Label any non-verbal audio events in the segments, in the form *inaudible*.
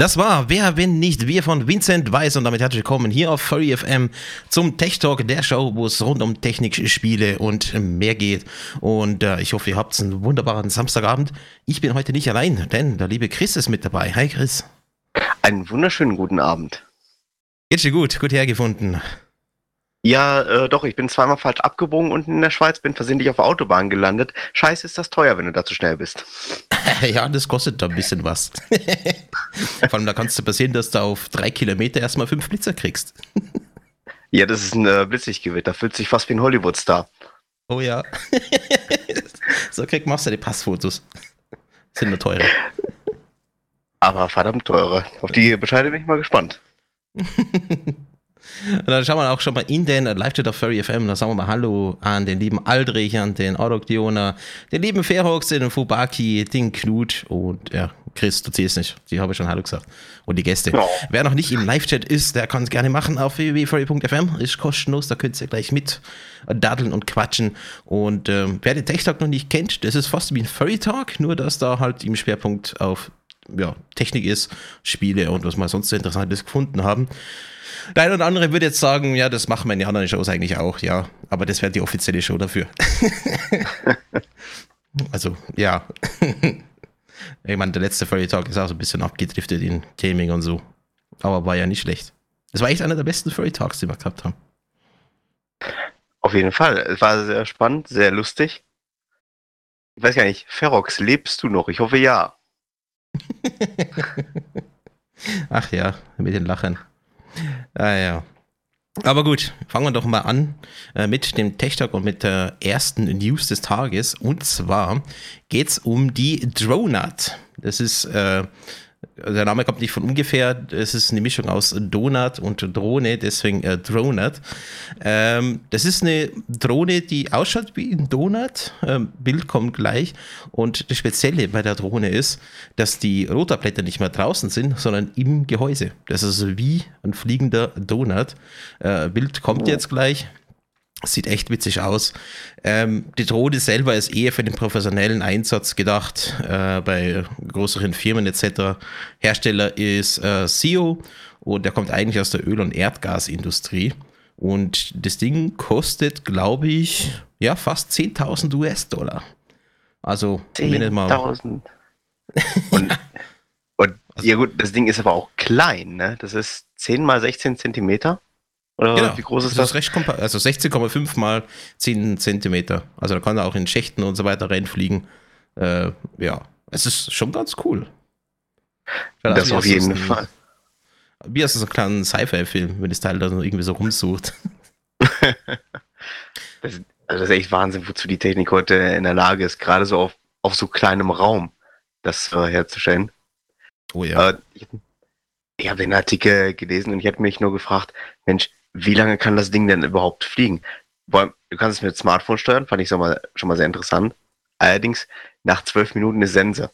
Das war Wer, wenn nicht wir von Vincent Weiss und damit herzlich willkommen hier auf Furry FM zum Tech Talk, der Show, wo es rund um Technik, Spiele und mehr geht. Und äh, ich hoffe, ihr habt einen wunderbaren Samstagabend. Ich bin heute nicht allein, denn der liebe Chris ist mit dabei. Hi Chris. Einen wunderschönen guten Abend. Geht's dir gut? Gut hergefunden. Ja, äh, doch, ich bin zweimal falsch abgebogen unten in der Schweiz, bin versehentlich auf der Autobahn gelandet. Scheiße, ist das teuer, wenn du da zu schnell bist. *laughs* ja, das kostet da ein bisschen was. *laughs* Vor allem, da kannst du passieren, dass du auf drei Kilometer erstmal fünf Blitzer kriegst. *laughs* ja, das ist ein äh, Blitzlichtgewitter, fühlt sich fast wie ein Hollywood-Star. Oh ja. so krieg machst du die Passfotos. Sind nur teure. Aber verdammt teure. Auf die Bescheide bin ich mal gespannt. Und dann schauen wir auch schon mal in den Live-Chat auf Furry FM. Da sagen wir mal Hallo an den lieben Aldrich, an den Orokdiona, den lieben Fairhawks, den Fubaki, den Knut und ja, Chris, du zählst nicht. Die habe ich schon Hallo gesagt. Und die Gäste. Oh. Wer noch nicht im Live-Chat ist, der kann es gerne machen auf www.furry.fm. Ist kostenlos, da könnt ihr gleich mit daddeln und quatschen. Und ähm, wer den Tech Talk noch nicht kennt, das ist fast wie ein Furry Talk, nur dass da halt im Schwerpunkt auf ja, Technik ist, Spiele und was wir sonst so Interessantes gefunden haben. Der eine oder andere würde jetzt sagen, ja, das machen meine anderen Shows eigentlich auch, ja. Aber das wäre die offizielle Show dafür. *laughs* also, ja. ich meine, der letzte Furry Talk ist auch so ein bisschen abgedriftet in Gaming und so. Aber war ja nicht schlecht. Das war echt einer der besten Furry Talks, die wir gehabt haben. Auf jeden Fall. Es war sehr spannend, sehr lustig. Ich weiß gar nicht, Ferox, lebst du noch? Ich hoffe ja. *laughs* Ach ja, mit den Lachen. Ah ja. Aber gut, fangen wir doch mal an äh, mit dem Tech Talk und mit der ersten News des Tages. Und zwar geht es um die Dronut. Das ist äh, der Name kommt nicht von ungefähr, es ist eine Mischung aus Donut und Drohne, deswegen äh, Dronut. Ähm, das ist eine Drohne, die ausschaut wie ein Donut, ähm, Bild kommt gleich und das Spezielle bei der Drohne ist, dass die Rotorblätter nicht mehr draußen sind, sondern im Gehäuse. Das ist also wie ein fliegender Donut. Äh, Bild kommt jetzt gleich. Sieht echt witzig aus. Ähm, die Drohne selber ist eher für den professionellen Einsatz gedacht, äh, bei größeren Firmen etc. Hersteller ist äh, SEO und der kommt eigentlich aus der Öl- und Erdgasindustrie. Und das Ding kostet, glaube ich, ja, fast 10.000 US-Dollar. Also, 10.000. *laughs* und, und also, ja gut, das Ding ist aber auch klein, ne? Das ist 10 mal 16 Zentimeter. Oder genau. wie groß ist das? das? Ist recht also 16,5 mal 10 Zentimeter. Also da kann er auch in Schächten und so weiter reinfliegen. Äh, ja, es ist schon ganz cool. Das also, auf jeden ein, Fall. Wie ist das ein kleiner Sci-Fi-Film, wenn das Teil da irgendwie so rumsucht? *laughs* das, also das ist echt Wahnsinn, wozu die Technik heute in der Lage ist, gerade so auf, auf so kleinem Raum das äh, herzustellen. Oh ja. Äh, ich, ich habe den Artikel gelesen und ich habe mich nur gefragt, Mensch, wie lange kann das Ding denn überhaupt fliegen? Du kannst es mit Smartphone steuern, fand ich schon mal, sehr interessant. Allerdings nach zwölf Minuten eine Sense.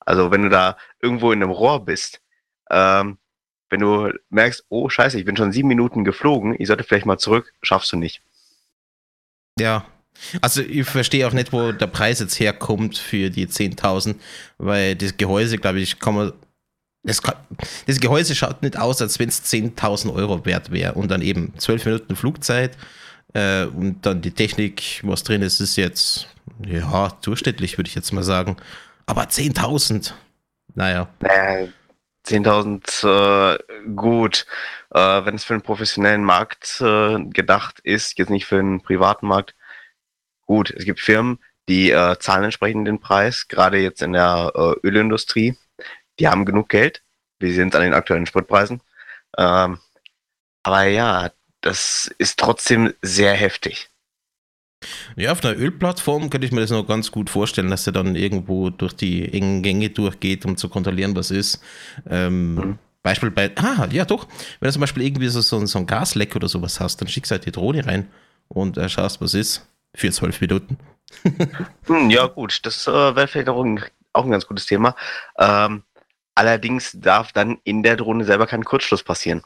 Also wenn du da irgendwo in einem Rohr bist, ähm, wenn du merkst, oh scheiße, ich bin schon sieben Minuten geflogen, ich sollte vielleicht mal zurück, schaffst du nicht. Ja, also ich verstehe auch nicht, wo der Preis jetzt herkommt für die 10.000, weil das Gehäuse, glaube ich, kann man das, das, Gehäuse schaut nicht aus, als wenn es 10.000 Euro wert wäre. Und dann eben 12 Minuten Flugzeit äh, und dann die Technik, was drin ist, ist jetzt, ja, durchschnittlich, würde ich jetzt mal sagen. Aber 10.000, naja. Naja, 10.000 äh, gut. Äh, wenn es für einen professionellen Markt äh, gedacht ist, jetzt nicht für einen privaten Markt, gut. Es gibt Firmen, die äh, zahlen entsprechend den Preis, gerade jetzt in der äh, Ölindustrie die haben genug Geld. Wir sehen es an den aktuellen Spritpreisen. Ähm, aber ja, das ist trotzdem sehr heftig. Ja, auf einer Ölplattform könnte ich mir das noch ganz gut vorstellen, dass er dann irgendwo durch die engen Gänge durchgeht, um zu kontrollieren, was ist. Ähm, mhm. Beispiel bei, ah, ja doch, wenn du zum Beispiel irgendwie so, so, so ein Gasleck oder sowas hast, dann schickst du halt die Drohne rein und äh, schaust, was ist, für zwölf Minuten. *laughs* hm, ja gut, das äh, wäre vielleicht auch ein, auch ein ganz gutes Thema. Ähm, Allerdings darf dann in der Drohne selber kein Kurzschluss passieren.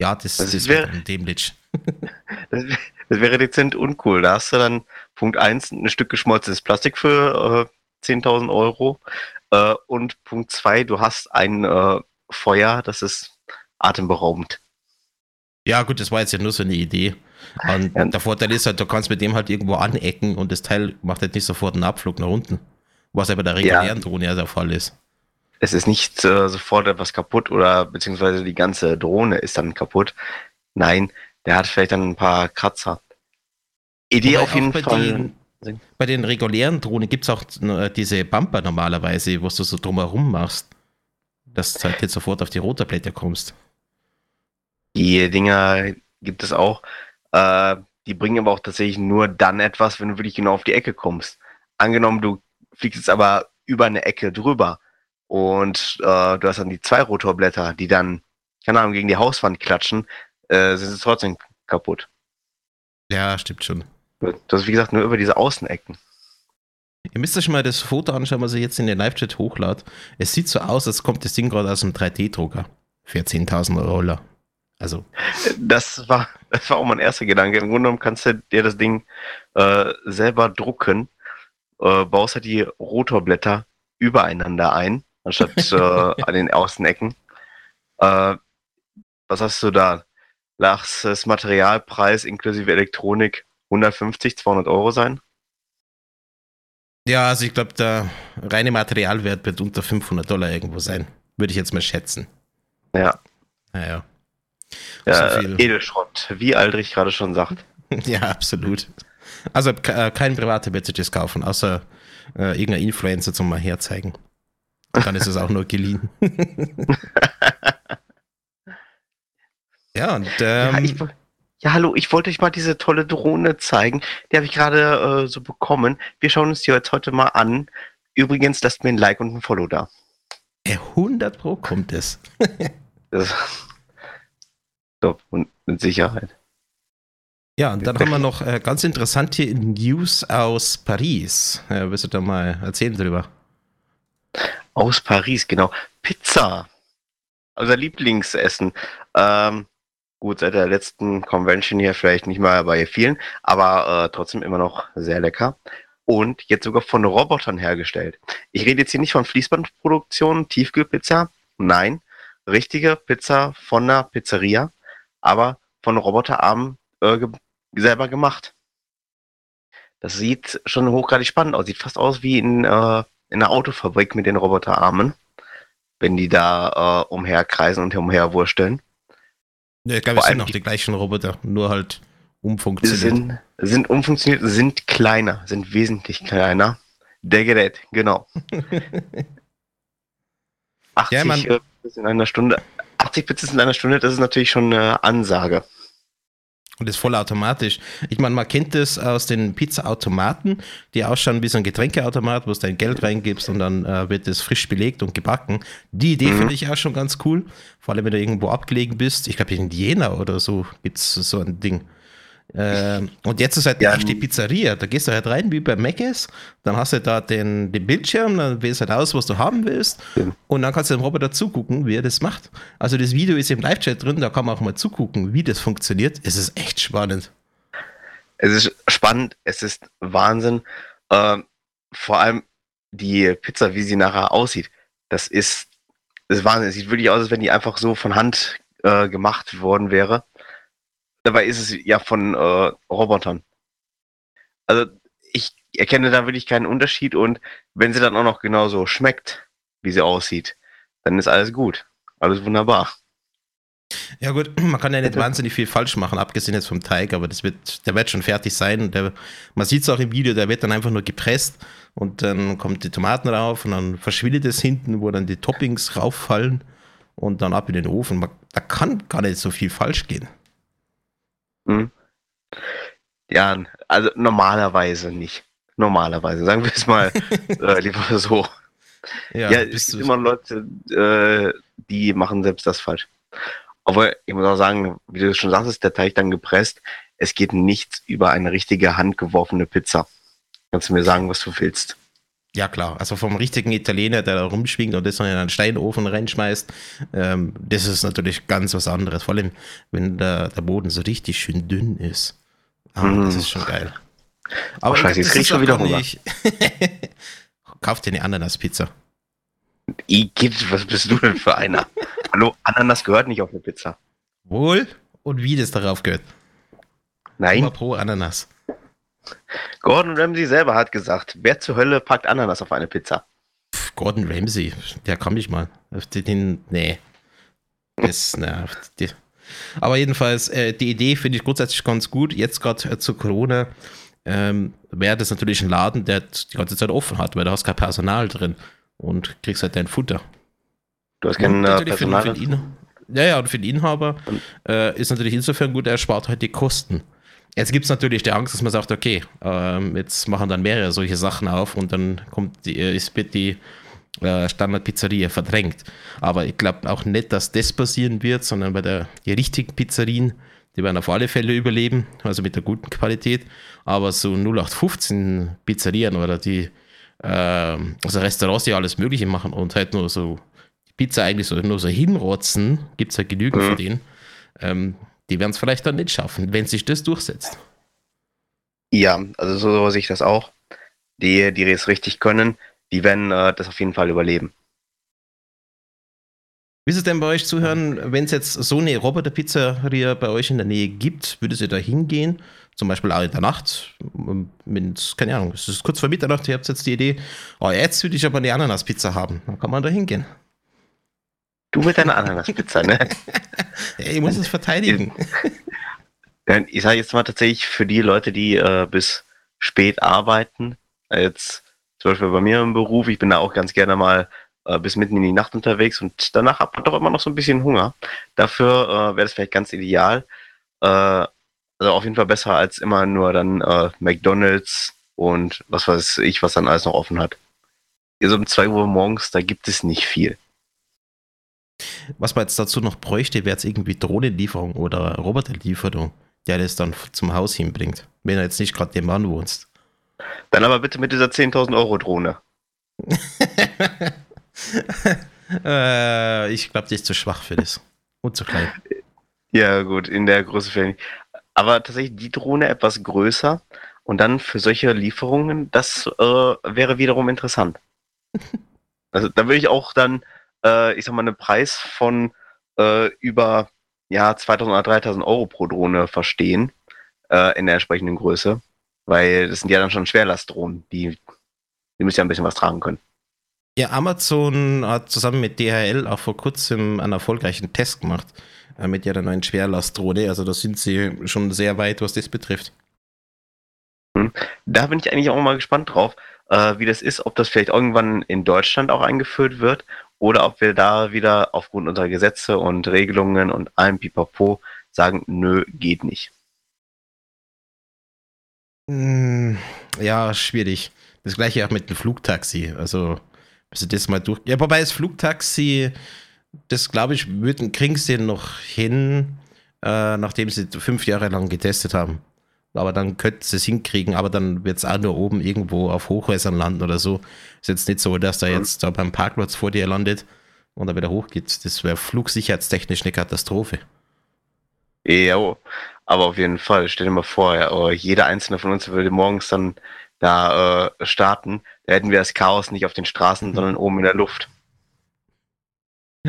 Ja, das, das, das wäre dämlich. *laughs* *laughs* das, das, wäre dezent uncool. Da hast du dann Punkt 1 ein Stück geschmolzenes Plastik für äh, 10.000 Euro. Äh, und Punkt zwei, du hast ein äh, Feuer, das ist atemberaubend. Ja, gut, das war jetzt ja nur so eine Idee. Und ja. der Vorteil ist halt, du kannst mit dem halt irgendwo anecken und das Teil macht halt nicht sofort einen Abflug nach unten. Was ja bei der regulären ja. Drohne ja der Fall ist. Es ist nicht äh, sofort etwas kaputt oder beziehungsweise die ganze Drohne ist dann kaputt. Nein, der hat vielleicht dann ein paar Kratzer. Idee Wobei auf jeden Fall. Den, bei den regulären Drohnen gibt es auch äh, diese Bumper normalerweise, wo du so drumherum machst, dass du halt jetzt sofort auf die Rotorblätter kommst. Die Dinger gibt es auch. Äh, die bringen aber auch tatsächlich nur dann etwas, wenn du wirklich genau auf die Ecke kommst. Angenommen, du fliegst jetzt aber über eine Ecke drüber und äh, du hast dann die zwei Rotorblätter, die dann, keine Ahnung, gegen die Hauswand klatschen, äh, sind sie trotzdem kaputt. Ja, stimmt schon. Das ist wie gesagt nur über diese Außenecken. Ihr müsst euch mal das Foto anschauen, was ich jetzt in den Live-Chat hochlade. Es sieht so aus, als kommt das Ding gerade aus einem 3D-Drucker. Für 10.000 Euro. Also. Das war, das war auch mein erster Gedanke. Im Grunde genommen kannst du dir das Ding äh, selber drucken, äh, baust halt die Rotorblätter übereinander ein, anstatt äh, *laughs* an den Außenecken. Äh, was hast du da? Lass das Materialpreis inklusive Elektronik 150, 200 Euro sein? Ja, also ich glaube, der reine Materialwert wird unter 500 Dollar irgendwo sein. Würde ich jetzt mal schätzen. Ja. Naja. Ja, so Edelschrott, wie Aldrich gerade schon sagt. *laughs* ja, absolut. Also äh, kein sich das kaufen, außer äh, irgendein Influencer zum mal herzeigen. Dann ist es auch nur geliehen. *laughs* ja, und ähm, ja, ich, ja, hallo, ich wollte euch mal diese tolle Drohne zeigen. Die habe ich gerade äh, so bekommen. Wir schauen uns die jetzt heute mal an. Übrigens, lasst mir ein Like und ein Follow da. 100 Pro kommt es. *laughs* das Top und mit Sicherheit. Ja, und dann haben wir noch äh, ganz interessante News aus Paris. Äh, willst du da mal erzählen drüber? Aus Paris, genau. Pizza. Unser Lieblingsessen. Ähm, gut, seit der letzten Convention hier vielleicht nicht mal bei vielen, aber äh, trotzdem immer noch sehr lecker. Und jetzt sogar von Robotern hergestellt. Ich rede jetzt hier nicht von Fließbandproduktion, Tiefkühlpizza. Nein, richtige Pizza von einer Pizzeria aber von Roboterarmen äh, ge selber gemacht. Das sieht schon hochgradig spannend aus. Sieht fast aus wie in, äh, in einer Autofabrik mit den Roboterarmen, wenn die da äh, umherkreisen und umherwursteln. Ja, ich glaube, es sind auch die gleichen Roboter, nur halt umfunktioniert. Sind, sind umfunktioniert, sind kleiner, sind wesentlich kleiner. Der Gerät, genau. 80 *laughs* ja, äh, in einer Stunde. 80 Bits in einer Stunde, das ist natürlich schon eine Ansage. Und das ist vollautomatisch. Ich meine, man kennt das aus den Pizza-Automaten, die ausschauen wie so ein Getränkeautomat, wo du dein Geld reingibst und dann äh, wird es frisch belegt und gebacken. Die Idee mhm. finde ich auch schon ganz cool. Vor allem, wenn du irgendwo abgelegen bist. Ich glaube, in Jena oder so gibt es so ein Ding. Ähm, und jetzt ist halt ja, die Pizzeria. Da gehst du halt rein wie bei Mc's, dann hast du da den, den Bildschirm, dann wählst du halt aus, was du haben willst. Ja. Und dann kannst du dem Roboter zugucken, wie er das macht. Also das Video ist im Live-Chat drin, da kann man auch mal zugucken, wie das funktioniert. Es ist echt spannend. Es ist spannend, es ist Wahnsinn. Ähm, vor allem die Pizza, wie sie nachher aussieht, das ist, das ist Wahnsinn. Es sieht wirklich aus, als wenn die einfach so von Hand äh, gemacht worden wäre. Dabei ist es ja von äh, Robotern. Also ich erkenne da wirklich keinen Unterschied und wenn sie dann auch noch genauso schmeckt, wie sie aussieht, dann ist alles gut. Alles wunderbar. Ja gut, *clears throat* man kann ja nicht wahnsinnig viel falsch machen, abgesehen jetzt vom Teig, aber das wird, der wird schon fertig sein. Der, man sieht es auch im Video, der wird dann einfach nur gepresst und dann kommt die Tomaten rauf und dann verschwindet es hinten, wo dann die Toppings rauffallen und dann ab in den Ofen. Man, da kann gar nicht so viel falsch gehen. Hm. Ja, also normalerweise nicht. Normalerweise, sagen wir es mal *laughs* äh, lieber so. Ja, ja es gibt immer Leute, äh, die machen selbst das falsch. Aber ich muss auch sagen, wie du schon sagst, ist der Teig dann gepresst. Es geht nichts über eine richtige handgeworfene Pizza. Kannst du mir sagen, was du willst? Ja, klar. Also vom richtigen Italiener, der da rumschwingt und das in einen Steinofen reinschmeißt, ähm, das ist natürlich ganz was anderes. Vor allem, wenn der, der Boden so richtig schön dünn ist. Ah, mm. Das ist schon geil. Aber oh, scheiße, jetzt krieg ich schon wieder Hunger. *laughs* kauf dir eine Ananas-Pizza. Igitt, was bist du denn für einer? Hallo, Ananas gehört nicht auf eine Pizza. Wohl und wie das darauf gehört. Nein. Immer pro Ananas. Gordon Ramsay selber hat gesagt, wer zur Hölle packt Ananas auf eine Pizza? Gordon Ramsay, der kann mich mal. Den- nee. Das, die. Aber jedenfalls, äh, die Idee finde ich grundsätzlich ganz gut. Jetzt gerade äh, zu Corona ähm, wäre das natürlich ein Laden, der die ganze Zeit offen hat, weil du hast kein Personal drin und kriegst halt dein Futter. Du hast Und kein äh, für, Personal. für den Inha- ja, ja, und für den Inhaber äh, ist natürlich insofern gut, er spart halt die Kosten. Jetzt gibt es natürlich die Angst, dass man sagt, okay, ähm, jetzt machen dann mehrere solche Sachen auf und dann kommt die, äh, ist wird die äh, Standardpizzeria verdrängt. Aber ich glaube auch nicht, dass das passieren wird, sondern bei der, die richtigen Pizzerien, die werden auf alle Fälle überleben, also mit der guten Qualität. Aber so 0815 Pizzerien oder die ähm, also Restaurants, die alles Mögliche machen und halt nur so Pizza eigentlich so, nur so hinrotzen, gibt es halt genügend Mhm. von denen. Ähm, die werden es vielleicht dann nicht schaffen, wenn sich das durchsetzt. Ja, also so sehe ich das auch. Die, die es richtig können, die werden äh, das auf jeden Fall überleben. Wie ist es denn bei euch zuhören, wenn es jetzt so eine Roboter-Pizzeria bei euch in der Nähe gibt, würdet ihr da hingehen? Zum Beispiel auch in der Nacht, ähm, mit, keine Ahnung, es ist kurz vor Mitternacht, ihr habt jetzt die Idee, oh, jetzt würde ich aber eine Ananas-Pizza haben. Dann kann man da hingehen. Du mit deiner Ananaspizza, ne? *laughs* Ja, ich muss es verteidigen. *laughs* Ich sage jetzt mal tatsächlich für die Leute, die äh, bis spät arbeiten, jetzt zum Beispiel bei mir im Beruf, ich bin da auch ganz gerne mal äh, bis mitten in die Nacht unterwegs und danach hat man doch immer noch so ein bisschen Hunger. Dafür äh, wäre das vielleicht ganz ideal. Äh, also auf jeden Fall besser als immer nur dann äh, McDonalds und was weiß ich, was dann alles noch offen hat. So um 2 Uhr morgens, da gibt es nicht viel. Was man jetzt dazu noch bräuchte, wäre jetzt irgendwie Drohnenlieferung oder Roboterlieferung, der das dann zum Haus hinbringt, wenn er jetzt nicht gerade nebenan wohnst. Dann aber bitte mit dieser 10.000 Euro Drohne. äh, ich glaube, die ist zu schwach für das. Und zu klein. Ja, gut, in der Größe vielleicht. nicht. Aber tatsächlich die Drohne etwas größer und dann für solche Lieferungen, das äh, wäre wiederum interessant. *laughs* Also da würde ich auch dann, ich sag mal, einen Preis von äh, über ja, 2000 oder 3000 Euro pro Drohne verstehen äh, in der entsprechenden Größe, weil das sind ja dann schon Schwerlastdrohnen, die, die müssen ja ein bisschen was tragen können. Ja, Amazon hat zusammen mit DHL auch vor kurzem einen erfolgreichen Test gemacht äh, mit ihrer neuen Schwerlastdrohne. Also da sind sie schon sehr weit, was das betrifft. Da bin ich eigentlich auch mal gespannt drauf, äh, wie das ist, ob das vielleicht irgendwann in Deutschland auch eingeführt wird oder ob wir da wieder aufgrund unserer Gesetze und Regelungen und allem Pipapo sagen, nö, geht nicht. Mm, Ja, schwierig. Das gleiche auch mit dem Flugtaxi. Also, bis du das mal durch. Ja, wobei das Flugtaxi, das glaube ich, würden, kriegen sie noch hin, äh, nachdem sie fünf Jahre lang getestet haben. Aber dann könnten sie es hinkriegen, aber dann wird es auch nur oben irgendwo auf Hochhäusern landen oder so. Ist jetzt nicht so, dass da jetzt da beim Parkplatz vor dir landet und dann wieder hochgeht. Das wäre flugsicherheitstechnisch eine Katastrophe. Jo, aber auf jeden Fall, stell dir mal vor, ja, oh, jeder einzelne von uns würde morgens dann da äh, starten. Da hätten wir das Chaos nicht auf den Straßen, sondern oben in der Luft.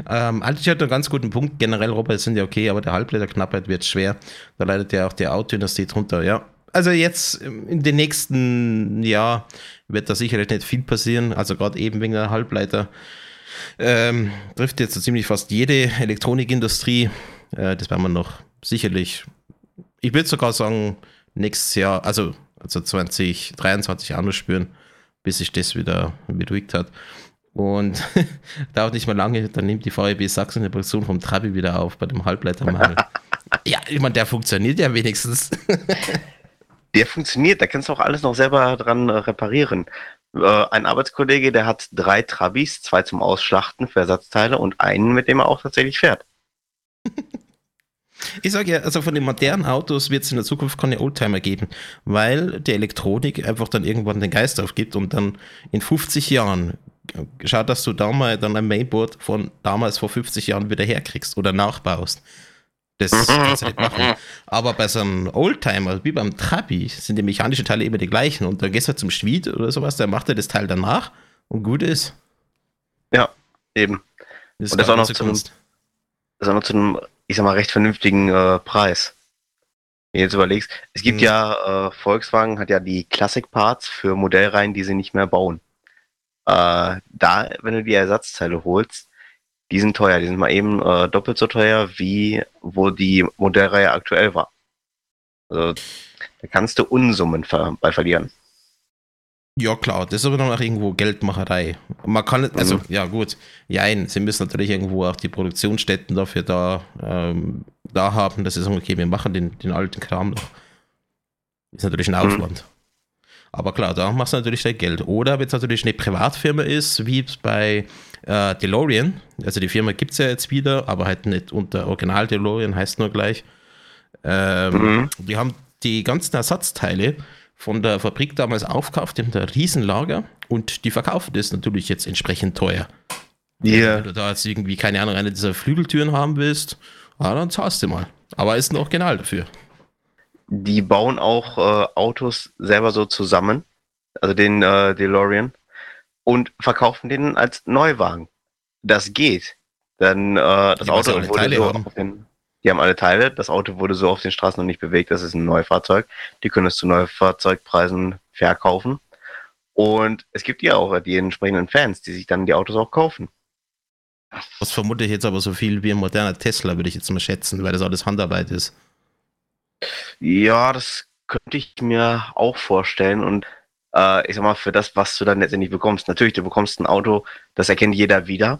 Ähm, Altich hat einen ganz guten Punkt. Generell Roboter sind ja okay, aber der Halbleiterknappheit wird schwer. Da leidet ja auch die Autoindustrie drunter, ja. Also jetzt ähm, in den nächsten Jahr wird da sicherlich nicht viel passieren. Also gerade eben wegen der Halbleiter. Ähm, trifft jetzt so ziemlich fast jede Elektronikindustrie. Äh, das werden wir noch sicherlich, ich würde sogar sagen, nächstes Jahr, also, also 2023 auch noch spüren, bis sich das wieder beruhigt hat. Und *laughs* dauert nicht mehr lange, dann nimmt die VEB Sachsen die Produktion vom Trabi wieder auf bei dem Halbleitermangel. *laughs* ja, ich meine, der funktioniert ja wenigstens. *laughs* Der funktioniert, da kannst du auch alles noch selber dran äh, reparieren. Äh, ein Arbeitskollege, der hat drei Trabis, zwei zum Ausschlachten für Ersatzteile und einen, mit dem er auch tatsächlich fährt. Ich sage ja, also von den modernen Autos wird es in der Zukunft keine Oldtimer geben, weil die Elektronik einfach dann irgendwann den Geist aufgibt und dann in 50 Jahren, schau, dass du da mal dann ein Mainboard von damals vor 50 Jahren wieder herkriegst oder nachbaust. Das *laughs* kannst du nicht machen. Aber bei so einem Oldtimer, wie beim Trabi, sind die mechanischen Teile immer die gleichen und dann gehst du halt zum Schmied oder sowas, der macht dir das Teil danach und gut ist. Ja, eben. Das Und das auch noch zu einem, das auch noch zu einem, ich sag mal, recht vernünftigen äh, Preis. Wenn du jetzt überlegst, es gibt Mhm. ja, äh, Volkswagen hat ja die Classic Parts für Modellreihen, die sie nicht mehr bauen. Äh, da, wenn du die Ersatzteile holst, die sind teuer, die sind mal eben äh, doppelt so teuer, wie wo die Modellreihe aktuell war. Also, da kannst du Unsummen ver bei verlieren. Ja, klar, das ist aber dann auch irgendwo Geldmacherei. Man kann, also, Mhm. ja, gut, jein, sie müssen natürlich irgendwo auch die Produktionsstätten dafür da, ähm, da haben, dass sie sagen, okay, wir machen den, den alten Kram noch. Ist natürlich ein Mhm. Aber klar, da machst du natürlich dein Geld. Oder wenn es natürlich eine Privatfirma ist, wie es bei äh, DeLorean, also die Firma gibt es ja jetzt wieder, aber halt nicht unter Original DeLorean, heißt nur gleich. Ähm, Mhm. Die haben die ganzen Ersatzteile von der Fabrik damals aufgekauft in der Riesenlager und die verkaufen das natürlich jetzt entsprechend teuer. Ja. Wenn du da jetzt irgendwie, keine Ahnung, eine dieser Flügeltüren haben willst, ah, dann zahlst du mal. Aber ist ein Original dafür. Die bauen auch äh, Autos selber so zusammen, also den äh, DeLorean, und verkaufen den als Neuwagen. Das geht. Dann äh, das sie Auto wurde Teile so haben. auf den, die haben alle Teile. Das Auto wurde so auf den Straßen noch nicht bewegt. Das ist ein Neufahrzeug. Die können es zu Neufahrzeugpreisen verkaufen. Und es gibt ja auch die entsprechenden Fans, die sich dann die Autos auch kaufen. Das vermute ich jetzt aber so viel wie ein moderner Tesla, würde ich jetzt mal schätzen, weil das alles Handarbeit ist. Ja, das könnte ich mir auch vorstellen. Und äh, ich sag mal, für das, was du dann letztendlich bekommst, natürlich, du bekommst ein Auto, das erkennt jeder wieder.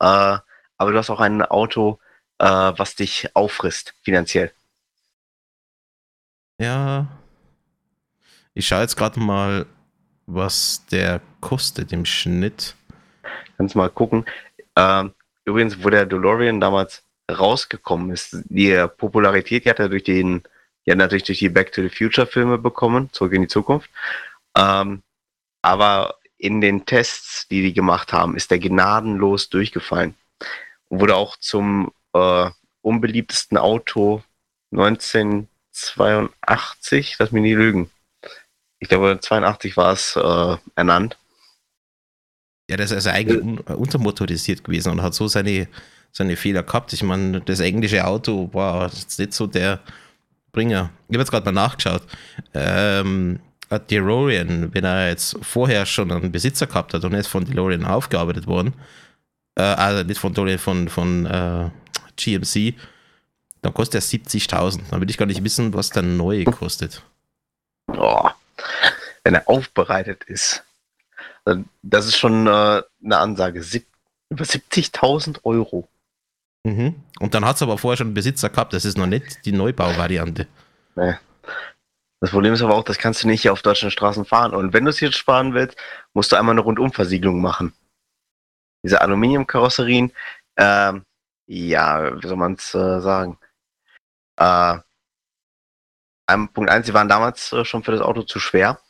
Äh, aber du hast auch ein Auto, äh, was dich auffrisst, finanziell. Ja. Ich schaue jetzt gerade mal, was der kostet im Schnitt. Kannst mal gucken. Ähm, übrigens, wo der DeLorean damals rausgekommen ist, die Popularität, die hat er durch den, ja natürlich durch die Back to the Future Filme bekommen, zurück in die Zukunft. Ähm, aber in den Tests, die die gemacht haben, ist der gnadenlos durchgefallen. Und wurde auch zum äh, unbeliebtesten Auto 1982, lass mich nie lügen. Ich glaube, 82 war es äh, ernannt. Ja, das ist also eigentlich un untermotorisiert gewesen und hat so seine, seine Fehler gehabt. Ich meine, das englische Auto war jetzt nicht so der Bringer. Ich habe jetzt gerade mal nachgeschaut. Ähm, ein DeLorean, wenn er jetzt vorher schon einen Besitzer gehabt hat und ist von DeLorean aufgearbeitet worden, äh, also nicht von DeLorean, von, von äh, GMC, dann kostet er 70.000. Dann will ich gar nicht wissen, was der neue kostet. Oh, wenn er aufbereitet ist. Das ist schon äh, eine Ansage. Sieb über 70.000 Euro. Mhm. Und dann hat es aber vorher schon einen Besitzer gehabt. Das ist noch nicht die Neubauvariante. Das Problem ist aber auch, das kannst du nicht hier auf deutschen Straßen fahren. Und wenn du es jetzt sparen willst, musst du einmal eine Rundumversiegelung machen. Diese Aluminiumkarosserien, ähm, ja, wie soll man es äh, sagen? Äh, Punkt eins, sie waren damals äh, schon für das Auto zu schwer.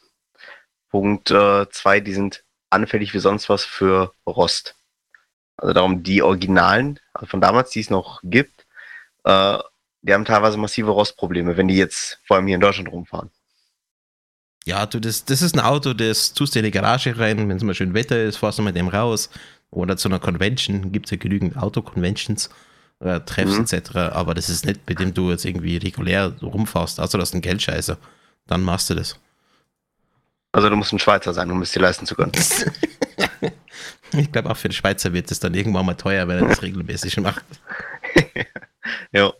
Punkt äh, zwei, die sind anfällig wie sonst was für Rost. Also darum die Originalen also von damals, die es noch gibt, äh, die haben teilweise massive Rostprobleme, wenn die jetzt vor allem hier in Deutschland rumfahren. Ja, du, das, das ist ein Auto, das tust du in die Garage rein, wenn es mal schön Wetter ist, fährst du mit dem raus. Oder zu einer Convention, gibt es ja genügend Auto-Conventions, äh, Treffs Mhm. etc. Aber das ist nicht, mit dem du jetzt irgendwie regulär rumfährst, außer das ist ein Geldscheißer. Dann machst du das. Also du musst ein Schweizer sein, um es dir leisten zu können. *laughs* *laughs* Ich glaube, auch für den Schweizer wird es dann irgendwann mal teuer, wenn er das regelmäßig macht. *laughs* ja.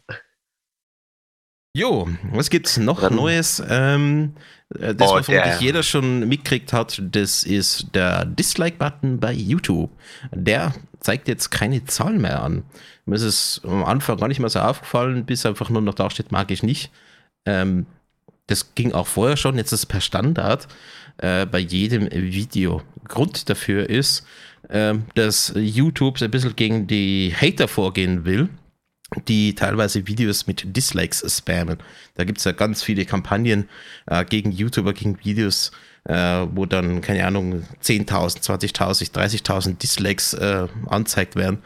Jo, was gibt's noch Dann- Neues? Ähm, äh, das, Oh, was vermutlich der- jeder schon mitgekriegt hat, das ist der Dislike-Button bei YouTube. Der zeigt jetzt keine Zahl mehr an. Mir ist es am Anfang gar nicht mehr so aufgefallen, bis einfach nur noch da steht, mag ich nicht. Ähm, das ging auch vorher schon, jetzt ist es per Standard äh, bei jedem Video. Grund dafür ist, ähm, dass YouTube ein bisschen gegen die Hater vorgehen will die teilweise Videos mit Dislikes spammen. Da gibt es ja ganz viele Kampagnen äh, gegen YouTuber, gegen Videos, äh, wo dann, keine Ahnung, 10.000, 20.000, 30.000 Dislikes äh, anzeigt werden.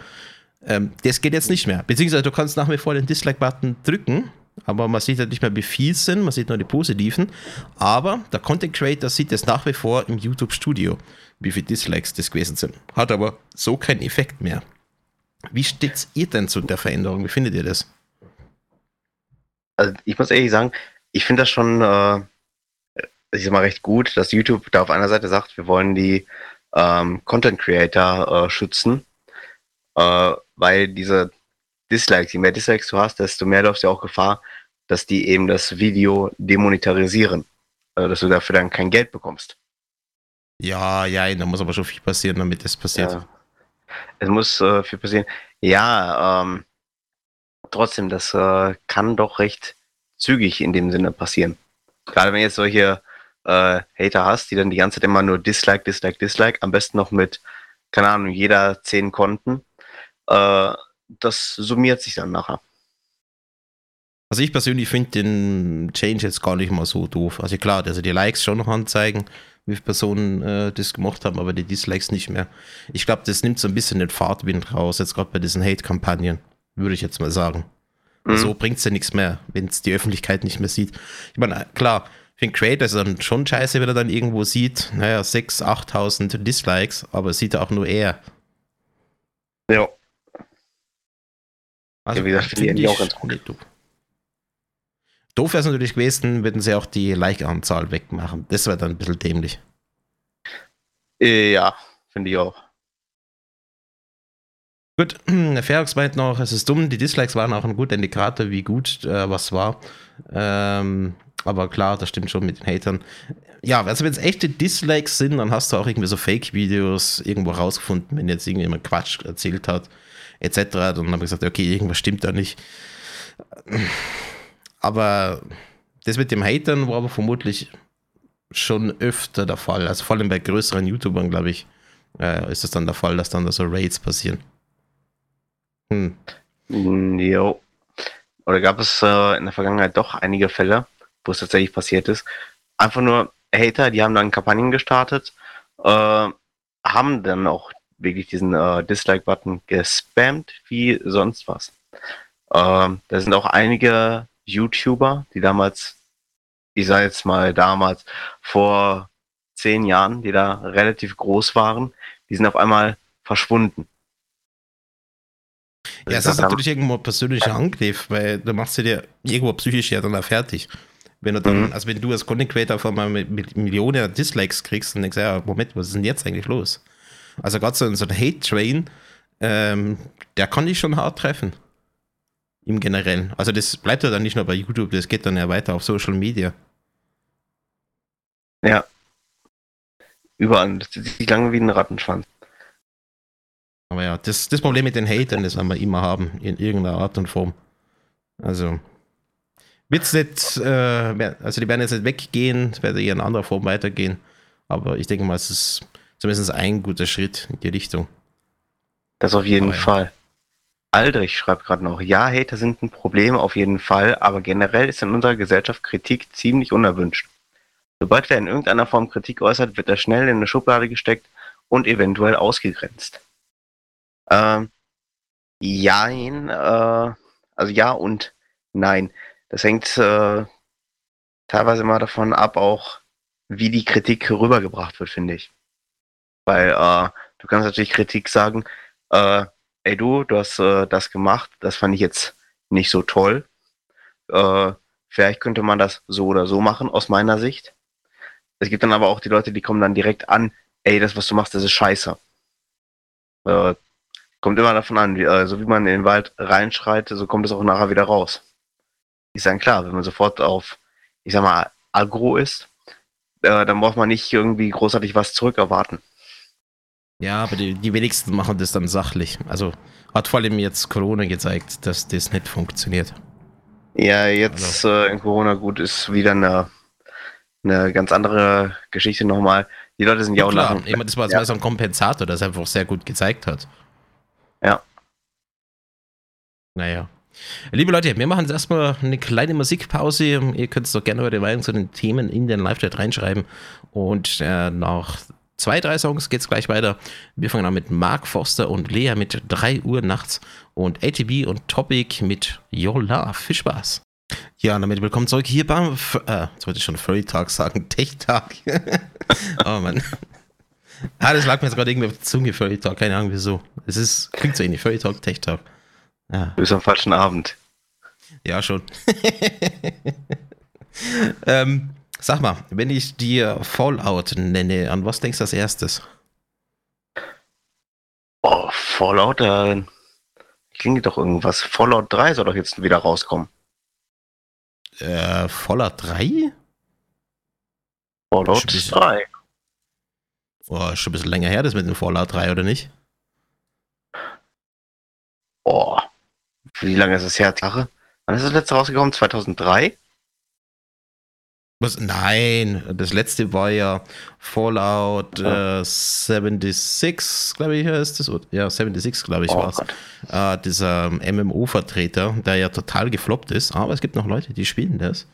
Ähm, das geht jetzt nicht mehr. Beziehungsweise du kannst nach wie vor den Dislike-Button drücken, aber man sieht halt nicht mehr, wie viel es sind, man sieht nur die positiven. Aber der Content Creator sieht es nach wie vor im YouTube Studio, wie viele Dislikes das gewesen sind. Hat aber so keinen Effekt mehr. Wie steht ihr denn zu der Veränderung? Wie findet ihr das? Also ich muss ehrlich sagen, ich finde das schon, äh, ich sag mal, recht gut, dass YouTube da auf einer Seite sagt, wir wollen die ähm, Content Creator äh, schützen, äh, weil diese Dislikes, je mehr Dislikes du hast, desto mehr läufst du auch Gefahr, dass die eben das Video demonetarisieren, also dass du dafür dann kein Geld bekommst. Ja, ja, da muss aber schon viel passieren, damit das passiert. Ja. Es muss äh, viel passieren. Ja, ähm, trotzdem, das äh, kann doch recht zügig in dem Sinne passieren. Gerade wenn jetzt solche äh, Hater hast, die dann die ganze Zeit immer nur Dislike, Dislike, Dislike, am besten noch mit, keine Ahnung, jeder zehn Konten, äh, das summiert sich dann nachher. Also ich persönlich finde den Change jetzt gar nicht mal so doof. Also klar, also die Likes schon noch anzeigen, wie viele Personen äh, das gemacht haben, aber die Dislikes nicht mehr. Ich glaube, das nimmt so ein bisschen den Fahrtwind raus, jetzt gerade bei diesen Hate-Kampagnen, würde ich jetzt mal sagen. Mhm. So bringt es ja nichts mehr, wenn es die Öffentlichkeit nicht mehr sieht. Ich meine, klar, für den Creator ist dann schon scheiße, wenn er dann irgendwo sieht, naja, 6.000, 8.000 Dislikes, aber sieht er auch nur er. Ja. Also, ja, wie gesagt, finde ich auch ganz gut. Doof wäre es natürlich gewesen, würden sie auch die Like-Anzahl wegmachen. Das wäre dann ein bisschen dämlich. Äh, ja, finde ich auch. Gut, *clears throat* Ferox meint noch, es ist dumm, die Dislikes waren auch ein guter Indikator, wie gut äh, was war. Ähm, aber klar, das stimmt schon mit den Hatern. Ja, also wenn es echte Dislikes sind, dann hast du auch irgendwie so Fake-Videos irgendwo rausgefunden, wenn jetzt irgendjemand Quatsch erzählt hat, etc. Dann habe ich gesagt, okay, irgendwas stimmt da nicht. Aber das mit dem Hatern war aber vermutlich schon öfter der Fall. Also vor allem bei größeren YouTubern, glaube ich, äh, ist es dann der Fall, dass dann da so Raids passieren. Hm. Jo. Oder gab es äh, in der Vergangenheit doch einige Fälle, wo es tatsächlich passiert ist. Einfach nur Hater, die haben dann Kampagnen gestartet, äh, haben dann auch wirklich diesen äh, Dislike-Button gespammt wie sonst was. Äh, da sind auch einige YouTuber, die damals, ich sage jetzt mal damals, vor zehn Jahren, die da relativ groß waren, die sind auf einmal verschwunden. Ja, es ist natürlich irgendwo ein persönlicher Angriff, weil du machst dir irgendwo psychisch ja dann auch fertig. Wenn du dann, mhm. also wenn du als Content Creator auf einmal mit, mit Millionen Dislikes kriegst, dann denkst du, ja, Moment, was ist denn jetzt eigentlich los? Also gerade so, so ein Hate-Train, ähm, der kann dich schon hart treffen im Generellen. Also das bleibt ja dann nicht nur bei YouTube, das geht dann ja weiter auf Social Media. Ja. Überall. Das sieht lange wie ein Rattenschwanz. Aber ja, das, das Problem mit den Hatern, das werden wir immer haben, in irgendeiner Art und Form. Also, wird's nicht, äh, also die werden jetzt nicht weggehen, es wird eher in anderer Form weitergehen. Aber ich denke mal, es ist zumindest ein guter Schritt in die Richtung. Das auf jeden Aber, Fall. Aldrich schreibt gerade noch, ja, Hater sind ein Problem auf jeden Fall, aber generell ist in unserer Gesellschaft Kritik ziemlich unerwünscht. Sobald wer in irgendeiner Form Kritik äußert, wird er schnell in eine Schublade gesteckt und eventuell ausgegrenzt. Ähm, jein, äh, also ja und nein. Das hängt äh, teilweise immer davon ab, auch wie die Kritik rübergebracht wird, finde ich. Weil äh, du kannst natürlich Kritik sagen, äh, ey du, du hast äh, das gemacht, das fand ich jetzt nicht so toll. Äh, vielleicht könnte man das so oder so machen, aus meiner Sicht. Es gibt dann aber auch die Leute, die kommen dann direkt an, ey, das, was du machst, das ist scheiße. Äh, kommt immer davon an, wie, also wie man in den Wald reinschreit, so kommt es auch nachher wieder raus. Ist dann klar, wenn man sofort auf, ich sag mal, aggro ist, äh, dann braucht man nicht irgendwie großartig was zurückerwarten. Ja, aber die, die wenigsten machen das dann sachlich. Also hat vor allem jetzt Corona gezeigt, dass das nicht funktioniert. Ja, jetzt also. äh, in Corona gut ist wieder eine, eine ganz andere Geschichte nochmal. Die Leute sind ja, auch klar. nach. Immer, das war ja. so ein Kompensator, das einfach sehr gut gezeigt hat. Ja. Naja. Liebe Leute, wir machen jetzt erstmal eine kleine Musikpause. Ihr könnt doch gerne eure Meinung zu den Themen in den Live-Chat reinschreiben. Und äh, nach zwei, drei Songs geht es gleich weiter. Wir fangen an mit Mark Foster und Lea mit 3 Uhr nachts und ATB und Topic mit Your Love. Viel Spaß. Ja, damit willkommen zurück hier beim, F äh, jetzt wollte ich schon Furry Tag sagen, *laughs* Tech Tag. *laughs* oh Mann. Ah, das lag mir jetzt gerade irgendwie auf der Zunge, Furry Talk, keine Ahnung wieso. Es ist, klingt so ähnlich, Furry Talk, Tech Talk. Ja. Du bist am falschen Abend. Ja, schon. *laughs* ähm, sag mal, wenn ich dir Fallout nenne, an was denkst du als erstes? Oh, Fallout, da klingt doch irgendwas. Fallout 3 soll doch jetzt wieder rauskommen. Äh, Fallout 3? Fallout 3. Oh, schon ein bisschen länger her, das mit dem Fallout 3, oder nicht? Oh, wie lange ist es her? Wann ist das letzte rausgekommen? 2003? Was? Nein, das letzte war ja Fallout äh, 76, glaube ich, ist das. Ja, 76, glaube ich, oh, war es. Äh, dieser MMO-Vertreter, der ja total gefloppt ist, aber es gibt noch Leute, die spielen das.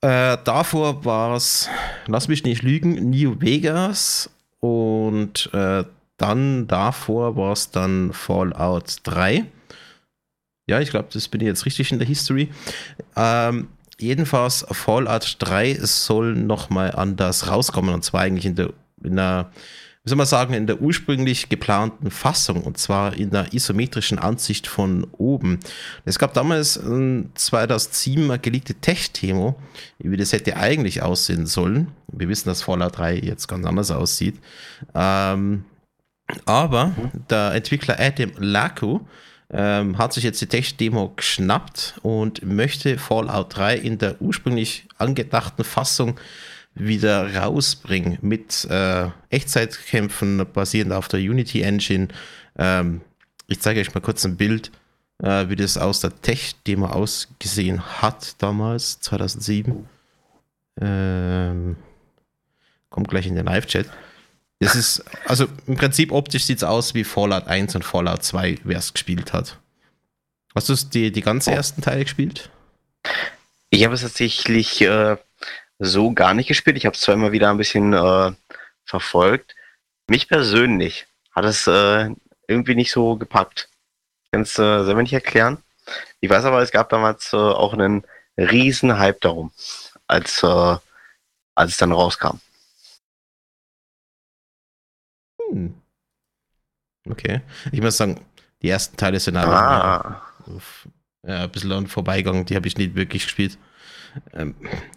Äh, davor war es, lass mich nicht lügen, New Vegas und äh, dann davor war es dann Fallout 3. Ja, ich glaube, das bin ich jetzt richtig in der History. Ähm, jedenfalls, Fallout 3 soll nochmal anders rauskommen und zwar eigentlich in der, in der wie soll man sagen, in der ursprünglich geplanten Fassung und zwar in der isometrischen Ansicht von oben. Es gab damals ein 2007 geleakte Tech-Demo, wie das hätte eigentlich aussehen sollen. Wir wissen, dass Fallout 3 jetzt ganz anders aussieht. Ähm, aber der Entwickler Adam Laku ähm, hat sich jetzt die Tech-Demo geschnappt und möchte Fallout 3 in der ursprünglich angedachten Fassung wieder rausbringen mit äh, Echtzeitkämpfen basierend auf der Unity Engine. Ähm, ich zeige euch mal kurz ein Bild, äh, wie das aus der Tech-Demo ausgesehen hat damals, 2007. Ähm, kommt gleich in den Live-Chat. Das ist, also im Prinzip optisch sieht es aus wie Fallout 1 und Fallout 2, wer es gespielt hat. Hast du die, die ganz ersten Teile gespielt? Ich habe es tatsächlich äh, so gar nicht gespielt. Ich habe es zwar immer wieder ein bisschen äh, verfolgt. Mich persönlich hat es äh, irgendwie nicht so gepackt. Kannst du äh, selber nicht erklären. Ich weiß aber, es gab damals äh, auch einen riesen Hype darum, als, äh, als es dann rauskam. Hm. Okay. Ich muss sagen, die ersten Teile sind aber ah. ja, ein bisschen an Vorbeigang, die habe ich nicht wirklich gespielt. Ähm,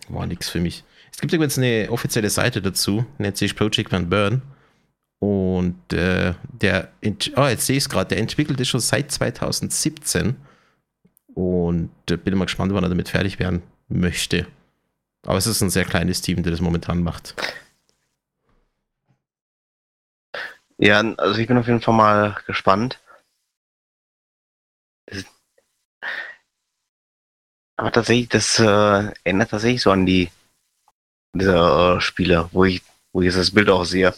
war nichts für mich. Es gibt übrigens eine offizielle Seite dazu, nennt sich Project Van Burn. Und äh, der, oh, jetzt sehe ich es gerade, der entwickelt es schon seit 2017. Und äh, bin mal gespannt, wann er damit fertig werden möchte. Aber es ist ein sehr kleines Team, der das momentan macht. Ja, also ich bin auf jeden Fall mal gespannt. Aber tatsächlich, das äh, ändert tatsächlich so an die dieser äh, Spiele, wo ich, wo ich das Bild auch sehe.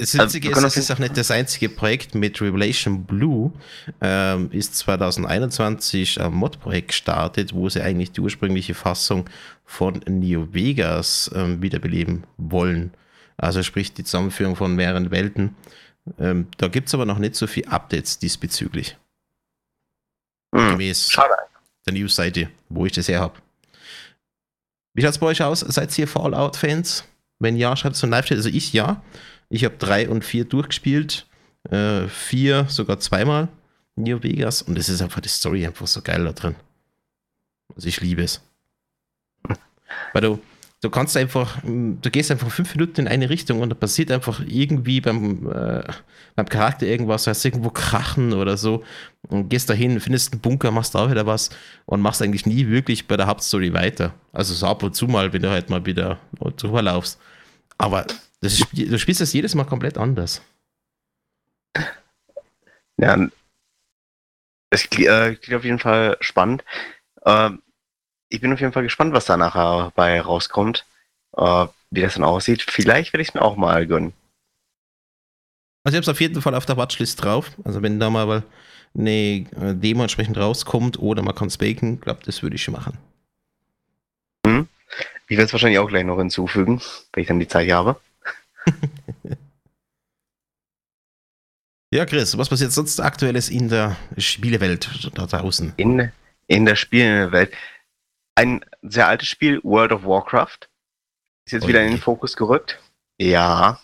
Das Witzige also, ist, es ist auch nicht das einzige Projekt mit Revelation Blue. Ähm, ist 2021 ein Mod-Projekt gestartet, wo sie eigentlich die ursprüngliche Fassung von Neo Vegas ähm, wiederbeleben wollen. Also sprich die Zusammenführung von mehreren Welten. Ähm, da gibt es aber noch nicht so viele Updates diesbezüglich. Hm, Gemäß schade. der News-Seite, wo ich das her habe. Wie schaut es bei euch aus? Seid ihr Fallout-Fans? Wenn ja, schreibt es so live Also ich ja. Ich habe drei und vier durchgespielt. Äh, vier sogar zweimal. New Vegas. Und es ist einfach die Story einfach so geil da drin. Also ich liebe es. *laughs* Weil du, du kannst einfach, du gehst einfach fünf Minuten in eine Richtung und da passiert einfach irgendwie beim, äh, beim Charakter irgendwas, heißt irgendwo krachen oder so und gehst dahin, findest einen Bunker, machst da wieder was und machst eigentlich nie wirklich bei der Hauptstory weiter. Also so ab und zu mal, wenn du halt mal wieder drüber laufst. Aber das du spielst das jedes Mal komplett anders. Ja, es äh, klingt auf jeden Fall spannend. Ähm, ich bin auf jeden Fall gespannt, was da nachher bei rauskommt. Äh, wie das dann aussieht. Vielleicht werde ich es mir auch mal gönnen. Also ich habe es auf jeden Fall auf der Watchlist drauf. Also wenn da mal eine äh, Demo entsprechend rauskommt oder man kann es baken, glaube das würde ich schon machen. Hm. Ich werde es wahrscheinlich auch gleich noch hinzufügen, wenn ich dann die Zeit habe. *laughs* ja, Chris, was passiert sonst aktuelles in der Spielewelt da draußen? In in der Spielwelt. Ein sehr altes Spiel, World of Warcraft, ist jetzt Oh wieder in den Fokus gerückt. Ja.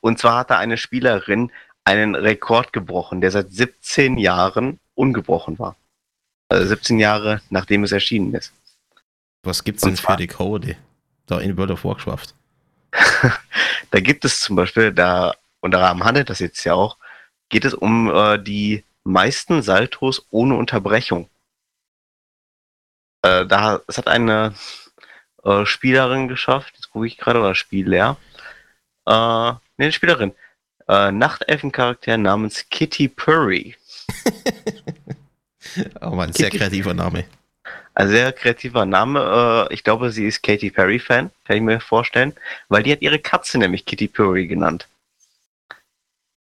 Und zwar hatte eine Spielerin einen Rekord gebrochen, der seit 17 Jahren ungebrochen war. Also 17 Jahre nachdem es erschienen ist. Was gibt's Und denn für Rekorde da in World of Warcraft? *laughs* Da gibt es zum Beispiel, da, und daran handelt das jetzt ja auch, geht es um äh, die meisten Saltos ohne Unterbrechung. Äh, da, es hat eine äh, Spielerin geschafft, jetzt gucke ich gerade, oder Spieler, äh, ne, eine Spielerin, äh, Nachtelfencharakter namens Kitty Purry. *laughs* Aber ein sehr kreativer Name. Ein sehr kreativer Name. Äh, ich glaube, sie ist Katy Perry-Fan, kann ich mir vorstellen, weil die hat ihre Katze nämlich Kitty Perry genannt.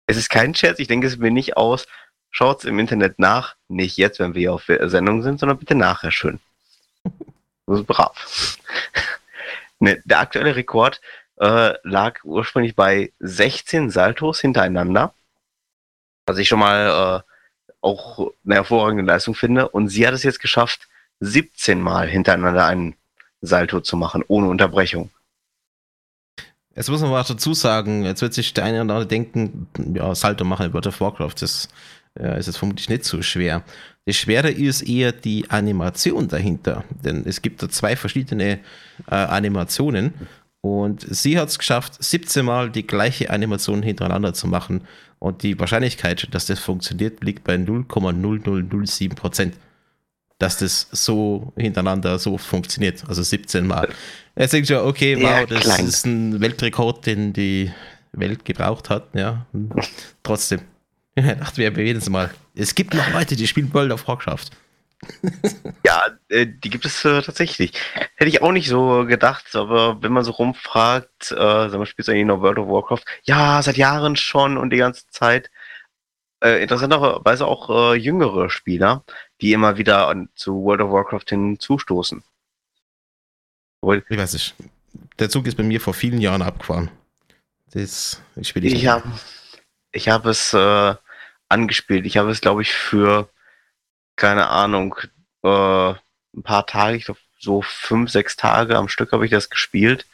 Es ist kein Scherz, ich denke es mir nicht aus. Schaut's im Internet nach. Nicht jetzt, wenn wir hier auf Sendung sind, sondern bitte nachher schön. Das ist brav. *laughs* ne, der aktuelle Rekord äh, lag ursprünglich bei 16 Saltos hintereinander. Was ich schon mal äh, auch eine hervorragende Leistung finde. Und sie hat es jetzt geschafft, 17 Mal hintereinander einen Salto zu machen, ohne Unterbrechung. Jetzt muss man mal dazu sagen, jetzt wird sich der eine oder andere denken, ja, Salto machen in World of Warcraft, das äh, ist jetzt vermutlich nicht so schwer. Das Schwere ist eher die Animation dahinter, denn es gibt da zwei verschiedene äh, Animationen und sie hat es geschafft, 17 Mal die gleiche Animation hintereinander zu machen und die Wahrscheinlichkeit, dass das funktioniert, liegt bei 0,0007 Prozent. Dass das so hintereinander so funktioniert, also 17 Mal. Jetzt denkst du ja, okay, wow, Ja, das klein. ist ein Weltrekord, den die Welt gebraucht hat, ja. Trotzdem. *laughs* Dachten wir wenigstens mal. Es gibt noch Leute, die spielen World of Warcraft. *laughs* Ja, äh, die gibt es äh, tatsächlich. Hätte ich auch nicht so gedacht, aber wenn man so rumfragt, äh, sag mal, spielst du eigentlich noch World of Warcraft? Ja, seit Jahren schon und die ganze Zeit. Äh, interessanterweise auch äh, jüngere Spieler, die immer wieder an, zu World of Warcraft hinzustoßen. Obwohl, Ich weiß nicht. Der Zug ist bei mir vor vielen Jahren abgefahren. Das ich spiele Ich habe ich hab es äh, angespielt. Ich habe es, glaube ich, für, keine Ahnung, äh, ein paar Tage, ich glaube, so fünf, sechs Tage am Stück habe ich das gespielt.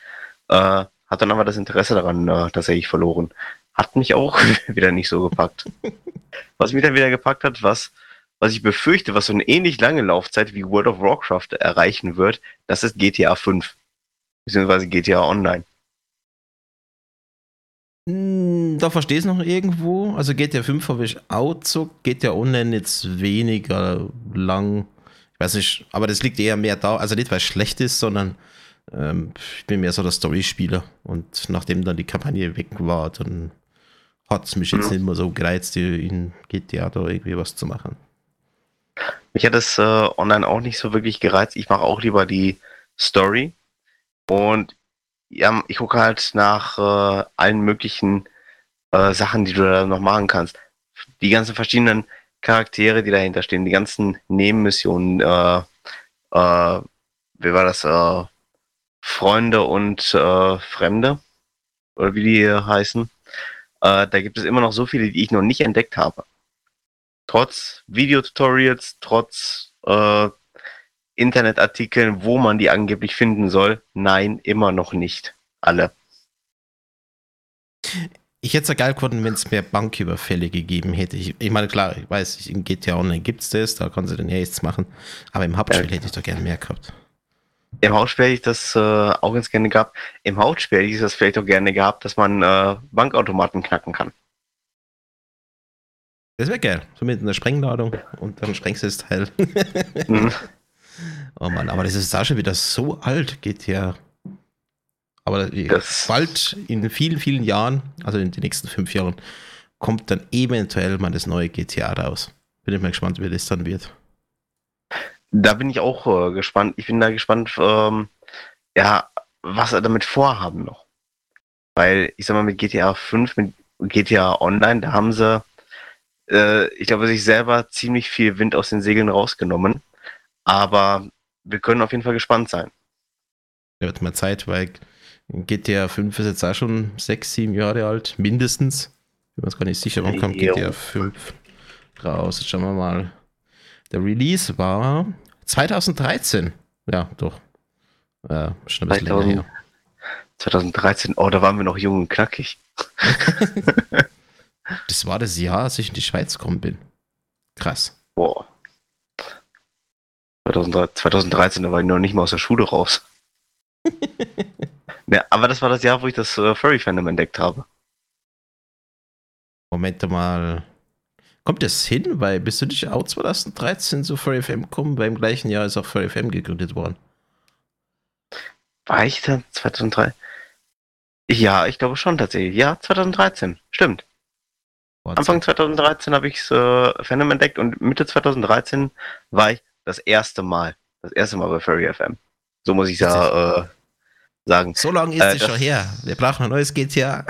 Äh, hat dann aber das Interesse daran äh, tatsächlich verloren. Hat mich auch *laughs* wieder nicht so gepackt. *laughs* was mich dann wieder gepackt hat, was, was ich befürchte, was so eine ähnlich lange Laufzeit wie World of Warcraft erreichen wird, das ist GTA 5. Beziehungsweise GTA Online. Hm, Da verstehe ich es noch irgendwo. Also GTA 5 habe ich auch so, GTA Online jetzt weniger lang. Ich weiß nicht, aber das liegt eher mehr da. Also nicht, weil es schlecht ist, sondern ähm, ich bin mehr so der Story-Spieler. Und nachdem dann die Kampagne weg war, dann hat es mich jetzt nicht mehr so gereizt, in GTA da irgendwie was zu machen. Mich hat es äh, online auch nicht so wirklich gereizt. Ich mache auch lieber die Story. Und ja, ich gucke halt nach äh, allen möglichen äh, Sachen, die du da noch machen kannst. Die ganzen verschiedenen Charaktere, die dahinter stehen, die ganzen Nebenmissionen, äh, äh, wie war das, äh, Freunde und äh, Fremde, oder wie die heißen. Äh, da gibt es immer noch so viele, die ich noch nicht entdeckt habe trotz Videotutorials, trotz äh, Internetartikeln, wo man die angeblich finden soll, nein, immer noch nicht. Alle. Ich hätte es ja geil gefunden, wenn es mehr Banküberfälle gegeben hätte. Ich, ich meine, klar, ich weiß, in GTA Online gibt es das, da kannst du den Haste machen. Aber im Hauptspiel Ja. hätte ich doch gerne mehr gehabt. Im Hauptspiel hätte ich das äh, auch ganz gerne gehabt. Im Hauptspiel hätte ich das vielleicht auch gerne gehabt, dass man äh, Bankautomaten knacken kann. Das wäre geil. So mit einer Sprengladung und dann sprengst du das Teil. Mhm. *laughs* oh Mann, aber das ist auch schon wieder so alt, geht ja. Aber Das- bald in vielen, vielen Jahren, also in den nächsten fünf Jahren, kommt dann eventuell mal das neue GTA raus. Bin ich mal gespannt, wie das dann wird. Da bin ich auch äh, gespannt. Ich bin da gespannt, ähm, ja, was er damit vorhaben noch. Weil, ich sag mal, mit GTA 5, mit GTA Online, da haben sie, äh, ich glaube, sich selber ziemlich viel Wind aus den Segeln rausgenommen. Aber wir können auf jeden Fall gespannt sein. Da wird mal Zeit, weil GTA 5 ist jetzt auch schon sechs, sieben Jahre alt, mindestens. Ich bin mir gar nicht sicher, wann kommt. GTA 5 raus. Jetzt schauen wir mal. Der Release war 2013. Ja, doch. Äh, schon ein bisschen 2000, länger her. 2013, oh, da waren wir noch jung und knackig. *laughs* Das war das Jahr, als ich in die Schweiz gekommen bin. Krass. Boah. 2013, 2013, da war ich noch nicht mal aus der Schule raus. *laughs* ja, aber das war das Jahr, wo ich das äh, Furry-Fandom entdeckt habe. Moment mal. Kommt das hin? Weil bist du nicht auch 2013 zu Furry FM gekommen? Weil im gleichen Jahr ist auch Furry FM gegründet worden. War ich da 2003? Ja, ich glaube schon tatsächlich. Ja, 2013. Stimmt. Boah, Anfang 2013 habe ich äh, Fandom entdeckt und Mitte 2013 war ich das erste Mal. Das erste Mal bei Furry FM. So muss ich ja äh, sagen. So lange ist Äh, es schon her. *laughs* Wir brauchen ein neues GTA.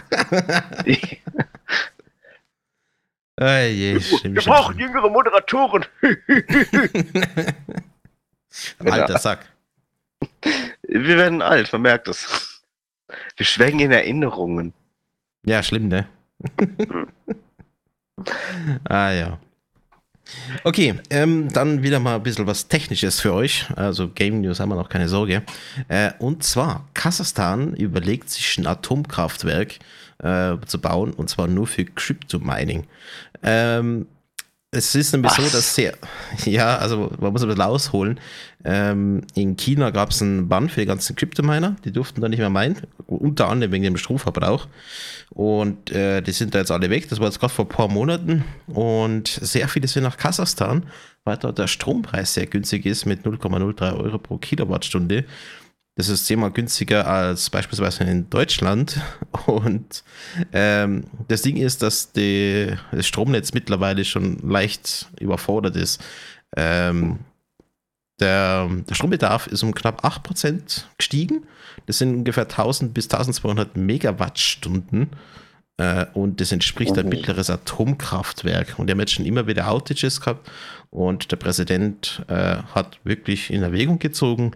Ey, je, schlimm, Wir brauchen jüngere Moderatoren. *laughs* Alter Sack. Wir werden alt, man merkt es. Wir schwelgen in Erinnerungen. Ja, schlimm, ne? *laughs* ah ja. Okay, ähm, dann wieder mal ein bisschen was Technisches für euch. Also Game News haben wir noch keine Sorge. Äh, und zwar, Kasachstan überlegt sich ein Atomkraftwerk äh, zu bauen und zwar nur für Crypto-Mining. Ähm, es ist nämlich so, Was? dass sehr, *laughs* ja, also man muss ein bisschen ausholen. Ähm, in China gab es einen Bann für die ganzen Crypto-Miner, die durften da nicht mehr meinen, unter anderem wegen dem Stromverbrauch. Und äh, die sind da jetzt alle weg, das war jetzt gerade vor ein paar Monaten. Und sehr viele sind nach Kasachstan, weil dort der Strompreis sehr günstig ist mit 0,03 Euro pro Kilowattstunde. Das ist zehnmal günstiger als beispielsweise in Deutschland. *laughs* Und ähm, das Ding ist, dass die, das Stromnetz mittlerweile schon leicht überfordert ist. Ähm, der, der Strombedarf ist um knapp 8% gestiegen. Das sind ungefähr 1000 bis 1200 Megawattstunden. Äh, und das entspricht ein mittleres Atomkraftwerk. Und die haben jetzt schon immer wieder Outages gehabt. Und der Präsident äh, hat wirklich in Erwägung gezogen,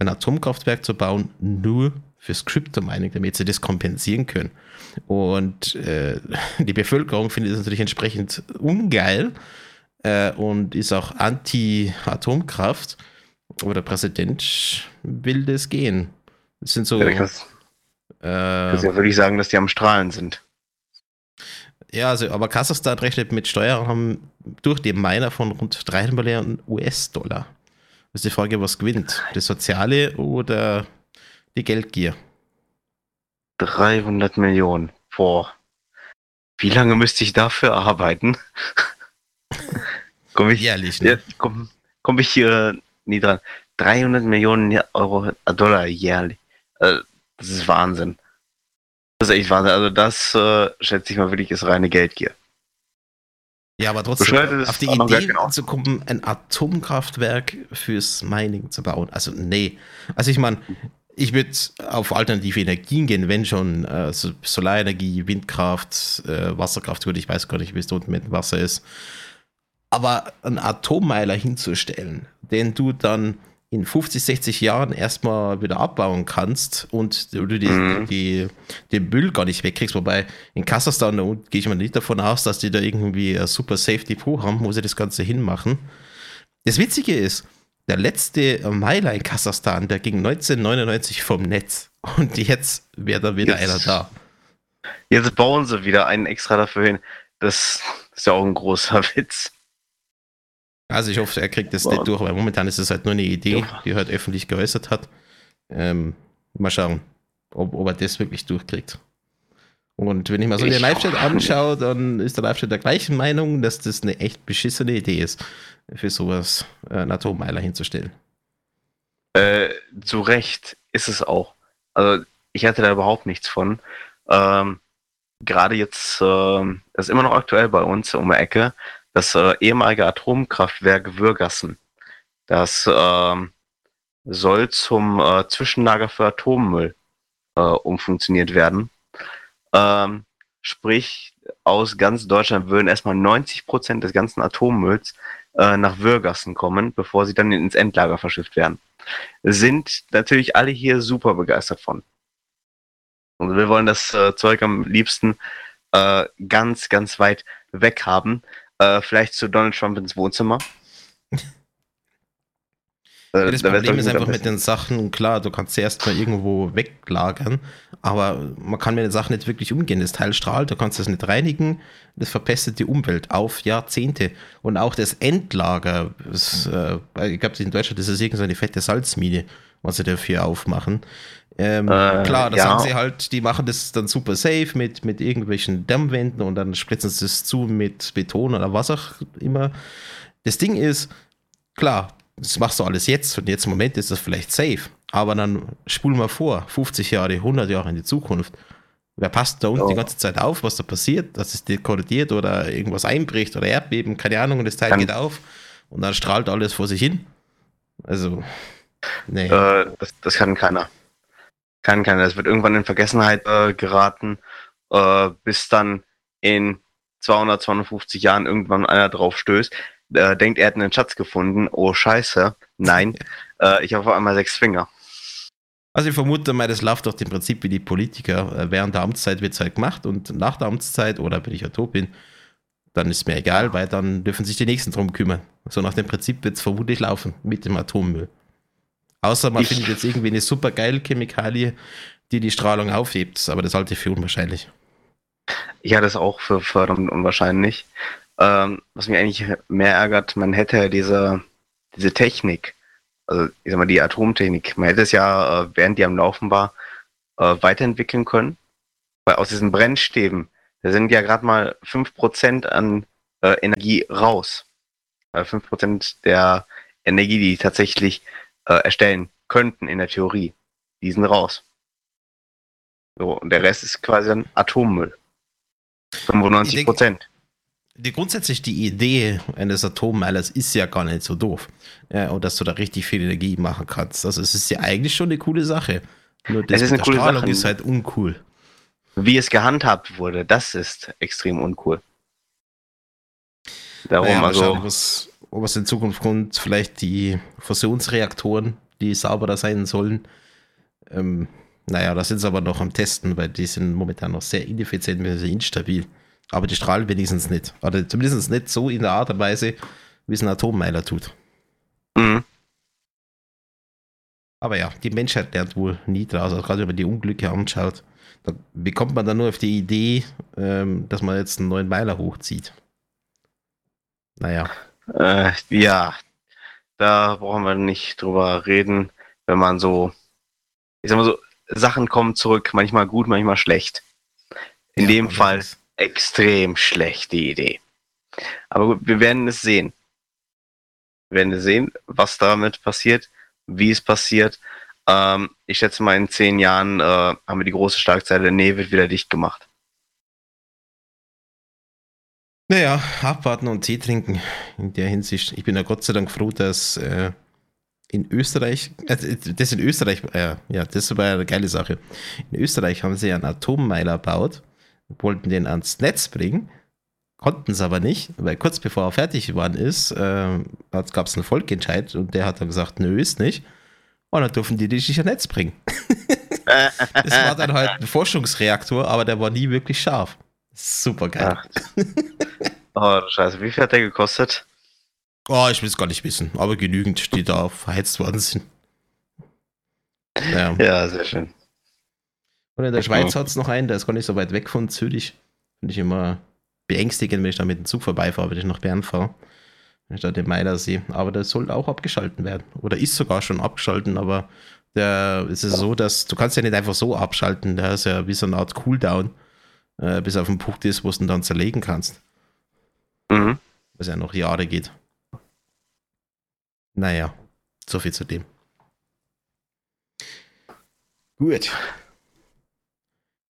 ein Atomkraftwerk zu bauen, nur fürs Crypto-Mining, damit sie das kompensieren können. Und äh, *laughs* die Bevölkerung findet es natürlich entsprechend ungeil äh, und ist auch anti-Atomkraft. Aber der Präsident will das gehen. Das sind so. Ja, ich muss, äh, ja wirklich sagen, dass die am Strahlen sind. Ja, also, aber Kasachstan rechnet mit Steuerrahmen durch die Miner von rund 3 Milliarden US-Dollar. Das ist die Frage, was gewinnt? Das Soziale oder die Geldgier? 300 Millionen. Boah. Wie lange müsste ich dafür arbeiten? komm ich, Jährlich, ne? jetzt komm, komm ich hier nie dran. 300 Millionen Euro, äh, Dollar jährlich. Äh, das ist Wahnsinn. Das ist echt Wahnsinn. Also das äh, schätze ich mal wirklich ist reine Geldgier. Ja, aber trotzdem, auf die Idee genau. zu kommen, ein Atomkraftwerk fürs Mining zu bauen. Also, nee. Also, ich meine, ich würde auf alternative Energien gehen, wenn schon äh, so Solarenergie, Windkraft, äh, Wasserkraft, gut, ich weiß gar nicht, wie es unten mit dem Wasser ist. Aber einen Atommeiler hinzustellen, den du dann in 50, 60 Jahren erstmal wieder abbauen kannst und du die, Mhm. die, den Müll gar nicht wegkriegst. Wobei in Kasachstan, gehe ich mal nicht davon aus, dass die da irgendwie ein super Safety Pro haben, wo sie das Ganze hinmachen. Das Witzige ist, der letzte Meiler in Kasachstan, der ging 1999 vom Netz. Und jetzt wäre da wieder Jetzt- einer da. Jetzt bauen sie wieder einen extra dafür hin. Das ist ja auch ein großer *laughs* Witz. Also ich hoffe, er kriegt das Ja. nicht durch, weil momentan ist es halt nur eine Idee, Ja. die er halt öffentlich geäußert hat. Ähm, mal schauen, ob, ob er das wirklich durchkriegt. Und wenn ich mal so Ich den Live-Chat anschaue, dann ist der Live-Chat der gleichen Meinung, dass das eine echt beschissene Idee ist, für sowas äh, einen Atommeiler hinzustellen. Äh, zu Recht ist es auch. Also ich hatte da überhaupt nichts von. Ähm, Gerade jetzt, ähm, das ist immer noch aktuell bei uns um die Ecke, das äh, ehemalige Atomkraftwerk Würgassen. Das ähm, soll zum äh, Zwischenlager für Atommüll äh, umfunktioniert werden. Ähm, sprich, aus ganz Deutschland würden erstmal 90 Prozent des ganzen Atommülls äh, nach Würgassen kommen, bevor sie dann ins Endlager verschifft werden sind natürlich alle hier super begeistert von. Und wir wollen das äh, Zeug am liebsten äh, ganz, ganz weit weg haben. Äh, vielleicht zu Donald Trump ins Wohnzimmer. Äh, *laughs* ja, das da Problem ist einfach mit den Sachen, klar, du kannst sie erstmal irgendwo weglagern, aber man kann mit den Sachen nicht wirklich umgehen. Das Teil strahlt, du kannst das nicht reinigen, das verpestet die Umwelt auf Jahrzehnte. Und auch das Endlager, das, äh, ich glaube, in Deutschland ist das irgendeine fette Salzmine, was sie dafür aufmachen. Ähm, äh, klar, da ja. sagen sie halt, die machen das dann super safe mit, mit irgendwelchen Dämmwänden und dann spritzen sie es zu mit Beton oder was auch immer. Das Ding ist, klar, das machst du alles jetzt und jetzt im Moment ist das vielleicht safe. Aber dann spulen wir vor, 50 Jahre, 100 Jahre in die Zukunft. Wer passt da unten oh. die ganze Zeit auf, was da passiert, dass es dekorrigiert oder irgendwas einbricht oder Erdbeben, keine Ahnung, und das Teil dann, geht auf und dann strahlt alles vor sich hin. Also, nee. Äh, das, das, kann keiner. Kann keiner. Das wird irgendwann in Vergessenheit äh, geraten, äh, bis dann in 200, 250 Jahren irgendwann einer drauf stößt äh, denkt, er hat einen Schatz gefunden. Oh, scheiße. Nein, *laughs* äh, ich habe auf einmal sechs Finger. Also ich vermute mal, das läuft doch im Prinzip wie die Politiker. Äh, während der Amtszeit wird es halt gemacht und nach der Amtszeit oder wenn ich ja tot bin, dann ist mir egal, weil dann dürfen sich die Nächsten drum kümmern. So nach dem Prinzip wird es vermutlich laufen mit dem Atommüll. Außer man ich findet jetzt irgendwie eine super geile Chemikalie, die die Strahlung aufhebt, aber das halte ich für unwahrscheinlich. Ich halte es auch für verdammt unwahrscheinlich. Ähm, was mich eigentlich mehr ärgert, man hätte diese, diese Technik, also ich sag mal die Atomtechnik, man hätte es ja, äh, während die am Laufen war, äh, weiterentwickeln können. Weil aus diesen Brennstäben, da sind ja gerade mal 5% an äh, Energie raus. Äh, 5% der Energie, die tatsächlich äh, erstellen könnten in der Theorie, die sind raus. So, und der Rest ist quasi dann Atommüll. 95 Prozent die, grundsätzlich die Idee eines Atommeilers ist ja gar nicht so doof. Ja, und dass du da richtig viel Energie machen kannst. Also es ist ja eigentlich schon eine coole Sache. Nur das es ist eine coole Strahlung Sache. ist halt uncool. Wie es gehandhabt wurde, das ist extrem uncool. Darum naja, also. Ob es in Zukunft kommt, vielleicht die Fusionsreaktoren, die sauberer sein sollen. Ähm, naja, da sind sie aber noch am Testen, weil die sind momentan noch sehr ineffizient, sehr instabil. Aber die strahlen wenigstens nicht. Oder zumindest nicht so in der Art und Weise, wie es ein Atommeiler tut. Mhm. Aber ja, die Menschheit lernt wohl nie draus. Also gerade wenn man die Unglücke anschaut, da bekommt man dann nur auf die Idee, ähm, dass man jetzt einen neuen Meiler hochzieht. Naja. Äh, ja, da brauchen wir nicht drüber reden, wenn man so, ich sag mal so, Sachen kommen zurück, manchmal gut, manchmal schlecht. In ja, dem Fall extrem schlechte Idee. Aber gut, wir werden es sehen. Wir werden es sehen, was damit passiert, wie es passiert. Ähm, ich schätze mal, in zehn Jahren äh, haben wir die große Schlagzeile, nee, wird wieder dicht gemacht. Naja, abwarten und Tee trinken in der Hinsicht. Ich bin ja Gott sei Dank froh, dass äh, in Österreich, äh, das in Österreich, äh, ja, das war eine geile Sache. In Österreich haben sie einen Atommeiler gebaut wollten den ans Netz bringen, konnten es aber nicht, weil kurz bevor er fertig geworden ist, äh, gab es einen Volkentscheid und der hat dann gesagt, nö, ist nicht. Und dann durften die dich nicht ans Netz bringen. *laughs* das war dann halt ein Forschungsreaktor, aber der war nie wirklich scharf. Super geil. oh, scheiße. Wie viel hat der gekostet? Oh, ich will es gar nicht wissen, aber genügend, die da verheizt worden sind. Ja, ja sehr schön. Und in der Schweiz hat es noch einen, der ist gar nicht so weit weg von Zürich. Finde ich immer beängstigend, wenn ich da mit dem Zug vorbeifahre, wenn ich nach Bern fahre. Wenn ich da den Meiler sehe. Aber der soll auch abgeschalten werden. Oder ist sogar schon abgeschalten, aber der ist es so, dass du kannst ja nicht einfach so abschalten. Der ist ja wie so eine Art Cooldown, äh, bis auf den Punkt ist, wo du ihn dann zerlegen kannst. Mhm. Was ja noch Jahre geht. Naja, so viel zu dem. Gut.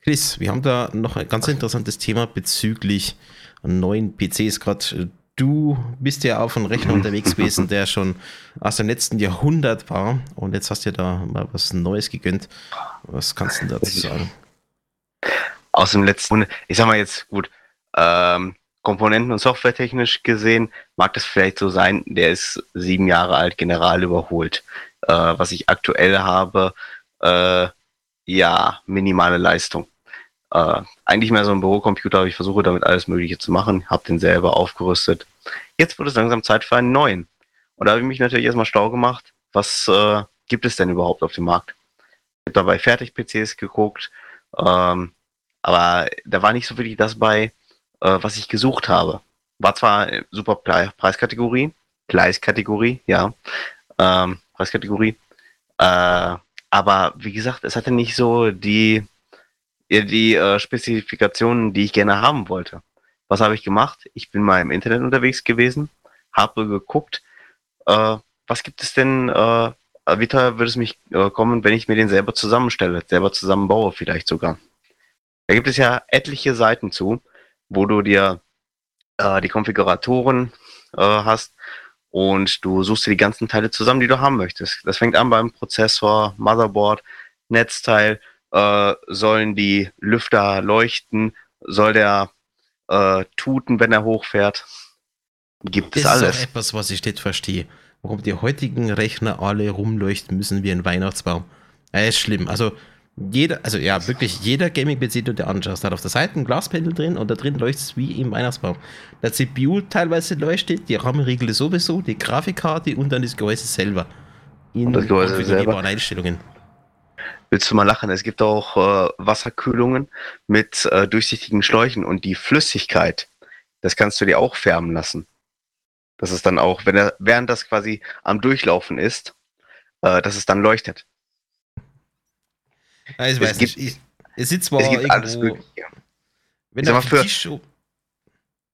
Chris, wir haben da noch ein ganz interessantes Thema bezüglich neuen PCs. Gerade du bist ja auf einem Rechner unterwegs gewesen, der schon aus dem letzten Jahrhundert war und jetzt hast du dir da mal was Neues gegönnt. Was kannst du dazu sagen? Aus dem letzten, ich sag mal jetzt gut, ähm, Komponenten- und Softwaretechnisch gesehen mag das vielleicht so sein, der ist sieben Jahre alt, general überholt. Äh, was ich aktuell habe, äh, ja, minimale Leistung. Äh, eigentlich mehr so ein Bürocomputer, aber ich versuche damit alles Mögliche zu machen, habe den selber aufgerüstet. Jetzt wird es langsam Zeit für einen neuen. Und da habe ich mich natürlich erstmal stau gemacht, was äh, gibt es denn überhaupt auf dem Markt. Ich habe dabei Fertig-PCs geguckt, ähm, aber da war nicht so wirklich das bei, äh, was ich gesucht habe. War zwar super Preiskategorie, Preiskategorie, ja, ähm, Preiskategorie, äh, aber wie gesagt, es hatte nicht so die, die äh, Spezifikationen, die ich gerne haben wollte. Was habe ich gemacht? Ich bin mal im Internet unterwegs gewesen, habe geguckt, äh, was gibt es denn, äh, wie teuer würde es mich äh, kommen, wenn ich mir den selber zusammenstelle, selber zusammenbaue vielleicht sogar. Da gibt es ja etliche Seiten zu, wo du dir äh, die Konfiguratoren äh, hast und du suchst dir die ganzen Teile zusammen, die du haben möchtest. Das fängt an beim Prozessor, Motherboard, Netzteil, äh, sollen die Lüfter leuchten, soll der äh, tuten, wenn er hochfährt. Gibt es alles. Das ist etwas, was ich nicht verstehe. Warum die heutigen Rechner alle rumleuchten müssen wie ein Weihnachtsbaum. Das ist schlimm. Also jeder, also ja, wirklich jeder Gaming-PC, den du anschaust, hat auf der Seite ein Glaspanel drin und da drin leuchtet es wie im Weihnachtsbaum. Der CPU teilweise leuchtet, die RAM-Riegel sowieso, die Grafikkarte und dann das Gehäuse selber. In das Gehäuse selber. Einstellungen. Willst du mal lachen? Es gibt auch äh, Wasserkühlungen mit äh, durchsichtigen Schläuchen und die Flüssigkeit, das kannst du dir auch färben lassen. Das ist dann auch, wenn er, während das quasi am Durchlaufen ist, äh, dass es dann leuchtet. Ja, ich weiß es gibt, nicht. Ich, es sitzt zwar es gibt alles Mögliche. Wenn ich sag mal, für, Tisch,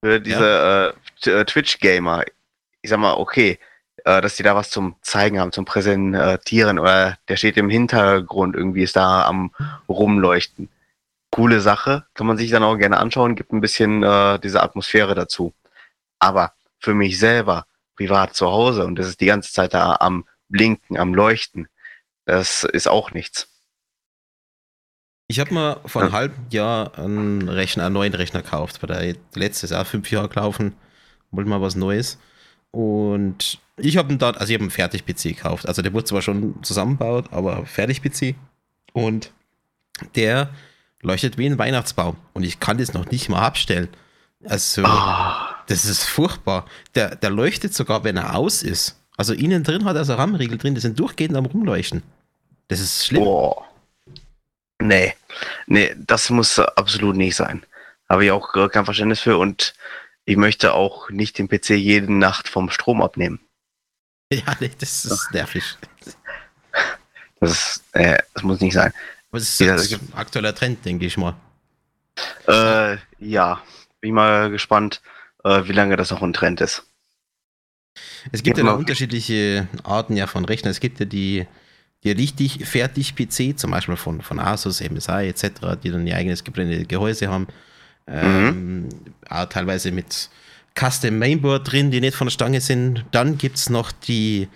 für diese ja. äh, Twitch-Gamer, ich sag mal, okay, äh, dass die da was zum Zeigen haben, zum Präsentieren oder der steht im Hintergrund irgendwie, ist da am Rumleuchten. Coole Sache, kann man sich dann auch gerne anschauen, gibt ein bisschen äh, diese Atmosphäre dazu. Aber für mich selber, privat zu Hause, und das ist die ganze Zeit da am Blinken, am Leuchten, das ist auch nichts. Ich habe mal vor einem ja. halben Jahr einen Rechner, einen neuen Rechner gekauft, weil der letztes Jahr fünf Jahre gelaufen, wollte mal was Neues. Und ich habe dann, also ich habe einen Fertig-PC gekauft. Also der wurde zwar schon zusammengebaut, aber Fertig-PC. Und der leuchtet wie ein Weihnachtsbaum. Und ich kann das noch nicht mal abstellen. Also, oh. das ist furchtbar. Der, der leuchtet sogar, wenn er aus ist. Also innen drin hat er so RAM-Riegel drin, die sind durchgehend am Rumleuchten. Das ist schlimm. Oh. Nee, nee, das muss absolut nicht sein. Habe ich auch kein Verständnis für und ich möchte auch nicht den PC jede Nacht vom Strom abnehmen. *laughs* Ja, nee, das ist *laughs* nervig. Das, ist, äh, das muss nicht sein. Aber es ist ja, ein aktueller Trend, denke ich mal. Äh, ja, bin mal gespannt, äh, wie lange das noch ein Trend ist. Es gibt ja, ja unterschiedliche Arten ja von Rechnern. Es gibt ja die die richtig fertig PC, zum Beispiel von, von Asus, MSI etc., die dann ihr eigenes gebrennende Gehäuse haben, ähm, mhm. auch teilweise mit Custom Mainboard drin, die nicht von der Stange sind. Dann gibt es noch die,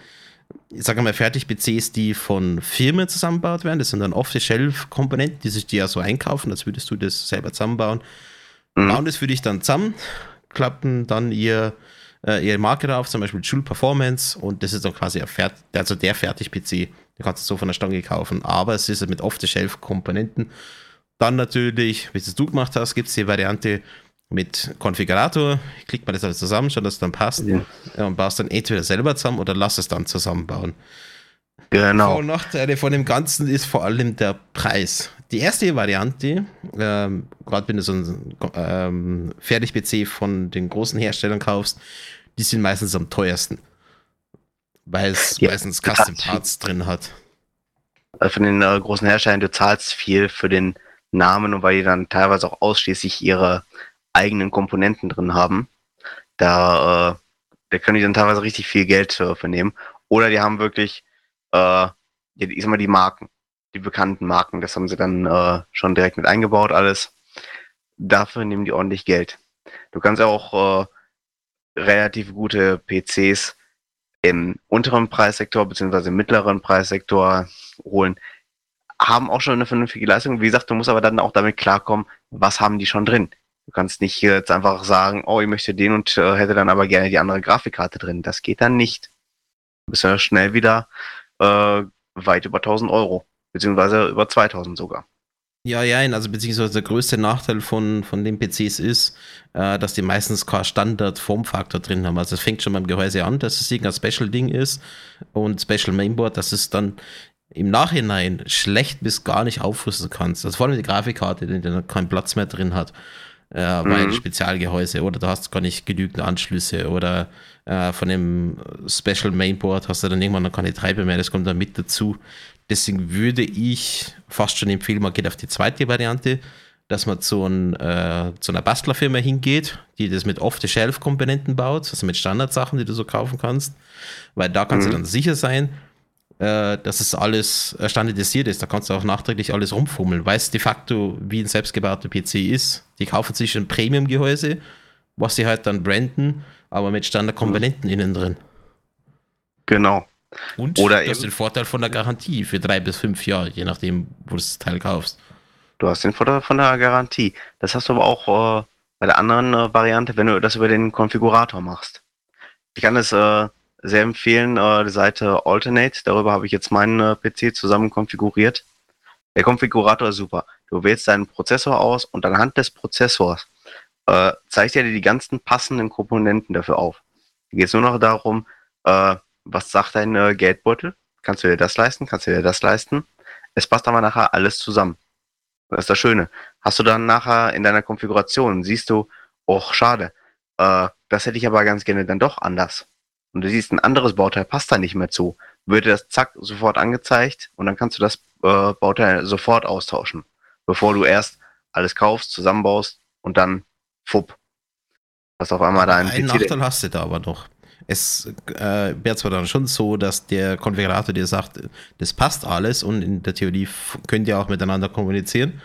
ich sage mal, Fertig-PCs, die von Firmen zusammengebaut werden. Das sind dann Off-the-Shelf-Komponenten, die sich die ja so einkaufen, als würdest du das selber zusammenbauen. Mhm. Bauen das für dich dann zusammen, klappen dann ihr, äh, ihre Marke drauf, zum Beispiel Joule Performance, und das ist dann quasi Fert also der Fertig-PC. Du kannst es so von der Stange kaufen, aber es ist mit Off-the-Shelf-Komponenten. Dann natürlich, wie es du gemacht hast, gibt es die Variante mit Konfigurator. Klickt man das alles zusammen, schon dass es dann passt. Ja. Und baust dann entweder selber zusammen oder lass es dann zusammenbauen. Genau. Vor- Nachteile von dem Ganzen ist vor allem der Preis. Die erste Variante, ähm, gerade wenn du so ein ähm, Fertig-PC von den großen Herstellern kaufst, die sind meistens am teuersten weil es ja, meistens Custom Parts drin hat. Also von den äh, großen Herstellern, du zahlst viel für den Namen und weil die dann teilweise auch ausschließlich ihre eigenen Komponenten drin haben, da, äh, da können die dann teilweise richtig viel Geld äh, vernehmen. Oder die haben wirklich, äh, ich sag mal, die Marken, die bekannten Marken, das haben sie dann äh, schon direkt mit eingebaut, alles. Dafür nehmen die ordentlich Geld. Du kannst auch äh, relativ gute PCs im unteren Preissektor bzw. im mittleren Preissektor holen, haben auch schon eine vernünftige Leistung. Wie gesagt, du musst aber dann auch damit klarkommen, was haben die schon drin. Du kannst nicht jetzt einfach sagen, oh, ich möchte den und äh, hätte dann aber gerne die andere Grafikkarte drin. Das geht dann nicht. Du bist ja schnell wieder äh, weit über 1000 Euro, beziehungsweise über 2000 sogar. Ja, ja, also beziehungsweise der größte Nachteil von, von den PCs ist, äh, dass die meistens keinen Standard-Formfaktor drin haben. Also es fängt schon beim Gehäuse an, dass es irgendein Special-Ding ist und Special Mainboard, dass es dann im Nachhinein schlecht bis gar nicht aufrüsten kannst. Also vor allem die Grafikkarte, die dann keinen Platz mehr drin hat, äh, weil mhm. Spezialgehäuse oder du hast gar nicht genügend Anschlüsse oder äh, von dem Special Mainboard hast du dann irgendwann noch keine Treiber mehr, das kommt dann mit dazu. Deswegen würde ich fast schon empfehlen, man geht auf die zweite Variante, dass man zu, ein, äh, zu einer Bastlerfirma hingeht, die das mit Off-the-Shelf-Komponenten baut, also mit Standardsachen, die du so kaufen kannst, weil da kannst mhm. du dann sicher sein, äh, dass es alles standardisiert ist. Da kannst du auch nachträglich alles rumfummeln. Weißt de facto, wie ein selbstgebauter PC ist. Die kaufen sich ein Premium-Gehäuse, was sie halt dann branden, aber mit Standardkomponenten mhm. innen drin. Genau. Und Oder du hast den Vorteil von der Garantie für drei bis fünf Jahre, je nachdem, wo du das Teil kaufst. Du hast den Vorteil von der Garantie. Das hast du aber auch äh, bei der anderen äh, Variante, wenn du das über den Konfigurator machst. Ich kann es äh, sehr empfehlen, äh, die Seite Alternate. Darüber habe ich jetzt meinen äh, PC zusammen konfiguriert. Der Konfigurator ist super. Du wählst deinen Prozessor aus und anhand des Prozessors äh, zeigt er dir die ganzen passenden Komponenten dafür auf. Hier geht es nur noch darum, äh, was sagt dein äh, Geldbeutel? Kannst du dir das leisten? Kannst du dir das leisten? Es passt aber nachher alles zusammen. Das ist das Schöne. Hast du dann nachher in deiner Konfiguration, siehst du, oh, schade, äh, das hätte ich aber ganz gerne dann doch anders. Und du siehst, ein anderes Bauteil passt da nicht mehr zu. Würde das zack sofort angezeigt und dann kannst du das äh, Bauteil sofort austauschen. Bevor du erst alles kaufst, zusammenbaust und dann fupp. Hast auf einmal da einen Einen Nachteil hast du da aber noch es äh, wäre zwar dann schon so, dass der Konfigurator dir sagt, das passt alles und in der Theorie könnt ihr auch miteinander kommunizieren.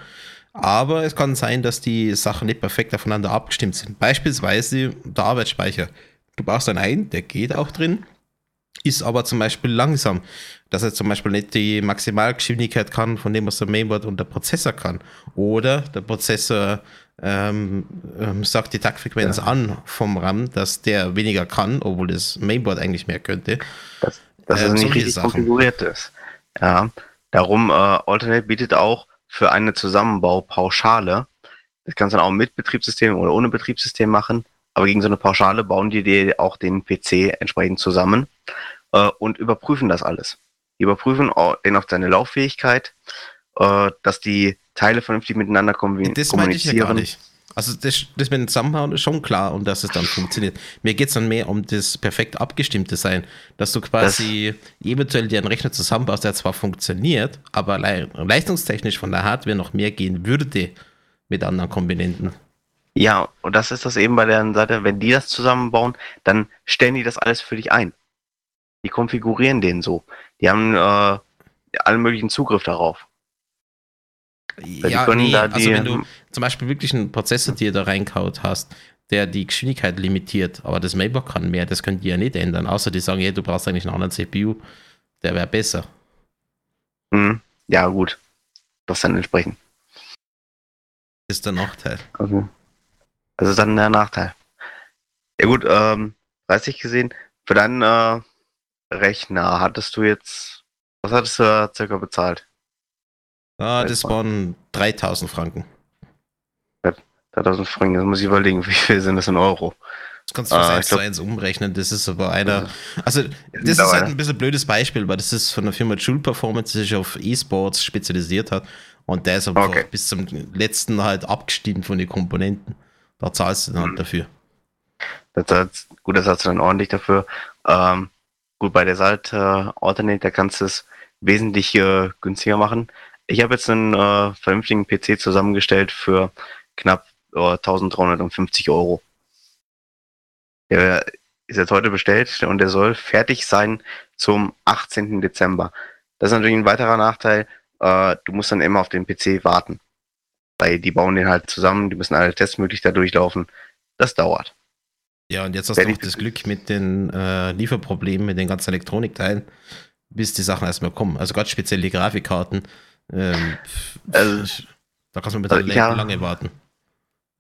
Aber es kann sein, dass die Sachen nicht perfekt aufeinander abgestimmt sind. Beispielsweise der Arbeitsspeicher. Du baust dann ein, der geht auch drin, ist aber zum Beispiel langsam, dass er zum Beispiel nicht die Maximalgeschwindigkeit kann, von dem was der Mainboard und der Prozessor kann. Oder der Prozessor ähm, ähm, sagt die Taktfrequenz ja. an vom RAM, dass der weniger kann, obwohl das Mainboard eigentlich mehr könnte. Dass, dass äh, es nicht richtig Sachen. konfiguriert ist. Ja, darum äh, Alternate bietet auch für eine Zusammenbaupauschale, das kannst du dann auch mit Betriebssystem oder ohne Betriebssystem machen, aber gegen so eine Pauschale bauen die dir auch den PC entsprechend zusammen äh, und überprüfen das alles. Die überprüfen den auf seine Lauffähigkeit, äh, dass die Teile vernünftig miteinander kommunizieren. Das meinte ich ja gar nicht. Also das, das mit dem Zusammenhauen ist schon klar und dass es dann funktioniert. Mir geht es dann mehr um das perfekt abgestimmte Sein, dass du quasi das eventuell dir einen Rechner zusammenbaust, der zwar funktioniert, aber le leistungstechnisch von der Hardware noch mehr gehen würde mit anderen Komponenten. Ja, und das ist das eben bei der Seite, wenn die das zusammenbauen, dann stellen die das alles für dich ein. Die konfigurieren den so. Die haben äh, allen möglichen Zugriff darauf. Ja, nee, also wenn du zum Beispiel wirklich einen Prozessor dir da reinkaut hast, der die Geschwindigkeit limitiert, aber das Mailbox kann mehr, das könnt ihr ja nicht ändern, außer die sagen, hey, du brauchst eigentlich einen anderen CPU, der wäre besser. Mhm. Ja, gut. Das dann entsprechend. Ist der Nachteil. Okay. Das ist dann der Nachteil. Ja gut, ähm, 30 gesehen, für deinen äh, Rechner hattest du jetzt, was hattest du da circa bezahlt? Ah, das waren 3000 Franken. 3000 Franken, das muss ich überlegen, *laughs* wie viel sind das in Euro? Das kannst du ah, 1 zu 1 umrechnen, das ist aber einer. Also, das ist halt ein bisschen ein blödes Beispiel, weil das ist von der Firma Joule Performance, die sich auf E-Sports spezialisiert hat. Und der ist aber okay. bis zum letzten halt abgestimmt von den Komponenten. Da zahlst du dann halt dafür. Das heißt, gut, das hast du dann ordentlich dafür. Ähm, gut, bei der Salt äh, Alternate, da kannst du es wesentlich äh, günstiger machen. Ich habe jetzt einen äh, vernünftigen PC zusammengestellt für knapp äh, 1350 Euro. Der ist jetzt heute bestellt und der soll fertig sein zum 18. Dezember. Das ist natürlich ein weiterer Nachteil. Äh, du musst dann immer auf den PC warten. Weil die bauen den halt zusammen, die müssen alle Tests möglich da durchlaufen. Das dauert. Ja, und jetzt hast Wenn du auch das Glück mit den äh, Lieferproblemen, mit den ganzen Elektronikteilen, bis die Sachen erstmal kommen. Also gerade speziell die Grafikkarten ähm, also, da kannst du mit also ja, lange warten.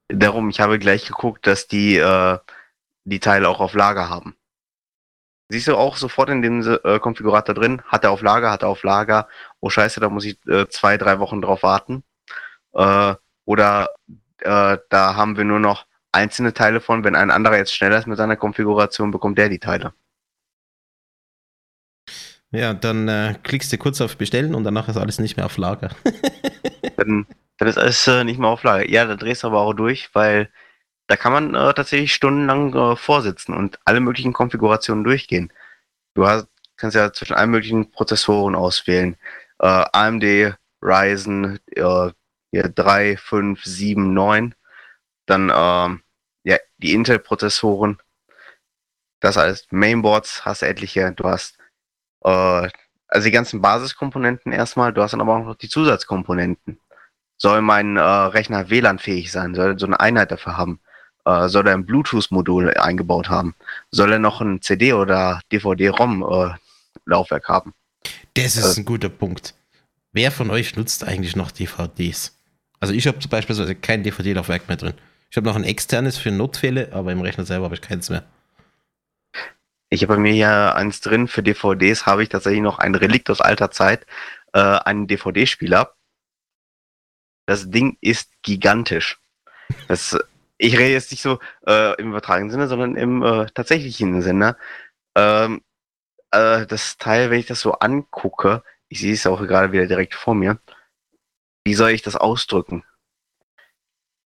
Darum, ich habe gleich geguckt, dass die äh, die Teile auch auf Lager haben. Siehst du auch sofort in dem äh, Konfigurator drin, hat er auf Lager, hat er auf Lager. Oh scheiße, da muss ich äh, zwei, drei Wochen drauf warten. Äh, oder äh, da haben wir nur noch einzelne Teile von. Wenn ein anderer jetzt schneller ist mit seiner Konfiguration, bekommt der die Teile. Ja, dann äh, klickst du kurz auf Bestellen und danach ist alles nicht mehr auf Lager. *laughs* dann, dann ist alles äh, nicht mehr auf Lager. Ja, da drehst du aber auch durch, weil da kann man äh, tatsächlich stundenlang äh, vorsitzen und alle möglichen Konfigurationen durchgehen. Du hast, kannst ja zwischen allen möglichen Prozessoren auswählen. Äh, AMD, Ryzen, äh, 3, 5, 7, 9. Dann ähm, ja, die Intel-Prozessoren. Das heißt, Mainboards hast du etliche. Du hast äh, also die ganzen Basiskomponenten erstmal. Du hast dann aber auch noch die Zusatzkomponenten. Soll mein äh, Rechner WLAN-fähig sein? Soll er so eine Einheit dafür haben? Äh, soll er ein Bluetooth-Modul eingebaut haben? Soll er noch ein CD- oder DVD-ROM-Laufwerk äh, haben? Das ist äh, ein guter Punkt. Wer von euch nutzt eigentlich noch DVDs? Also ich habe zum Beispiel kein DVD-Laufwerk mehr drin. Ich habe noch ein externes für Notfälle, aber im Rechner selber habe ich keins mehr. Ich habe bei mir ja eins drin. Für DVDs habe ich tatsächlich noch ein Relikt aus alter Zeit, äh, einen DVD-Spieler. Das Ding ist gigantisch. Das, ich rede jetzt nicht so äh, im übertragenen Sinne, sondern im äh, tatsächlichen Sinne. Ähm, äh, das Teil, wenn ich das so angucke, ich sehe es auch gerade wieder direkt vor mir. Wie soll ich das ausdrücken?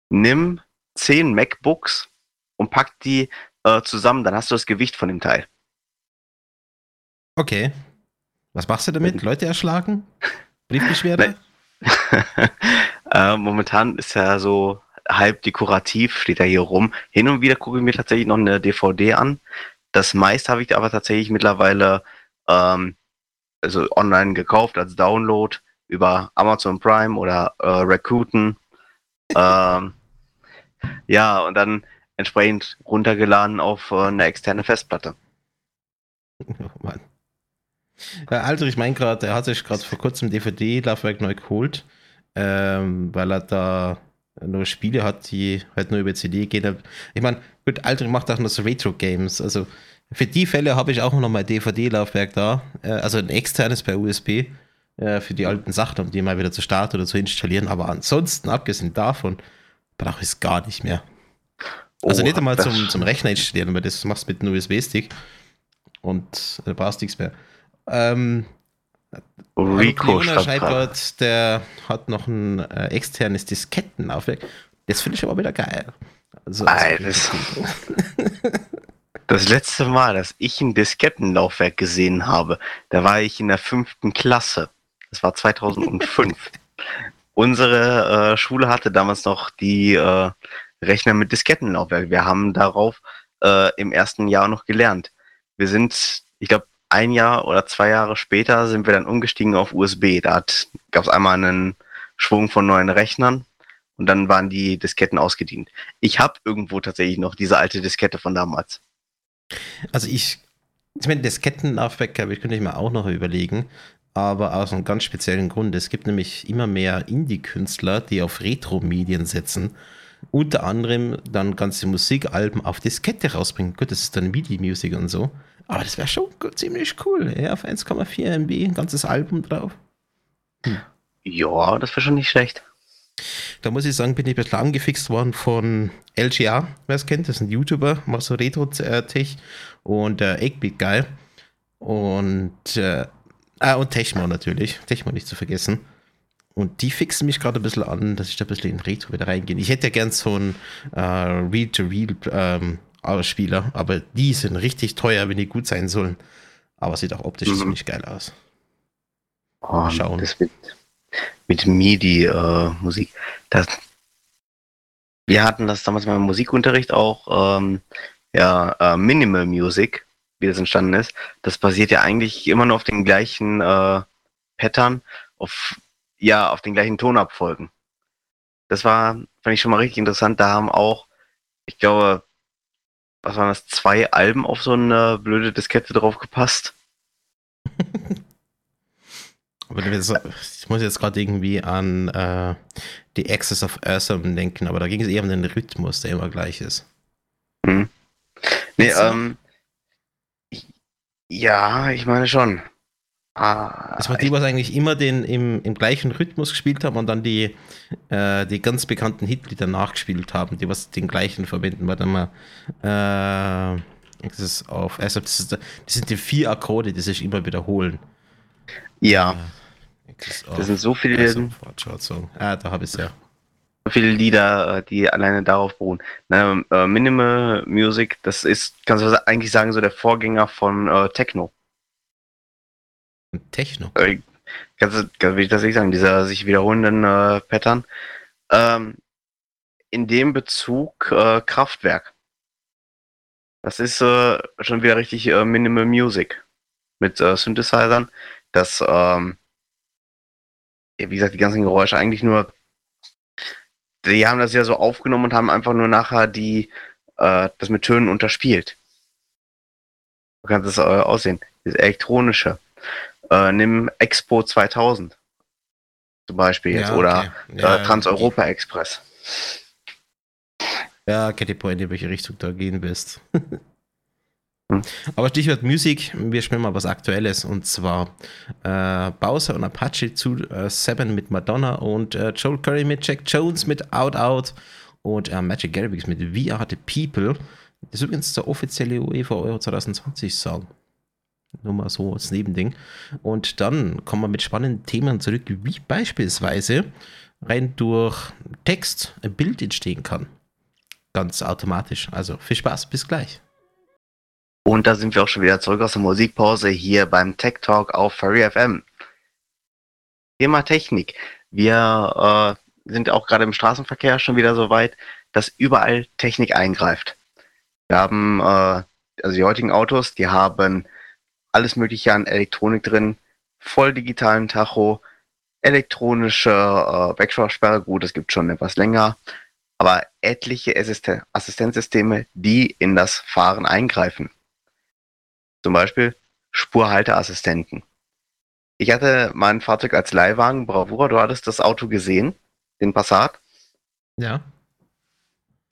Nimm zehn MacBooks und pack die äh, zusammen, dann hast du das Gewicht von dem Teil. Okay. Was machst du damit? Leute erschlagen? Briefbeschwerde? *laughs* äh, momentan ist ja so halb dekorativ, steht er hier rum. Hin und wieder gucke ich mir tatsächlich noch eine DVD an. Das meiste habe ich aber tatsächlich mittlerweile ähm, also online gekauft als Download über Amazon Prime oder äh, Rakuten. ähm, ja, und dann entsprechend runtergeladen auf äh, eine externe Festplatte. *laughs* Oh Mann. Ja, also ich meine gerade, er hat sich gerade vor kurzem DVD-Laufwerk neu geholt, ähm, weil er da nur Spiele hat, die halt nur über CD gehen. Ich meine, gut, Alter macht auch noch so Retro-Games. Also für die Fälle habe ich auch noch mal DVD-Laufwerk da, äh, also ein externes per USB äh, für die alten Sachen, um die mal wieder zu starten oder zu installieren. Aber ansonsten, abgesehen davon, brauche ich es gar nicht mehr. Also oh, nicht einmal zum, zum Rechner installieren, weil das machst du mit einem USB-Stick und äh, brauchst nichts mehr. Ähm, Rico schreibt dort, der hat noch ein äh, externes Diskettenlaufwerk. Das finde ich aber wieder geil. Also, das, *laughs* das letzte Mal, dass ich ein Diskettenlaufwerk gesehen habe, da war ich in der fünften Klasse. Das war 2005. Unsere äh, Schule hatte damals noch die äh, Rechner mit Diskettenlaufwerk. Wir haben darauf äh, im ersten Jahr noch gelernt. Wir sind, ich glaube, ein Jahr oder zwei Jahre später sind wir dann umgestiegen auf USB. Da gab es einmal einen Schwung von neuen Rechnern und dann waren die Disketten ausgedient. Ich habe irgendwo tatsächlich noch diese alte Diskette von damals. Also ich, ich meine, Diskettenlaufwerk ich könnte ich mir auch noch überlegen, aber aus einem ganz speziellen Grund. Es gibt nämlich immer mehr Indie-Künstler, die auf Retro-Medien setzen. Unter anderem dann ganze Musikalben auf Diskette rausbringen. Gut, das ist dann MIDI-Music und so. Aber das wäre schon ziemlich cool. Ja, auf 1,4 MB, ein ganzes Album drauf. Hm. Ja, das wäre schon nicht schlecht. Da muss ich sagen, bin ich ein bisschen angefixt worden von LGA, wer es kennt, das ist ein YouTuber, macht so Retro-Tech und äh, 8-Bit Guy. Und, äh, ah, und Techmo natürlich, Techmo nicht zu vergessen. Und die fixen mich gerade ein bisschen an, dass ich da ein bisschen in Retro wieder reingehe. Ich hätte ja gern so ein äh, Real-to-Real ähm, Spieler, aber die sind richtig teuer, wenn die gut sein sollen. Aber sieht auch optisch mhm. ziemlich geil aus. Oh, Schauen. Das mit, mit MIDI-Musik. Äh, wir hatten das damals mal im Musikunterricht auch, ähm, ja, äh, Minimal Music, wie das entstanden ist. Das basiert ja eigentlich immer nur auf den gleichen äh, Pattern, auf, ja, auf den gleichen Tonabfolgen. Das war, fand ich schon mal richtig interessant. Da haben auch, ich glaube, was waren das, zwei Alben auf so eine blöde Diskette drauf gepasst. *laughs* aber ich muss jetzt gerade irgendwie an äh, The Access of Awesome denken, aber da ging es eher um den Rhythmus, der immer gleich ist. Hm. Nee, ähm, ja, ich meine schon. Ah, das war die, was eigentlich immer den im, im gleichen Rhythmus gespielt haben und dann die, äh, die ganz bekannten Hitlieder nachgespielt haben, die was den gleichen verwenden. Warte mal. Äh, das ist auf. Also das, ist, das sind die vier Akkorde, die sich immer wiederholen. Ja. Äh, das, das sind so viele. Ah, da habe ich es ja. Viele Lieder, äh, die alleine darauf beruhen. Na, äh, Minimal Music, das ist, kannst du eigentlich sagen, so der Vorgänger von äh, Techno. Techno. Äh, kannst du, will ich das nicht sagen, dieser sich wiederholenden äh, Pattern. Ähm, in dem Bezug äh, Kraftwerk. Das ist äh, schon wieder richtig Minimal Music mit Synthesizern. Das, ähm, wie gesagt, die ganzen Geräusche eigentlich nur, die haben das ja so aufgenommen und haben einfach nur nachher die, äh, das mit Tönen unterspielt. Du kannst es äh, aussehen. Das elektronische. Äh, nimm Expo 2000 zum Beispiel jetzt ja, oder okay. ja, äh, Trans-Europa Express. Ja, Katy Point, in welche Richtung du da gehen willst. *laughs* hm. Aber Stichwort Musik, wir spielen mal was Aktuelles und zwar äh, Bowser und Apache zu äh, Seven mit Madonna und äh, Joel Curry mit Jack Jones mit Out Out und äh, Magic Garrix mit We Are the People. Das ist übrigens der offizielle UEFA Euro 2020 Song. Nur mal so als Nebending. Und dann kommen wir mit spannenden Themen zurück, wie beispielsweise rein durch Text ein Bild entstehen kann. Ganz automatisch. Also viel Spaß, bis gleich. Und da sind wir auch schon wieder zurück aus der Musikpause hier beim Tech Talk auf Furry FM. Thema Technik. Wir äh, sind auch gerade im Straßenverkehr schon wieder so weit, dass überall Technik eingreift. Wir haben, äh, also die heutigen Autos, die haben alles Mögliche an Elektronik drin, voll digitalen Tacho, elektronische äh, Wegschaussperre, gut, das gibt schon etwas länger, aber etliche Assisten Assistenzsysteme, die in das Fahren eingreifen. Zum Beispiel Spurhalteassistenten. Ich hatte mein Fahrzeug als Leihwagen, Bravura, du hattest das Auto gesehen, den Passat. Ja.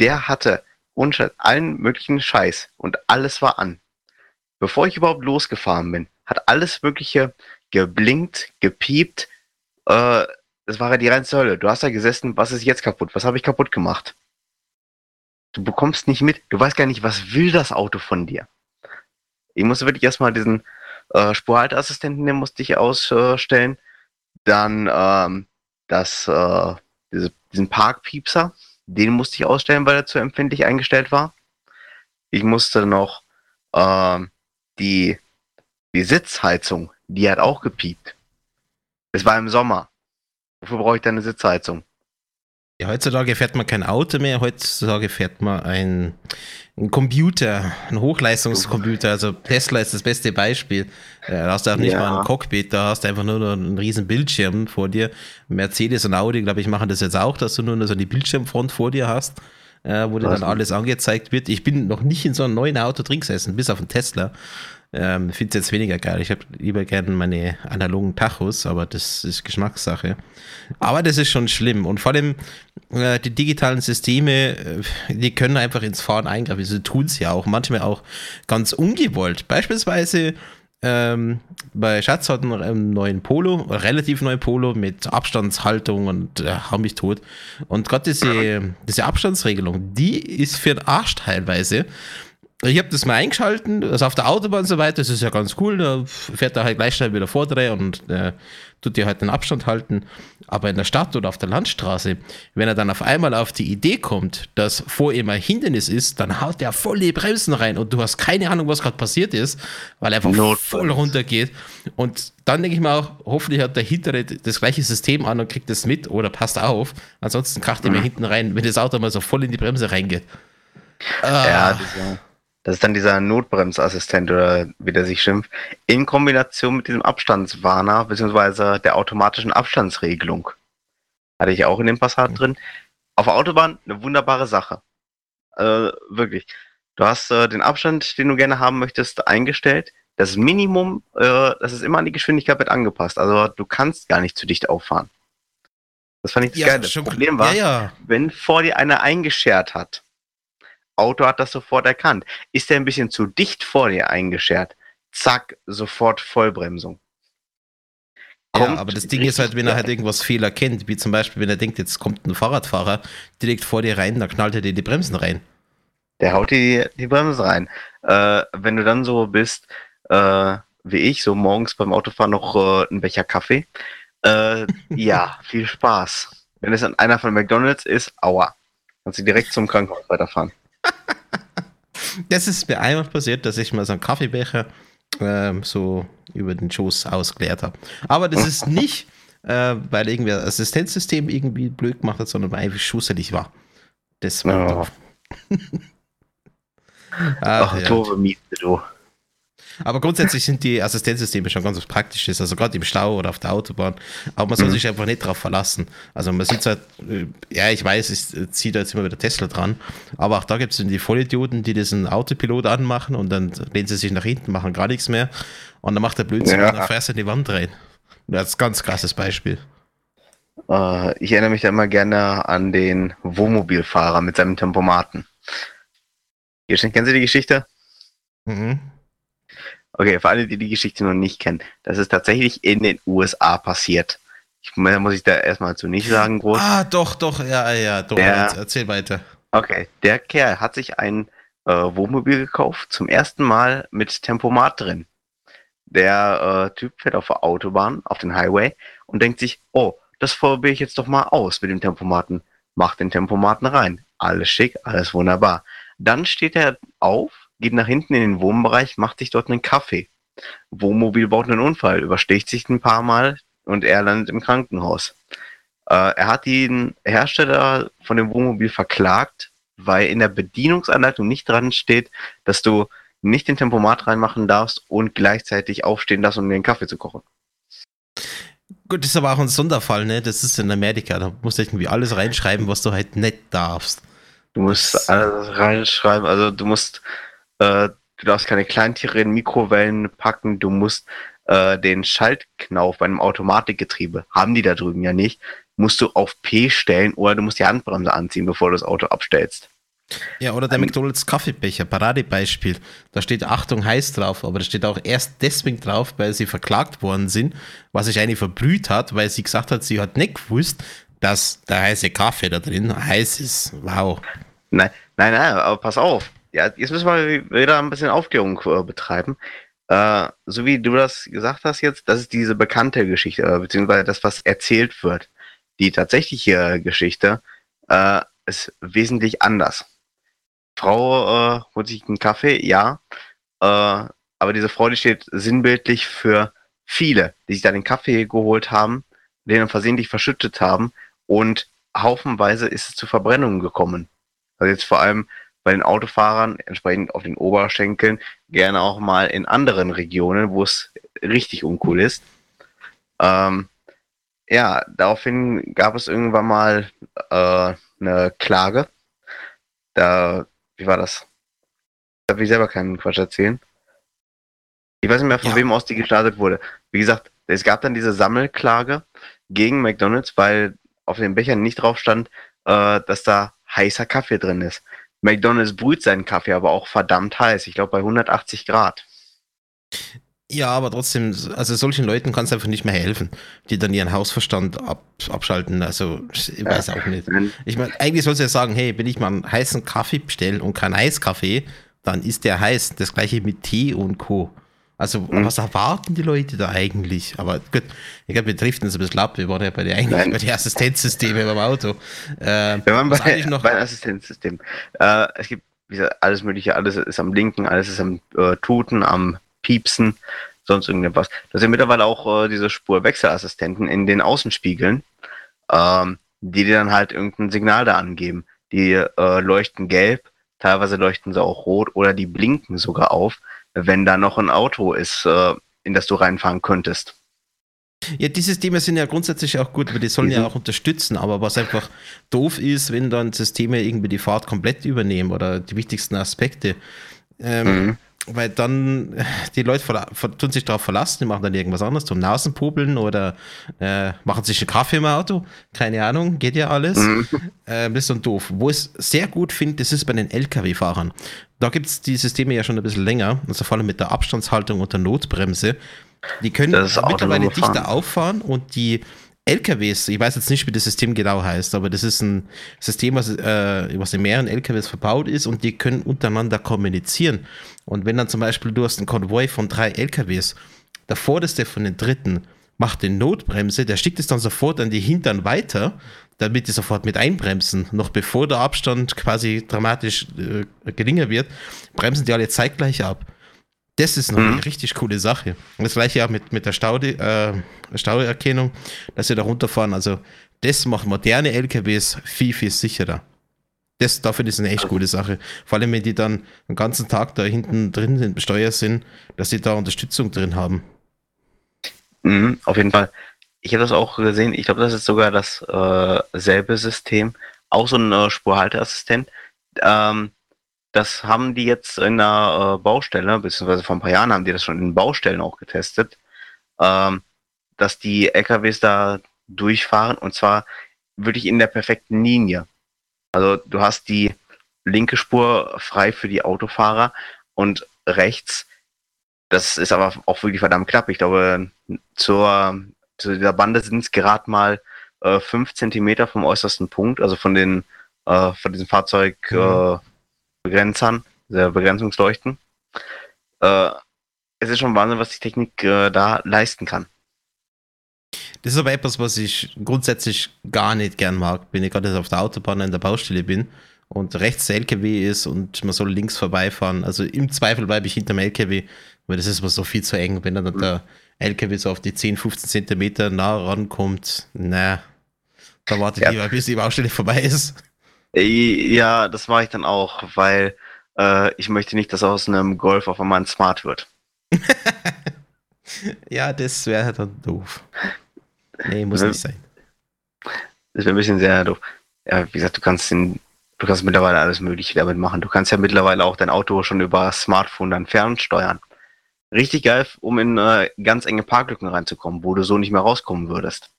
Der hatte allen möglichen Scheiß und alles war an bevor ich überhaupt losgefahren bin, hat alles Mögliche geblinkt, gepiept. Äh, das war ja die reinste Hölle. Du hast da gesessen, was ist jetzt kaputt? Was habe ich kaputt gemacht? Du bekommst nicht mit, du weißt gar nicht, was will das Auto von dir. Ich musste wirklich erstmal diesen äh, Spurhalteassistenten, den musste ich ausstellen. Dann ähm, das, äh, diese, diesen Parkpiepser, den musste ich ausstellen, weil er zu empfindlich eingestellt war. Ich musste noch ähm, die, die Sitzheizung, die hat auch gepiept. Es war im Sommer. Wofür brauche ich denn eine Sitzheizung? Ja, heutzutage fährt man kein Auto mehr, heutzutage fährt man ein, ein Computer, ein Hochleistungscomputer. Also Tesla ist das beste Beispiel. Äh, da hast du auch nicht ja. mal ein Cockpit, da hast du einfach nur einen riesen Bildschirm vor dir. Mercedes und Audi, glaube ich, machen das jetzt auch, dass du nur so die Bildschirmfront vor dir hast äh, wo dir dann alles angezeigt wird. Ich bin noch nicht in so einem neuen Auto drin gesessen, bis auf einen Tesla. Ähm, Finde es jetzt weniger geil. Ich habe lieber gerne meine analogen Tachos, aber das ist Geschmackssache. Aber das ist schon schlimm. Und vor allem äh, die digitalen Systeme, äh, die können einfach ins Fahren eingreifen. Sie tun es ja auch, manchmal auch ganz ungewollt. Beispielsweise ähm, bei Schatz hat einen neuen Polo, relativ neuen Polo mit Abstandshaltung und äh, hau mich tot. Und gerade diese, diese Abstandsregelung, die ist für den Arsch teilweise. Ich habe das mal eingeschalten, also auf der Autobahn und so weiter, das ist ja ganz cool, da fährt er halt gleich schnell wieder vordrehen und äh, tut dir halt den Abstand halten. Aber in der Stadt oder auf der Landstraße, wenn er dann auf einmal auf die Idee kommt, dass vor ihm ein Hindernis ist, dann haut er voll die Bremsen rein und du hast keine Ahnung, was gerade passiert ist, weil er einfach Not voll runtergeht. Und dann denke ich mir auch, hoffentlich hat der Hintere das gleiche System an und kriegt das mit oder passt auf. Ansonsten kracht er mir mhm. hinten rein, wenn das Auto mal so voll in die Bremse reingeht. Ah. Ja, das ist das ist dann dieser Notbremsassistent oder wie der sich schimpft, in Kombination mit diesem Abstandswarner beziehungsweise der automatischen Abstandsregelung. Hatte ich auch in dem Passat mhm. drin. Auf der Autobahn eine wunderbare Sache. Äh, wirklich. Du hast äh, den Abstand, den du gerne haben möchtest, eingestellt. Das Minimum, äh, das ist immer an die Geschwindigkeit mit angepasst. Also du kannst gar nicht zu dicht auffahren. Das fand ich das ja, geil. Das Problem war, ja, ja. wenn vor dir einer eingeschert hat, Auto hat das sofort erkannt. Ist er ein bisschen zu dicht vor dir eingeschert? Zack, sofort Vollbremsung. kommt. Ja, aber das Ding ist halt, wenn er halt *laughs* irgendwas Fehler kennt, wie zum Beispiel, wenn er denkt, jetzt kommt ein Fahrradfahrer direkt vor dir rein, dann knallt er dir die Bremsen rein. Der haut die, die Bremsen rein. Äh, wenn du dann so bist, äh, wie ich, so morgens beim Autofahren noch äh, ein Becher Kaffee, äh, *laughs* ja, viel Spaß. Wenn es an einer von McDonalds ist, aua. Kannst du direkt zum Krankenhaus weiterfahren. *laughs* das ist mir einmal passiert, dass ich mal so einen Kaffeebecher ähm, so über den Schoß ausgeleert habe. Aber das ist nicht, *laughs* äh, weil irgendwie das Assistenzsystem irgendwie blöd gemacht hat, sondern weil einfach schusselig war. Das war oh. Ach, *laughs* Ach ja. Miete, du. Aber grundsätzlich sind die Assistenzsysteme schon ganz was Praktisches, also gerade im Stau oder auf der Autobahn. Aber man soll mhm. sich einfach nicht darauf verlassen. Also man sieht halt, äh, ja, ich weiß, es zieht da jetzt immer wieder Tesla dran, aber auch da gibt es die Vollidioten, die diesen Autopilot anmachen und dann lehnen sie sich nach hinten, machen gar nichts mehr und dann macht der Blödsinn ja. und dann fährst du in die Wand rein. Das ist ein ganz krasses Beispiel. Uh, ich erinnere mich da immer gerne an den Wohnmobilfahrer mit seinem Tempomaten. Kennen Sie die Geschichte? Mhm. Okay, für alle, die die Geschichte noch nicht kennen, das ist tatsächlich in den USA passiert. Ich, da muss ich da erstmal zu nicht sagen, groß. Ah, doch, doch, ja, ja, doch, der, erzähl weiter. Okay, der Kerl hat sich ein äh, Wohnmobil gekauft, zum ersten Mal mit Tempomat drin. Der äh, Typ fährt auf der Autobahn, auf den Highway und denkt sich, oh, das probiere ich jetzt doch mal aus mit dem Tempomaten. Macht den Tempomaten rein. Alles schick, alles wunderbar. Dann steht er auf, geht nach hinten in den Wohnbereich, macht sich dort einen Kaffee. Wohnmobil baut einen Unfall, übersticht sich ein paar Mal und er landet im Krankenhaus. Äh, er hat den Hersteller von dem Wohnmobil verklagt, weil in der Bedienungsanleitung nicht dran steht, dass du nicht den Tempomat reinmachen darfst und gleichzeitig aufstehen darfst, um den Kaffee zu kochen. Gut, das ist aber auch ein Sonderfall, ne? Das ist in Amerika. Da musst du irgendwie alles reinschreiben, was du halt nicht darfst. Du musst alles reinschreiben, also du musst äh, du darfst keine Kleintiere in Mikrowellen packen, du musst äh, den Schaltknauf bei einem Automatikgetriebe, haben die da drüben ja nicht, musst du auf P stellen oder du musst die Handbremse anziehen, bevor du das Auto abstellst. Ja, oder der ähm, McDonalds Kaffeebecher, Paradebeispiel. Da steht Achtung heiß drauf, aber da steht auch erst deswegen drauf, weil sie verklagt worden sind, was sich eine verbrüht hat, weil sie gesagt hat, sie hat nicht gewusst, dass der heiße Kaffee da drin heiß ist. Wow. Nein, nein, nein, aber pass auf. Ja, jetzt müssen wir wieder ein bisschen Aufklärung äh, betreiben. Äh, so wie du das gesagt hast jetzt, das ist diese bekannte Geschichte, äh, beziehungsweise das, was erzählt wird. Die tatsächliche Geschichte äh, ist wesentlich anders. Frau äh, holt sich einen Kaffee, ja, äh, aber diese Frau, die steht sinnbildlich für viele, die sich da den Kaffee geholt haben, den dann versehentlich verschüttet haben und haufenweise ist es zu Verbrennungen gekommen. Also jetzt vor allem bei den Autofahrern entsprechend auf den Oberschenkeln, gerne auch mal in anderen Regionen, wo es richtig uncool ist. Ähm, ja, daraufhin gab es irgendwann mal äh, eine Klage. Da, wie war das? Da will ich selber keinen Quatsch erzählen. Ich weiß nicht mehr, von ja. wem aus die gestartet wurde. Wie gesagt, es gab dann diese Sammelklage gegen McDonalds, weil auf den Bechern nicht drauf stand, äh, dass da heißer Kaffee drin ist. McDonald's brüht seinen Kaffee aber auch verdammt heiß. Ich glaube bei 180 Grad. Ja, aber trotzdem, also solchen Leuten kannst du einfach nicht mehr helfen, die dann ihren Hausverstand ab, abschalten. Also, ich weiß ja. auch nicht. Ich meine, eigentlich sollst du ja sagen, hey, wenn ich mal einen heißen Kaffee bestelle und keinen Eiskaffee, dann ist der heiß. Das gleiche mit Tee und Co. Also, mhm. was erwarten die Leute da eigentlich? Aber gut, ich glaube, wir driften uns ein bisschen ab. Wir waren ja bei den, eigentlich bei den Assistenzsystemen beim Auto. Äh, wir waren bei, noch bei Assistenzsystem. Äh, es gibt wie gesagt, alles Mögliche, alles ist am Linken, alles ist am äh, Tuten, am Piepsen, sonst irgendetwas. Da sind mittlerweile auch äh, diese Spurwechselassistenten in den Außenspiegeln, ähm, die dir dann halt irgendein Signal da angeben. Die äh, leuchten gelb, teilweise leuchten sie auch rot oder die blinken sogar auf wenn da noch ein Auto ist, äh, in das du reinfahren könntest. Ja, die Systeme sind ja grundsätzlich auch gut, weil die sollen mhm. ja auch unterstützen, aber was einfach doof ist, wenn dann Systeme irgendwie die Fahrt komplett übernehmen oder die wichtigsten Aspekte. Ähm, mhm. weil dann die Leute tun sich darauf verlassen, die machen dann irgendwas anderes, zum Nasenpubeln oder äh, machen sich einen Kaffee im Auto, keine Ahnung, geht ja alles. Mhm. Äh, das ist dann doof. Wo ich es sehr gut finde, das ist bei den Lkw-Fahrern. Da gibt es die Systeme ja schon ein bisschen länger, also vor allem mit der Abstandshaltung und der Notbremse. Die können mittlerweile dichter auffahren und die LKWs, ich weiß jetzt nicht, wie das System genau heißt, aber das ist ein System, was, äh, was in mehreren LKWs verbaut ist und die können untereinander kommunizieren. Und wenn dann zum Beispiel du hast einen Konvoi von drei LKWs, der vorderste von den dritten macht die Notbremse, der schickt es dann sofort an die Hintern weiter, damit die sofort mit einbremsen. Noch bevor der Abstand quasi dramatisch äh, geringer wird, bremsen die alle zeitgleich ab. Das ist noch mhm. eine richtig coole Sache. Und das gleiche auch mit, mit der Staude, äh, Stauerkennung, dass sie da runterfahren. Also, das macht moderne LKWs viel, viel sicherer. Das, dafür ist eine echt gute Sache. Vor allem, wenn die dann den ganzen Tag da hinten drin sind, besteuert sind, dass sie da Unterstützung drin haben. Mhm, auf jeden Fall. Ich habe das auch gesehen. Ich glaube, das ist sogar dasselbe äh, System. Auch so ein äh, Spurhalteassistent. Ähm, das haben die jetzt in der äh, Baustelle, beziehungsweise vor ein paar Jahren haben die das schon in Baustellen auch getestet, ähm, dass die LKWs da durchfahren und zwar wirklich in der perfekten Linie. Also du hast die linke Spur frei für die Autofahrer und rechts, das ist aber auch wirklich verdammt knapp. Ich glaube, zur, zu dieser Bande sind es gerade mal äh, fünf Zentimeter vom äußersten Punkt, also von den äh, von diesem Fahrzeug mhm. äh, Begrenzern, der Begrenzungsleuchten. Äh, es ist schon Wahnsinn, was die Technik äh, da leisten kann. Das ist aber etwas, was ich grundsätzlich gar nicht gern mag, wenn ich gerade auf der Autobahn an der Baustelle bin und rechts der LKW ist und man soll links vorbeifahren. Also im Zweifel bleibe ich hinterm LKW, weil das ist mir so viel zu eng. Wenn dann mhm. der LKW so auf die 10, 15 Zentimeter nah rankommt, na, da warte ich ja. lieber, bis die Baustelle vorbei ist. Ja, das mache ich dann auch, weil äh, ich möchte nicht, dass aus einem Golf auf einmal ein Smart wird. *laughs* ja, das wäre dann doof. Nee, muss nicht sein. Das wäre ein bisschen sehr doof. Ja, wie gesagt, du kannst den, du kannst mittlerweile alles Mögliche damit machen. Du kannst ja mittlerweile auch dein Auto schon über Smartphone dann fernsteuern. Richtig geil, um in äh, ganz enge Parklücken reinzukommen, wo du so nicht mehr rauskommen würdest.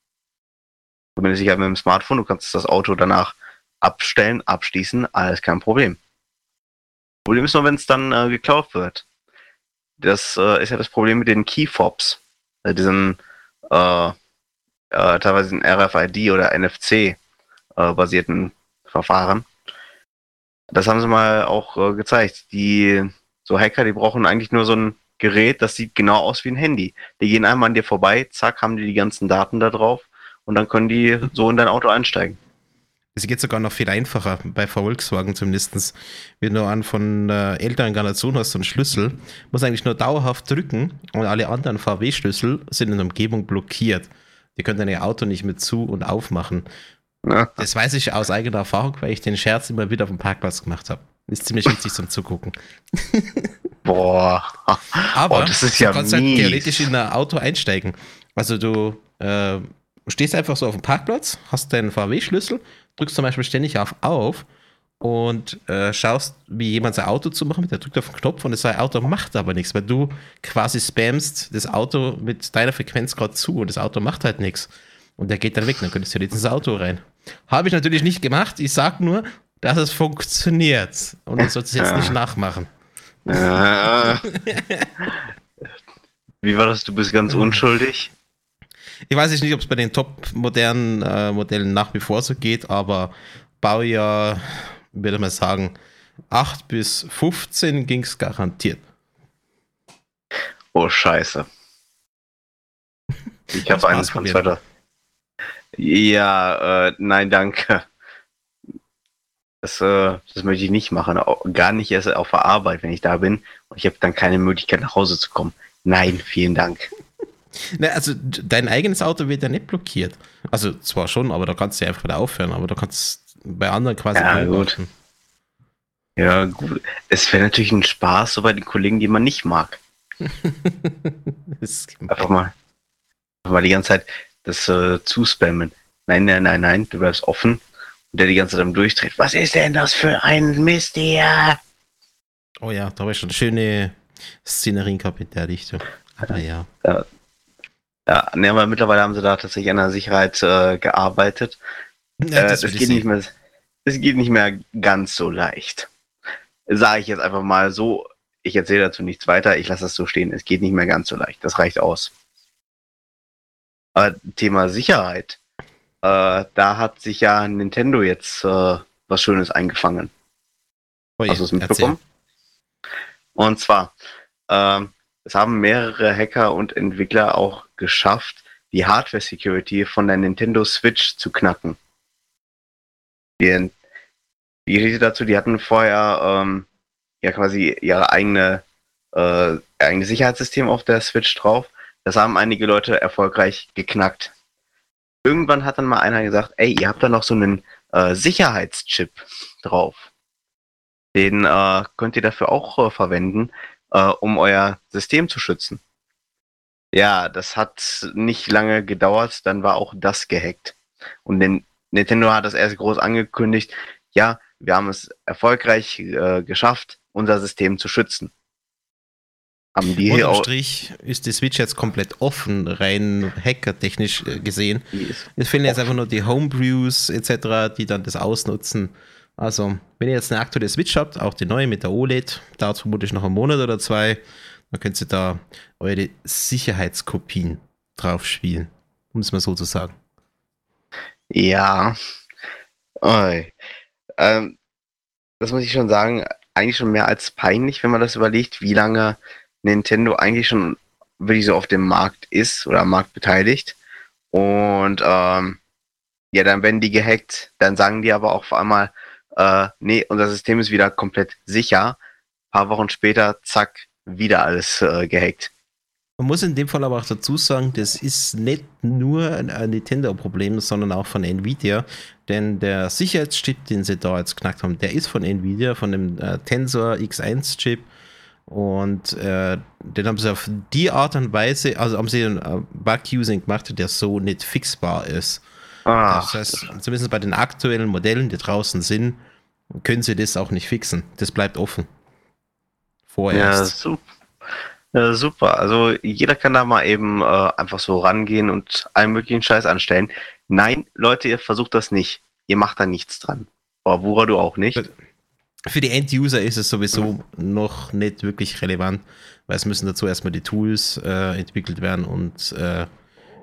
Zumindest ich halt mit dem Smartphone, du kannst das Auto danach abstellen, abschließen, alles kein Problem. Problem ist nur, wenn es dann äh, geklaut wird. Das äh, ist ja das Problem mit den Keyfobs, äh, diesen äh, äh, teilweise RFID oder NFC äh, basierten Verfahren. Das haben sie mal auch äh, gezeigt. Die so Hacker, die brauchen eigentlich nur so ein Gerät, das sieht genau aus wie ein Handy. Die gehen einmal an dir vorbei, zack, haben die die ganzen Daten da drauf und dann können die so in dein Auto einsteigen. Es geht sogar noch viel einfacher bei Volkswagen zumindest. Wenn du einen von der älteren Generation hast, so einen Schlüssel, muss eigentlich nur dauerhaft drücken und alle anderen VW-Schlüssel sind in der Umgebung blockiert. Die können dein Auto nicht mehr zu- und aufmachen. Ja. Das weiß ich aus eigener Erfahrung, weil ich den Scherz immer wieder auf dem Parkplatz gemacht habe. Ist ziemlich witzig zum Zugucken. *laughs* Boah. Aber oh, das ist ja du kannst halt theoretisch in ein Auto einsteigen. Also du äh, stehst einfach so auf dem Parkplatz, hast deinen VW-Schlüssel drückst zum Beispiel ständig auf auf und äh, schaust, wie jemand sein Auto zu machen, der drückt auf den Knopf und das Auto macht aber nichts, weil du quasi spammst das Auto mit deiner Frequenz gerade zu und das Auto macht halt nichts. Und der geht dann weg, dann könntest du jetzt ins Auto rein. Habe ich natürlich nicht gemacht, ich sag nur, dass es funktioniert. Und du sollst es jetzt nicht nachmachen. *laughs* Wie war das? Du bist ganz unschuldig? Ich weiß nicht, ob es bei den top modernen äh, Modellen nach wie vor so geht, aber Baujahr, würde man sagen, 8 bis 15 ging es garantiert. Oh, scheiße. *laughs* Ich habe eines von zweiter. Ja, äh, nein, danke. Das, äh, das möchte ich nicht machen. Gar nicht erst auf der Arbeit, wenn ich da bin. Und ich habe dann keine Möglichkeit, nach Hause zu kommen. Nein, vielen Dank. Na, also dein eigenes Auto wird ja nicht blockiert. Also zwar schon, aber da kannst du ja einfach wieder aufhören, aber du kannst bei anderen quasi ja, gut. Ja, gut. Es wäre natürlich ein Spaß, so bei den Kollegen, die man nicht mag. *laughs* einfach mal, einfach mal die ganze Zeit das äh, zuspammen. Nein, nein, nein, nein, du bleibst offen und der die ganze Zeit am Durchdreht. Was ist denn das für ein Mist hier? Oh ja, da habe ich schon schöne Szenerien gehabt in der Richtung. Aber ja. Ja, ja nee, aber mittlerweile haben sie da tatsächlich an der Sicherheit äh, gearbeitet. ja äh, das das will ich geht nicht mehr, es geht nicht mehr ganz so leicht. Sage ich jetzt einfach mal so. Ich erzähle dazu nichts weiter. Ich lasse das so stehen. Es geht nicht mehr ganz so leicht. Das reicht aus. Aber Thema Sicherheit. Äh, da hat sich ja Nintendo jetzt äh, was Schönes eingefangen. Ui, Hast du es erzähl. mitbekommen? Und zwar, ähm, es haben mehrere Hacker und Entwickler auch geschafft, die Hardware-Security von der Nintendo Switch zu knacken. Die, die Geschichte dazu, die hatten vorher ähm, ja quasi ihre eigene, äh, eigene Sicherheitssystem auf der Switch drauf. Das haben einige Leute erfolgreich geknackt. Irgendwann hat dann mal einer gesagt, ey, ihr habt da noch so einen äh, Sicherheitschip drauf. Den äh, könnt ihr dafür auch äh, verwenden, äh, um euer System zu schützen. Ja, das hat nicht lange gedauert, dann war auch das gehackt. Und den, Nintendo hat das erst groß angekündigt, ja, wir haben es erfolgreich äh, geschafft, unser System zu schützen. Hier Unterm. Strich ist die Switch jetzt komplett offen, rein hackertechnisch äh, gesehen. Es fehlen jetzt einfach nur die Homebrews etc., die dann das ausnutzen. Also, wenn ihr jetzt eine aktuelle Switch habt, auch die neue mit der OLED, dauert vermutlich noch einen Monat oder zwei, dann könnt ihr da eure Sicherheitskopien drauf spielen, um es mal so zu sagen. Ja. Ähm, das muss ich schon sagen, eigentlich schon mehr als peinlich, wenn man das überlegt, wie lange Nintendo eigentlich schon wirklich so auf dem Markt ist oder am Markt beteiligt. Und ähm, ja, dann werden die gehackt, dann sagen die aber auch auf einmal, äh, nee, unser System ist wieder komplett sicher. Ein paar Wochen später, zack, wieder alles äh, gehackt. Man muss in dem Fall aber auch dazu sagen, das ist nicht nur ein ein Nintendo-Problem, sondern auch von Nvidia. Denn der Sicherheitschip, den sie da jetzt knackt haben, der ist von Nvidia, von dem äh, Tensor X1-Chip. Und äh, den haben sie auf die Art und Weise, also haben sie einen äh, Bug-Using gemacht, der so nicht fixbar ist. Ach, Das heißt, zumindest bei den aktuellen Modellen, die draußen sind, können sie das auch nicht fixen. Das bleibt offen. Ja, Vorerst. super. Ja, super. Also jeder kann da mal eben äh, einfach so rangehen und allen möglichen Scheiß anstellen. Nein, Leute, ihr versucht das nicht. Ihr macht da nichts dran. Oh, Wura, du auch nicht. Für die End-User ist es sowieso noch nicht wirklich relevant, weil es müssen dazu erstmal die Tools äh, entwickelt werden und äh,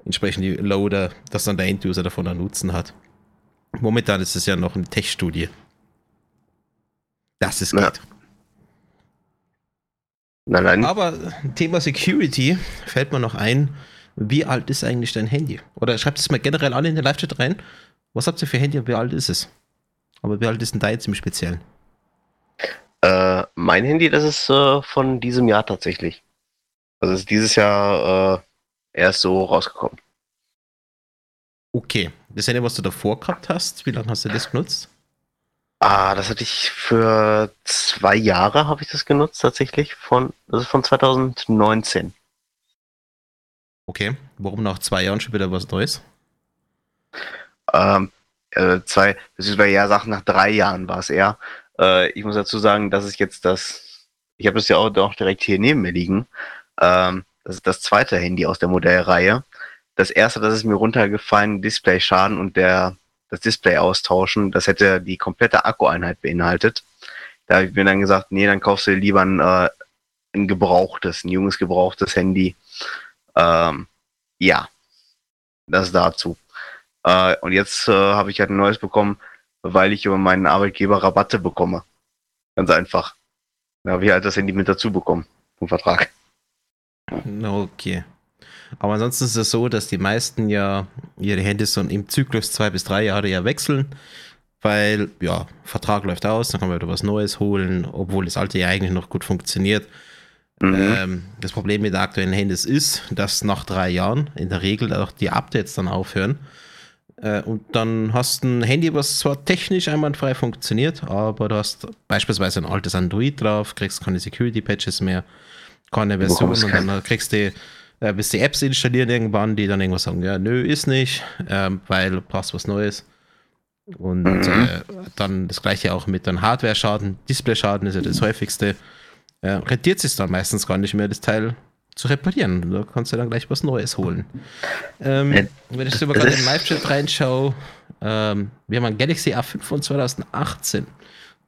entsprechend die Loader, dass dann der End-User davon einen Nutzen hat. Momentan ist es ja noch eine Tech-Studie. Das ist Ja. Dann, Aber Thema Security fällt mir noch ein, wie alt ist eigentlich dein Handy? Oder schreibt es mal generell alle in den Live-Chat rein. Was habt ihr für Handy und wie alt ist es? Aber wie alt ist denn da jetzt im Speziellen? äh, mein Handy, das ist äh, von diesem Jahr tatsächlich. Also ist dieses Jahr äh, erst so rausgekommen. Okay, das Handy, was du davor gehabt hast, wie lange hast du das genutzt? Ah, das hatte ich für zwei Jahre, habe ich das genutzt tatsächlich. Von, das ist von 2019. Okay, warum nach zwei Jahren schon wieder was Neues? Ähm, äh, zwei, beziehungsweise ja, Sachen nach drei Jahren war es eher. Äh, ich muss dazu sagen, das ist jetzt das, ich habe das ja auch, auch direkt hier neben mir liegen. Ähm, das ist das zweite Handy aus der Modellreihe. Das erste, das ist mir runtergefallen, Displayschaden und der, das Display austauschen, das hätte die komplette Akkueinheit beinhaltet. Da habe ich mir dann gesagt, nee, dann kaufst du lieber ein, äh, ein gebrauchtes, ein junges gebrauchtes Handy. Ähm, ja, das dazu. Äh, und jetzt äh, habe ich halt ein neues bekommen, weil ich über meinen Arbeitgeber Rabatte bekomme. Ganz einfach. Da habe ich halt das Handy mit dazu bekommen vom Vertrag. Okay. Aber ansonsten ist es so, dass die meisten ja ihre Handys so im Zyklus zwei bis drei Jahre ja wechseln, weil ja, Vertrag läuft aus, dann kann man wieder was Neues holen, obwohl das alte ja eigentlich noch gut funktioniert. Mhm. Ähm, das Problem mit aktuellen Handys ist, dass nach drei Jahren in der Regel auch die Updates dann aufhören. Äh, und dann hast du ein Handy, was zwar technisch einwandfrei funktioniert, aber du hast beispielsweise ein altes Android drauf, kriegst keine Security-Patches mehr, keine Version und dann kriegst du äh, bis die Apps installieren irgendwann, die dann irgendwas sagen, ja, nö, ist nicht, ähm, weil du brauchst was Neues. Und Mhm. äh, dann das gleiche auch mit dann Hardware-Schaden, Display-Schaden ist ja das häufigste. äh, rentiert sich dann meistens gar nicht mehr, das Teil zu reparieren. Da kannst du dann gleich was Neues holen. Ähm, ja, wenn ich so mal gerade in den Live-Chat reinschaue, ähm, wir haben ein Galaxy A5 von 2018.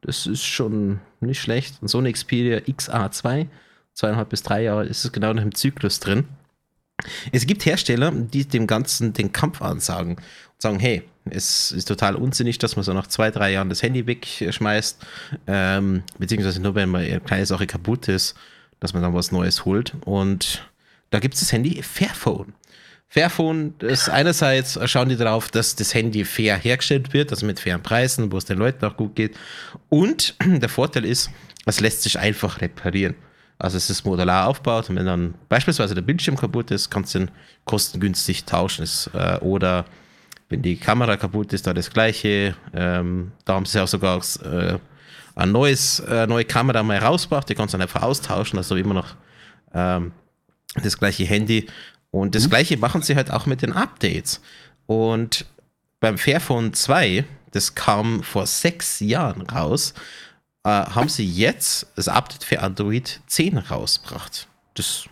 Das ist schon nicht schlecht. Und so eine Xperia XA2, zweieinhalb bis drei Jahre, ist es genau noch im Zyklus drin. Es gibt Hersteller, die dem Ganzen den Kampf ansagen und sagen, hey, es ist total unsinnig, dass man so nach zwei, drei Jahren das Handy wegschmeißt, ähm, beziehungsweise nur wenn mal eine kleine Sache kaputt ist, dass man dann was Neues holt. Und da gibt es das Handy Fairphone. Fairphone ist einerseits schauen die darauf, dass das Handy fair hergestellt wird, also mit fairen Preisen, wo es den Leuten auch gut geht. Und *clears throat* der Vorteil ist, es lässt sich einfach reparieren. Also es ist modular aufgebaut und wenn dann beispielsweise der Bildschirm kaputt ist, kannst du ihn kostengünstig tauschen. Äh, oder wenn die Kamera kaputt ist, da das gleiche. Ähm, da haben sie auch sogar äh, ein neues, äh, neue Kamera mal rausgebracht, die kannst du dann einfach austauschen, also immer noch ähm, das gleiche Handy. Und das mhm. gleiche machen sie halt auch mit den Updates. Und beim Fairphone 2, das kam vor sechs Jahren raus, äh, haben sie jetzt das Update für Android 10 rausgebracht. Das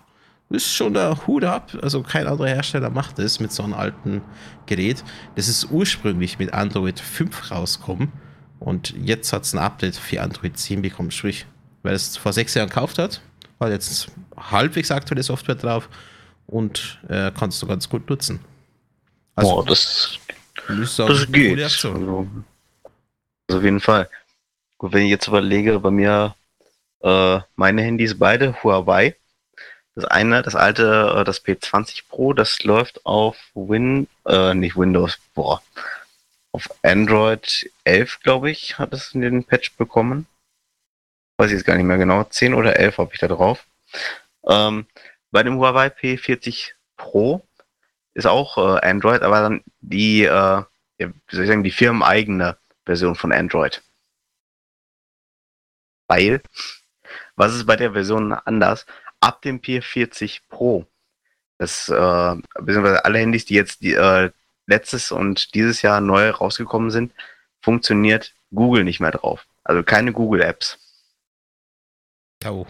ist schon der Hut ab. Also kein anderer Hersteller macht das mit so einem alten Gerät. Das ist ursprünglich mit Android 5 rausgekommen. Und jetzt hat es ein Update für Android 10 bekommen. Sprich, weil es vor sechs Jahren gekauft hat, hat jetzt halbwegs aktuelle Software drauf und äh, kannst du ganz gut nutzen. Also, Boah, das, sagen, das geht. Also, also auf jeden Fall. Gut, wenn ich jetzt überlege, bei mir äh, meine Handys beide Huawei. Das eine, das alte, äh, das P20 Pro, das läuft auf Win, äh, nicht Windows, boah, auf Android 11, glaube ich, hat es in den Patch bekommen. Weiß ich jetzt gar nicht mehr genau. 10 oder 11 habe ich da drauf. Ähm, bei dem Huawei P40 Pro ist auch äh, Android, aber dann die, äh, wie soll ich sagen, die firmeneigene Version von Android. Weil, was ist bei der Version anders? Ab dem P40 Pro, das, äh, beziehungsweise alle Handys, die jetzt die, äh, letztes und dieses Jahr neu rausgekommen sind, funktioniert Google nicht mehr drauf. Also keine Google-Apps. Oh.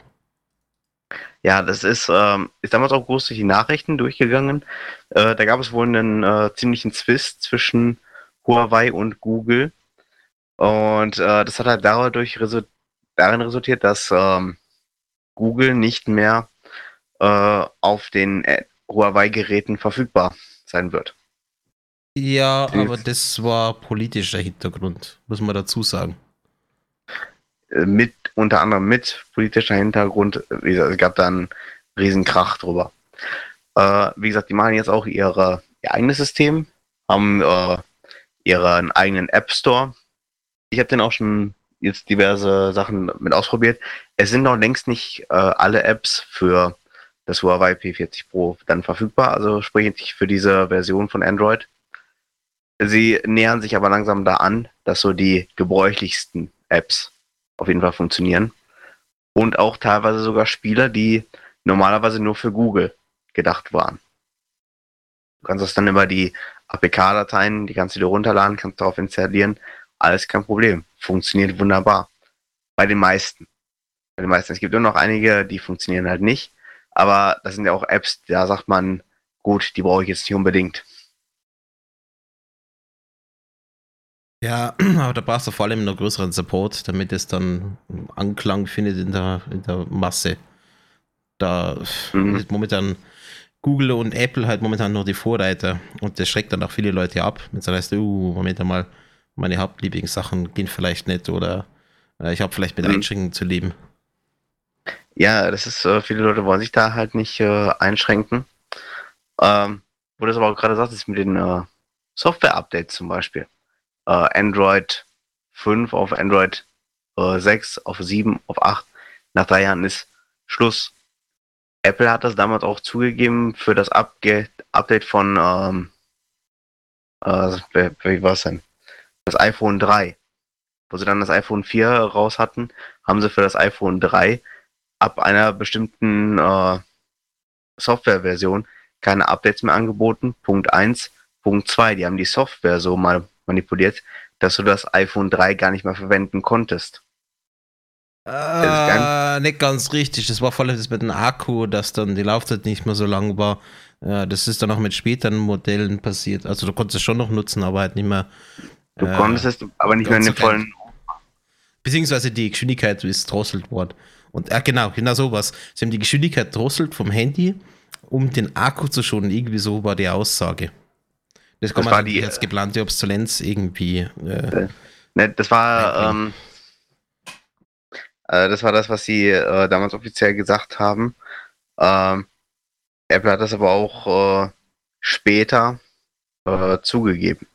Ja, das ist, ähm, ist damals auch groß durch die Nachrichten durchgegangen. Äh, da gab es wohl einen äh, ziemlichen Zwist zwischen Huawei und Google. Und äh, das hat halt dadurch resu darin resultiert, dass ähm, Google nicht mehr äh, auf den äh, Huawei-Geräten verfügbar sein wird. Ja, aber das war politischer Hintergrund, muss man dazu sagen. Äh, mit, unter anderem mit politischer Hintergrund, wie gesagt, es gab da einen riesen Krach drüber. Äh, wie gesagt, die machen jetzt auch ihre, ihr eigenes System, haben äh, ihren eigenen App Store. Ich habe den auch schon jetzt diverse Sachen mit ausprobiert. Es sind noch längst nicht äh, alle Apps für das Huawei P40 Pro dann verfügbar, also sprich für diese Version von Android. Sie nähern sich aber langsam da an, dass so die gebräuchlichsten Apps auf jeden Fall funktionieren. Und auch teilweise sogar Spiele, die normalerweise nur für Google gedacht waren. Du kannst das dann über die APK-Dateien, die kannst du dir runterladen, kannst darauf installieren. Alles kein Problem. Funktioniert wunderbar. Bei den meisten. Bei den meisten. Es gibt nur noch einige, die funktionieren halt nicht. Aber das sind ja auch Apps, da sagt man, gut, die brauche ich jetzt nicht unbedingt. Ja, *clears throat* aber da brauchst du vor allem noch größeren Support, damit es dann Anklang findet in der, in der Masse. Da mhm. ist momentan Google und Apple halt momentan nur die Vorreiter und das schreckt dann auch viele Leute ab. So heißt, uh, Moment einmal, meine Hauptlieblingssachen gehen vielleicht nicht oder ich habe vielleicht mit mhm. Einschränkungen zu leben. Ja, das ist, äh, viele Leute wollen sich da halt nicht äh, einschränken. Ähm, wo du es aber auch gerade sagst, ist mit den äh, Software-Updates zum Beispiel äh, Android 5 auf Android äh, 6, auf 7, auf 8. Nach drei Jahren ist Schluss. Apple hat das damals auch zugegeben für das Upge Update von, ähm, äh, wie war es denn? Das iPhone 3. Wo sie dann das iPhone 4 raus hatten, haben sie für das iPhone 3 ab einer bestimmten äh, Softwareversion keine Updates mehr angeboten. Punkt 1. Punkt 2, die haben die Software so mal manipuliert, dass du das iPhone 3 gar nicht mehr verwenden konntest. Äh, nicht ganz richtig. Das war vor allem das mit dem Akku, dass dann die Laufzeit nicht mehr so lang war. Äh, das ist dann auch mit späteren Modellen passiert. Also du konntest es schon noch nutzen, aber halt nicht mehr. Du äh, konntest es, aber nicht mehr in den vollen. Beziehungsweise die Geschwindigkeit ist drosselt worden. Und äh, genau, genau sowas. Sie haben die Geschwindigkeit drosselt vom Handy, um den Akku zu schonen. Irgendwie so war die Aussage. Das kann das man die, als geplante Obsolenz irgendwie. Äh, ne, das war. Ähm, äh, das war das, was sie äh, damals offiziell gesagt haben. Ähm, Apple hat das aber auch äh, später äh, zugegeben.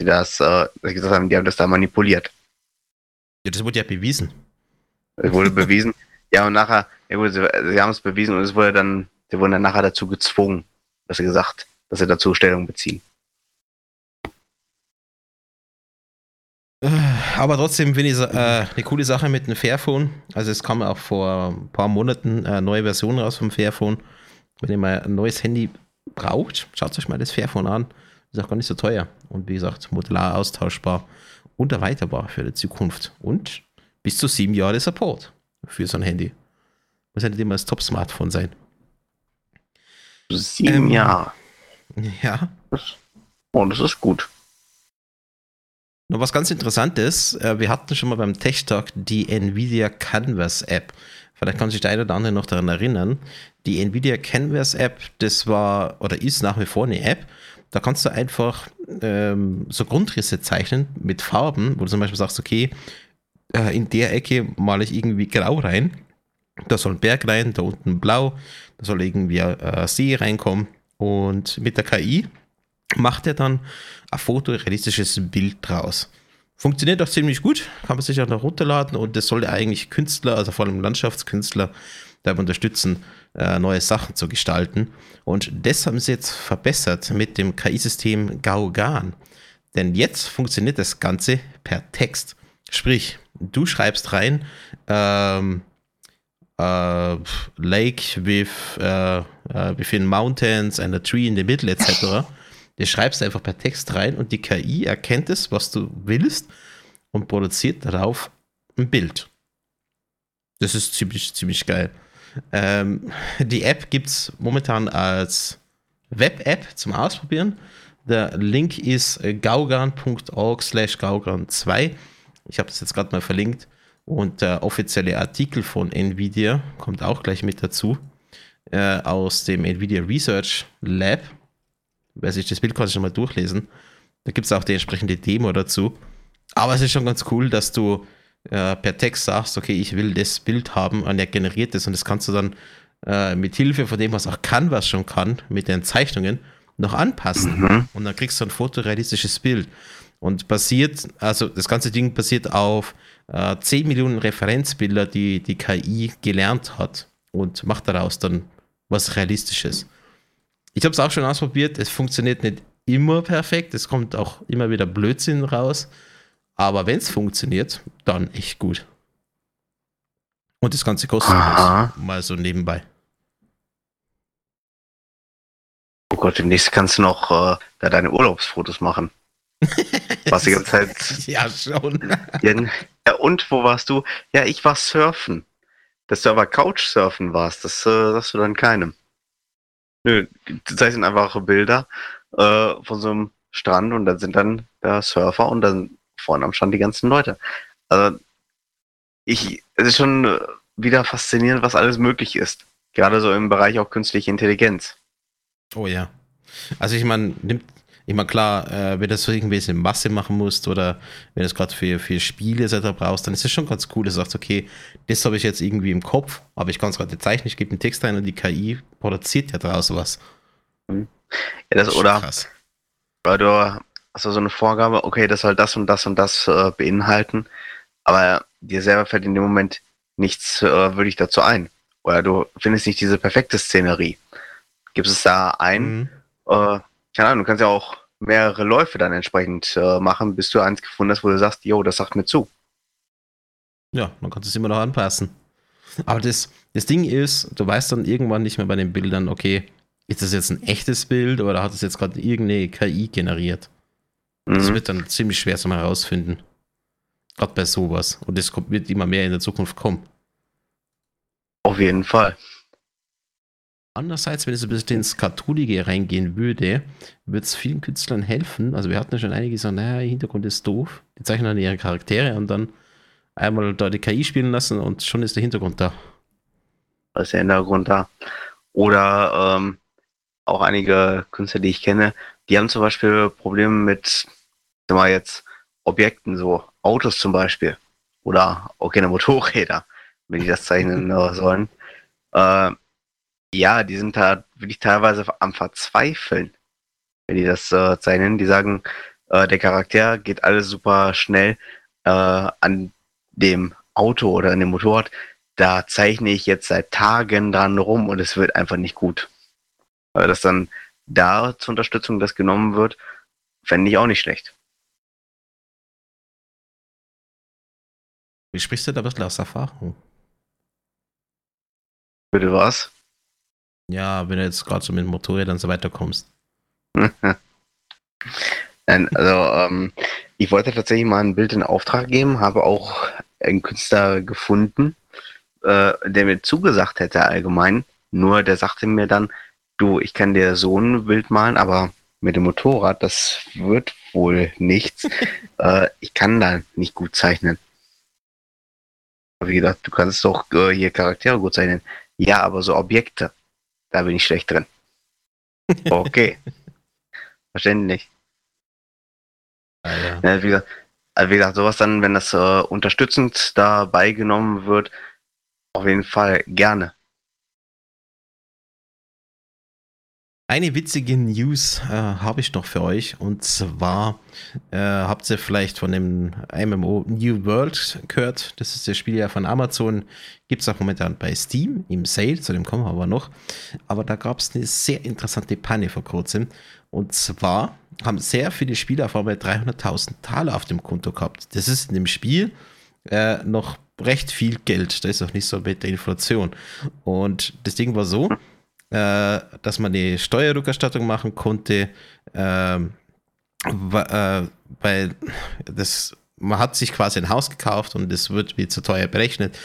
Die das, äh, gesagt haben, die haben das da manipuliert. Ja, das wurde ja bewiesen. Es wurde *laughs* bewiesen. Ja, und nachher, ja gut, sie, sie haben es bewiesen und es wurde dann, sie wurden dann nachher dazu gezwungen, dass sie gesagt, dass sie dazu Stellung beziehen. Aber trotzdem finde ich äh, eine coole Sache mit dem Fairphone. Also es kam auch vor ein paar Monaten eine neue Version raus vom Fairphone. Wenn ihr mal ein neues Handy braucht, schaut euch mal das Fairphone an. Ist auch gar nicht so teuer. Und wie gesagt, modular austauschbar und erweiterbar für die Zukunft. Und bis zu sieben Jahre Support für so ein Handy. Muss ja nicht immer das Top-Smartphone sein. Sieben ähm, Jahre. *laughs* Ja. Oh, das ist gut. Noch was ganz Interessantes, äh, wir hatten schon mal beim Tech Talk die Nvidia Canvas App. Vielleicht kann sich der eine oder andere noch daran erinnern. Die Nvidia Canvas App, das war oder ist nach wie vor eine App. Da kannst du einfach ähm, so Grundrisse zeichnen mit Farben, wo du zum Beispiel sagst, okay, äh, in der Ecke male ich irgendwie grau rein. Da soll ein Berg rein, da unten blau, da soll irgendwie äh, See reinkommen. Und mit der KI macht er dann ein fotorealistisches Bild draus. Funktioniert auch ziemlich gut, kann man sich auch noch runterladen und das soll eigentlich Künstler, also vor allem Landschaftskünstler, dabei unterstützen, äh, neue Sachen zu gestalten. Und das haben sie jetzt verbessert mit dem KI-System Gaugan. Denn jetzt funktioniert das Ganze per Text. Sprich, du schreibst rein, ähm, äh, Lake with, äh, uh, within mountains and a tree in the middle, etc. *laughs* Du schreibst einfach per Text rein und die KI erkennt es, was du willst und produziert darauf ein Bild. Das ist ziemlich, ziemlich geil. Ähm, die App gibt es momentan als Web-App zum Ausprobieren. Der Link ist gaugan.org slash gaugan2. Ich habe das jetzt gerade mal verlinkt. Und der offizielle Artikel von NVIDIA kommt auch gleich mit dazu. Äh, aus dem NVIDIA Research Lab wer sich das Bild quasi schon mal durchlesen. Da gibt es auch die entsprechende Demo dazu. Aber es ist schon ganz cool, dass du äh, per Text sagst, okay, ich will das Bild haben und er generiert es und das kannst du dann äh, mit Hilfe von dem, was auch Canvas schon kann, mit den Zeichnungen, noch anpassen. Mhm. Und dann kriegst du ein fotorealistisches Bild. Und basiert, also das ganze Ding basiert auf äh, 10 Millionen Referenzbilder, die die KI gelernt hat und macht daraus dann was Realistisches. Ich habe es auch schon ausprobiert. Es funktioniert nicht immer perfekt. Es kommt auch immer wieder Blödsinn raus. Aber wenn es funktioniert, dann echt gut. Und das Ganze kostenlos. Aha. Mal so nebenbei. Oh Gott, demnächst kannst du noch äh, da deine Urlaubsfotos machen. *laughs* Was die ganze Zeit. ja, schon. ja, und wo warst du? Ja, ich war surfen. Dass du aber Couchsurfen warst, das äh, sagst du dann keinem. Nö, die zeichnen einfach Bilder äh, von so einem Strand und dann sind dann da Surfer und dann vorne am Strand die ganzen Leute. Also ich, es ist schon wieder faszinierend, was alles möglich ist. Gerade so im Bereich auch künstliche Intelligenz. Oh ja. Also ich meine, nimmt immer klar, äh, wenn du so irgendwie eine Masse machen musst oder wenn du es gerade für, für Spiele etc. brauchst, dann ist es schon ganz cool, dass du sagst, okay, das habe ich jetzt irgendwie im Kopf, aber ich kann es gerade zeichnen, ich gebe einen Text ein und die KI produziert ja daraus was. Mhm. Ja, das oder, krass. oder du hast so eine Vorgabe, okay, das soll das und das und das äh, beinhalten, aber dir selber fällt in dem Moment nichts äh, wirklich dazu ein. Oder du findest nicht diese perfekte Szenerie. Gibst es da ein, mhm. äh, keine Ahnung, du kannst ja auch mehrere Läufe dann entsprechend äh, machen, bis du eins gefunden hast, wo du sagst, jo, das sagt mir zu. Ja, man kann es immer noch anpassen. Aber das, das Ding ist, du weißt dann irgendwann nicht mehr bei den Bildern, okay, ist das jetzt ein echtes Bild oder hat es jetzt gerade irgendeine KI generiert? Mhm. Das wird dann ziemlich schwer zum herausfinden. Gerade bei sowas. Und das kommt, wird immer mehr in der Zukunft kommen. Auf jeden Fall. Andererseits, wenn es ein bisschen ins Cartoonige reingehen würde, würde es vielen Künstlern helfen. Also wir hatten ja schon einige, die sagen, naja, Hintergrund ist doof. Die zeichnen dann ihre Charaktere und dann einmal da die KI spielen lassen und schon ist der Hintergrund da. Da ist der Hintergrund da. Oder ähm, auch einige Künstler, die ich kenne, die haben zum Beispiel Probleme mit, sag mal jetzt, Objekten, so Autos zum Beispiel. Oder auch keine Motorräder, wenn die das zeichnen *laughs* sollen. Äh, ja, die sind da wirklich teilweise am Verzweifeln, wenn die das äh, zeichnen. Die sagen, äh, der Charakter geht alles super schnell äh, an dem Auto oder an dem Motorrad. Da zeichne ich jetzt seit Tagen dran rum und es wird einfach nicht gut. Weil das dann da zur Unterstützung das genommen wird, fände ich auch nicht schlecht. Wie sprichst du da ein bisschen aus Erfahrung? Bitte was? Ja, wenn du jetzt gerade so mit dem Motorrad und so weiter kommst. *laughs* Nein, also ähm, ich wollte tatsächlich mal ein Bild in Auftrag geben, habe auch einen Künstler gefunden, äh, der mir zugesagt hätte allgemein. Nur der sagte mir dann, du, ich kann dir so ein Bild malen, aber mit dem Motorrad, das wird wohl nichts. *laughs* äh, ich kann da nicht gut zeichnen. Wie gesagt, du kannst doch äh, hier Charaktere gut zeichnen. Ja, aber so Objekte. Da bin ich schlecht drin. Okay. *laughs* Verständlich. Ah, ja. Ja, wie, gesagt, also wie gesagt, sowas dann, wenn das äh, unterstützend dabei genommen wird, auf jeden Fall gerne. Eine witzige News äh, habe ich noch für euch und zwar äh, habt ihr vielleicht von dem MMO New World gehört. Das ist das Spiel ja von Amazon. Gibt es auch momentan bei Steam im Sale, zu dem kommen wir aber noch. Aber da gab es eine sehr interessante Panne vor kurzem. Und zwar haben sehr viele Spieler auf einmal 300.000 Taler auf dem Konto gehabt. Das ist in dem Spiel äh, noch recht viel Geld. Da ist auch nicht so mit der Inflation. Und das Ding war so äh, dass man die Steuerrückerstattung machen konnte, ähm, äh, weil das, man hat sich quasi ein Haus gekauft und es wird wie zu teuer berechnet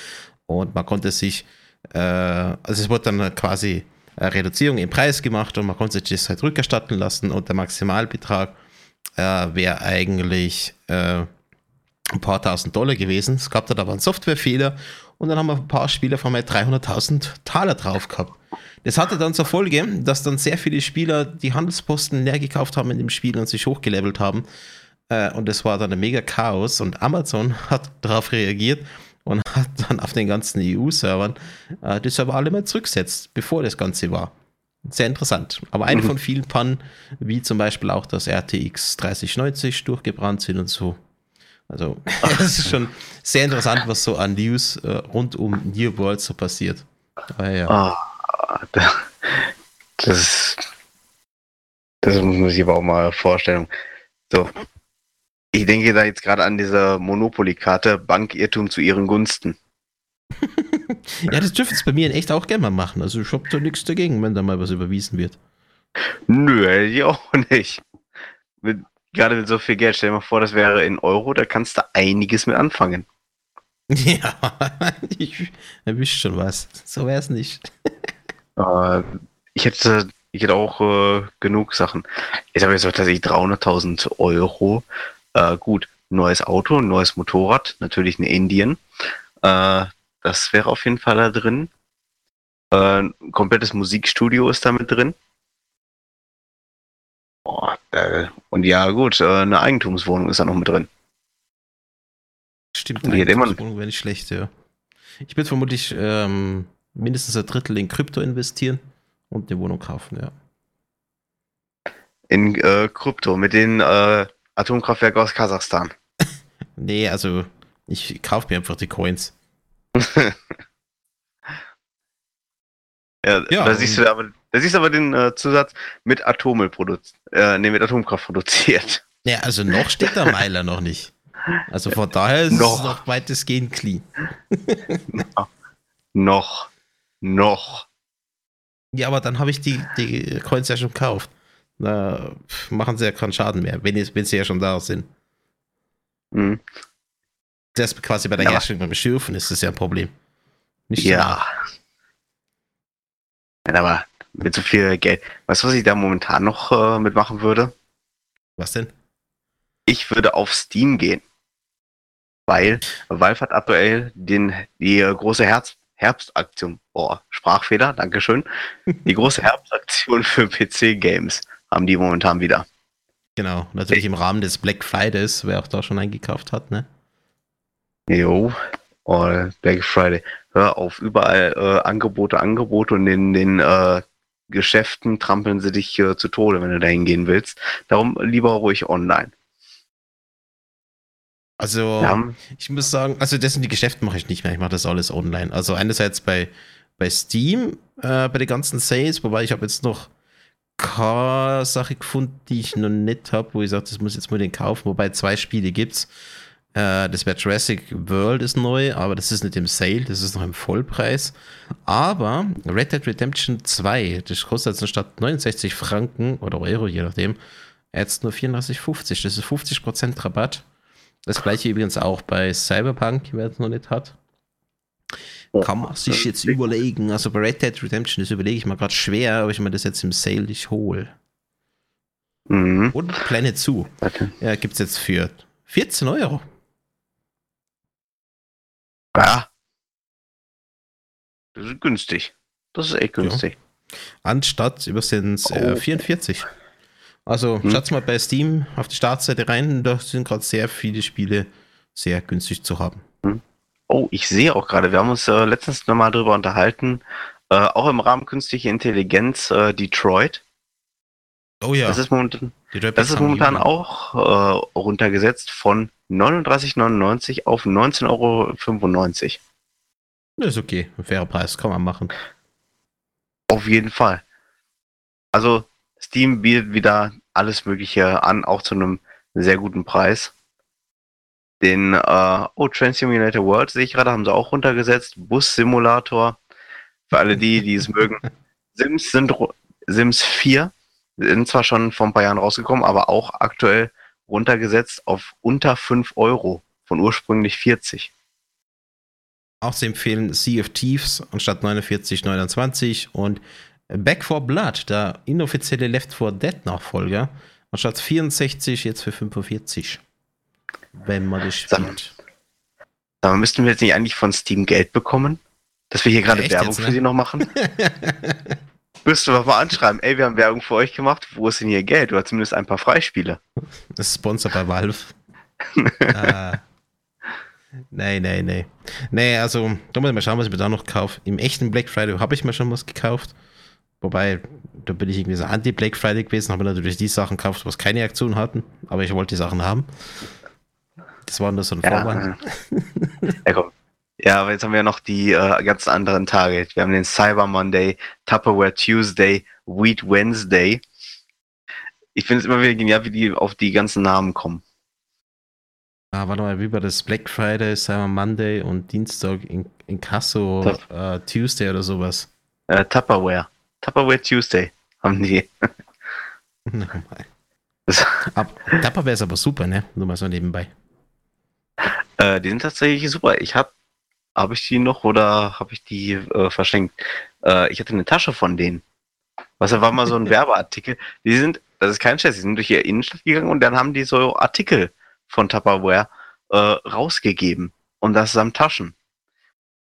und man konnte sich, äh, also es wurde dann quasi eine Reduzierung im Preis gemacht und man konnte sich das halt rückerstatten lassen und der Maximalbetrag äh, wäre eigentlich äh, ein paar tausend Dollar gewesen. Es gab dann aber einen Softwarefehler und dann haben wir ein paar Spieler von mal 300.000 Taler drauf gehabt. Das hatte dann zur Folge, dass dann sehr viele Spieler die Handelsposten leer gekauft haben in dem Spiel und sich hochgelevelt haben. Äh, und das war dann ein mega Chaos. Und Amazon *laughs* hat darauf reagiert und *laughs* hat dann auf den ganzen EU-Servern äh, die Server alle mal zurückgesetzt, bevor das Ganze war. Sehr interessant. Aber eine mhm. von vielen Pannen, wie zum Beispiel auch das RTX 3090 durchgebrannt sind und so. Also, *laughs* es ist schon sehr interessant, was so an News äh, rund um New World so passiert. Aber ja. Oh das, das muss man sich aber auch mal vorstellen. So. Ich denke da jetzt gerade an diese Monopoly-Karte Bankirrtum zu ihren Gunsten. *laughs* ja, das dürfen es bei mir in echt auch gerne mal machen. Also ich habe da nichts dagegen, wenn da mal was überwiesen wird. Nö, hätte ich auch *laughs* nicht. Mit, gerade mit so viel Geld, stell dir mal vor, das wäre in Euro, da kannst du einiges mit anfangen. *laughs* Ja, ich erwischt schon was. So wäre es nicht. Äh, ich hätte, ich hätte auch äh, genug Sachen. Ich habe jetzt tatsächlich 300.000 Euro. Äh, gut, neues Auto, neues Motorrad, natürlich eine Indien. Äh, das wäre auf jeden Fall da drin. Äh, ein komplettes Musikstudio ist da mit drin. Oh, und ja, gut, äh, eine Eigentumswohnung ist da noch mit drin. Stimmt, eine Eigentumswohnung wäre nicht schlecht, ja. Ich würde vermutlich ähm, mindestens ein Drittel in Krypto investieren und eine Wohnung kaufen, ja. In äh, Krypto, mit den äh, Atomkraftwerken aus Kasachstan. *laughs* nee, also ich kaufe mir einfach die Coins. *laughs* ja, ja, da siehst du aber, da siehst du aber den äh, Zusatz mit Atommüll produziert, äh, nee, mit Atomkraft produziert. *laughs* Ja, also noch steht der Meiler noch nicht. Also von daher ist noch. es noch weitestgehend clean. noch. Noch. Ja, aber dann habe ich die, die Coins ja schon gekauft. Da machen sie ja keinen Schaden mehr, wenn, wenn sie ja schon da sind. Mhm. Das quasi bei der Ja. Herstellung beim Schürfen ist das ja ein Problem. Nicht Ja. ja. Aber mit so viel Geld. Weißt du, was ich da momentan noch äh, mitmachen würde? Was denn? Ich würde auf Steam gehen. Weil Valve hat aktuell den, die große Herz, Herbstaktion. Boah, Sprachfehler, Dankeschön. Die große *laughs* Herbstaktion für PC-Games haben die momentan wieder. Genau, natürlich im Rahmen des Black Fridays, wer auch da schon eingekauft hat, ne? Jo. Oh, Black Friday. Hör auf, überall äh, Angebote, Angebote und in den äh, Geschäften trampeln sie dich äh, zu Tode, wenn du da hingehen willst. Darum lieber ruhig online. Also, haben, ich muss sagen, also das sind die Geschäfte mache ich nicht mehr, ich mache das alles online. Also einerseits bei, bei Steam, äh, bei den ganzen Sales, wobei ich habe jetzt noch keine Sache gefunden, die ich noch nicht habe, wo ich sage, das muss ich jetzt mal den kaufen, wobei zwei Spiele gibt's. Äh, das wäre Jurassic World ist neu, aber das ist nicht im Sale, das ist noch im Vollpreis. Aber Red Dead Redemption 2, das kostet jetzt anstatt 69 Franken oder Euro, je nachdem, jetzt nur 34,50. Das ist 50% Rabatt. Das gleiche übrigens auch bei Cyberpunk, wer es noch nicht hat. Kann man sich jetzt überlegen. Also bei Red Dead Redemption, das überlege ich mir gerade schwer, ob ich mir das jetzt im Sale nicht hole. mhm. Und Planet zu. Warte. Ja, gibt es jetzt für 14 Euro. Ja. Das ist günstig. Das ist echt günstig. Anstatt über sind äh, Oh. 44. Also Hm. schaut mal bei Steam auf die Startseite rein. Da sind gerade sehr viele Spiele sehr günstig zu haben. Oh, ich sehe auch gerade, wir haben uns äh, letztens nochmal drüber unterhalten, äh, auch im Rahmen künstliche Intelligenz äh, Detroit. Oh ja, Das ist momentan, das ist momentan auch äh, runtergesetzt von 39,99 auf 19,95 Euro. Das ist okay. Ein fairer Preis, kann man machen. Auf jeden Fall. Also Steam bietet wieder alles Mögliche an, auch zu einem sehr guten Preis. Den äh, oh, Train Simulator World sehe ich gerade, haben sie auch runtergesetzt. Bus Simulator. Für alle die, die es mögen. *laughs* Sims sind Sims 4 sind zwar schon vor ein paar Jahren rausgekommen, aber auch aktuell runtergesetzt auf unter 5 Euro von ursprünglich 40. Auch zu empfehlen Sea of Thieves anstatt 49,29 und Back for Blood, der inoffizielle Left 4 Dead Nachfolger, anstatt 64 jetzt für 45. Wenn man das Sag mal, spielt. Müssten wir jetzt nicht eigentlich von Steam Geld bekommen? Dass wir hier gerade Echt Werbung jetzt, für ne? sie noch machen? Müsst du doch mal anschreiben, ey, wir haben Werbung für euch gemacht, wo ist denn hier Geld? Oder zumindest ein paar Freispiele. Das ist Sponsor bei Valve. *laughs* ah. Nee, nee, nee. Nee, also, da muss ich mal schauen, was ich mir da noch kaufe. Im echten Black Friday habe ich mir schon was gekauft. Wobei, da bin ich irgendwie so anti-Black Friday gewesen, habe natürlich die Sachen gekauft, was keine Aktion hatten, aber ich wollte die Sachen haben. Das war nur so ein Vorwand. Ja, ja, komm. ja, aber jetzt haben wir ja noch die äh, ganzen anderen Tage. Wir haben den Cyber Monday, Tupperware Tuesday, Wheat Wednesday. Ich finde es immer wieder genial, wie die auf die ganzen Namen kommen. Ah, warte mal, wie war das? Black Friday, Cyber Monday und Dienstag in, in Kasso äh, Tuesday oder sowas. Äh, Tupperware. Tupperware Tuesday haben die. Dapper wäre es aber super, ne? Nur mal so nebenbei. äh, die sind tatsächlich super. Ich hab, habe ich die noch oder habe ich die äh, verschenkt? Äh, ich hatte eine Tasche von denen. Was war mal so ein *laughs* Werbeartikel. Die sind, das ist kein Scherz, die sind durch ihre Innenstadt gegangen und dann haben die so Artikel von Tupperware äh, rausgegeben. Und das samt Taschen.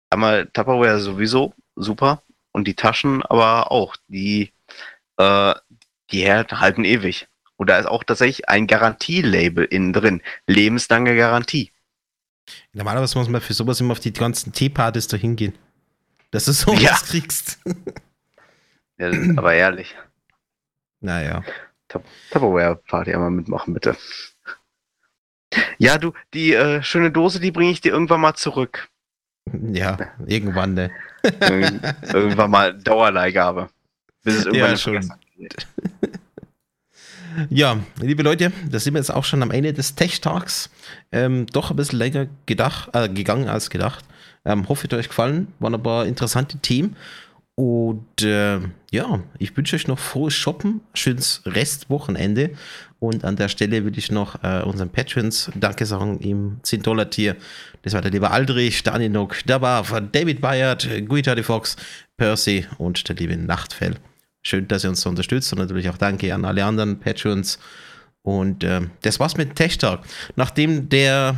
Einmal Tupperware sowieso super und die Taschen aber auch. Die, äh, die halten ewig. Und da ist auch tatsächlich ein Garantielabel innen drin. Lebenslange Garantie. Normalerweise muss man für sowas immer auf die ganzen Teepartys da hingehen. Dass du sowas Ja. kriegst. *laughs* Ja, aber ehrlich. Naja. Tupperware-Party einmal mitmachen, bitte. Ja, du, die äh, schöne Dose, die bringe ich dir irgendwann mal zurück. Ja, irgendwann, ne? Irgend, irgendwann mal Dauerleihgabe. Bis es irgendwann Ja, schon. Ja, liebe Leute, da sind wir jetzt auch schon am Ende des Tech-Talks. Ähm, doch ein bisschen länger gedacht, äh, gegangen als gedacht. Ähm, hoffe, es hat euch gefallen. Waren ein paar interessante Themen. Und äh, ja, ich wünsche euch noch frohes Shoppen, schönes Restwochenende. Und an der Stelle will ich noch äh, unseren Patrons Danke sagen im 10-Dollar-Tier. Das war der liebe Aldrich, Dani Nock, der war von David Bayard, Guita de Fox, Percy und der liebe Nachtfell. Schön, dass ihr uns so unterstützt und natürlich auch danke an alle anderen Patrons. Und äh, das war's mit Tech Talk. Nachdem der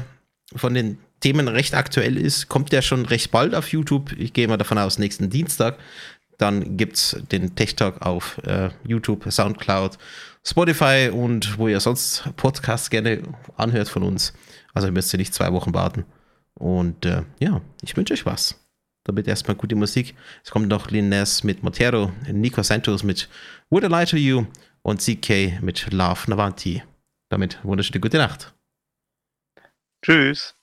von den Themen recht aktuell ist, kommt der schon recht bald auf YouTube. Ich gehe mal davon aus, nächsten Dienstag. Dann gibt es den Tech Talk auf äh, YouTube, Soundcloud, Spotify und wo ihr sonst Podcasts gerne anhört von uns. Also müsst ihr nicht zwei Wochen warten. Und äh, ja, ich wünsche euch was. Damit erstmal gute Musik. Es kommt noch Lin Ness mit Montero, Nico Santos mit Would I Lie to You und CK mit Love Navanti. Damit wunderschöne gute Nacht. Tschüss.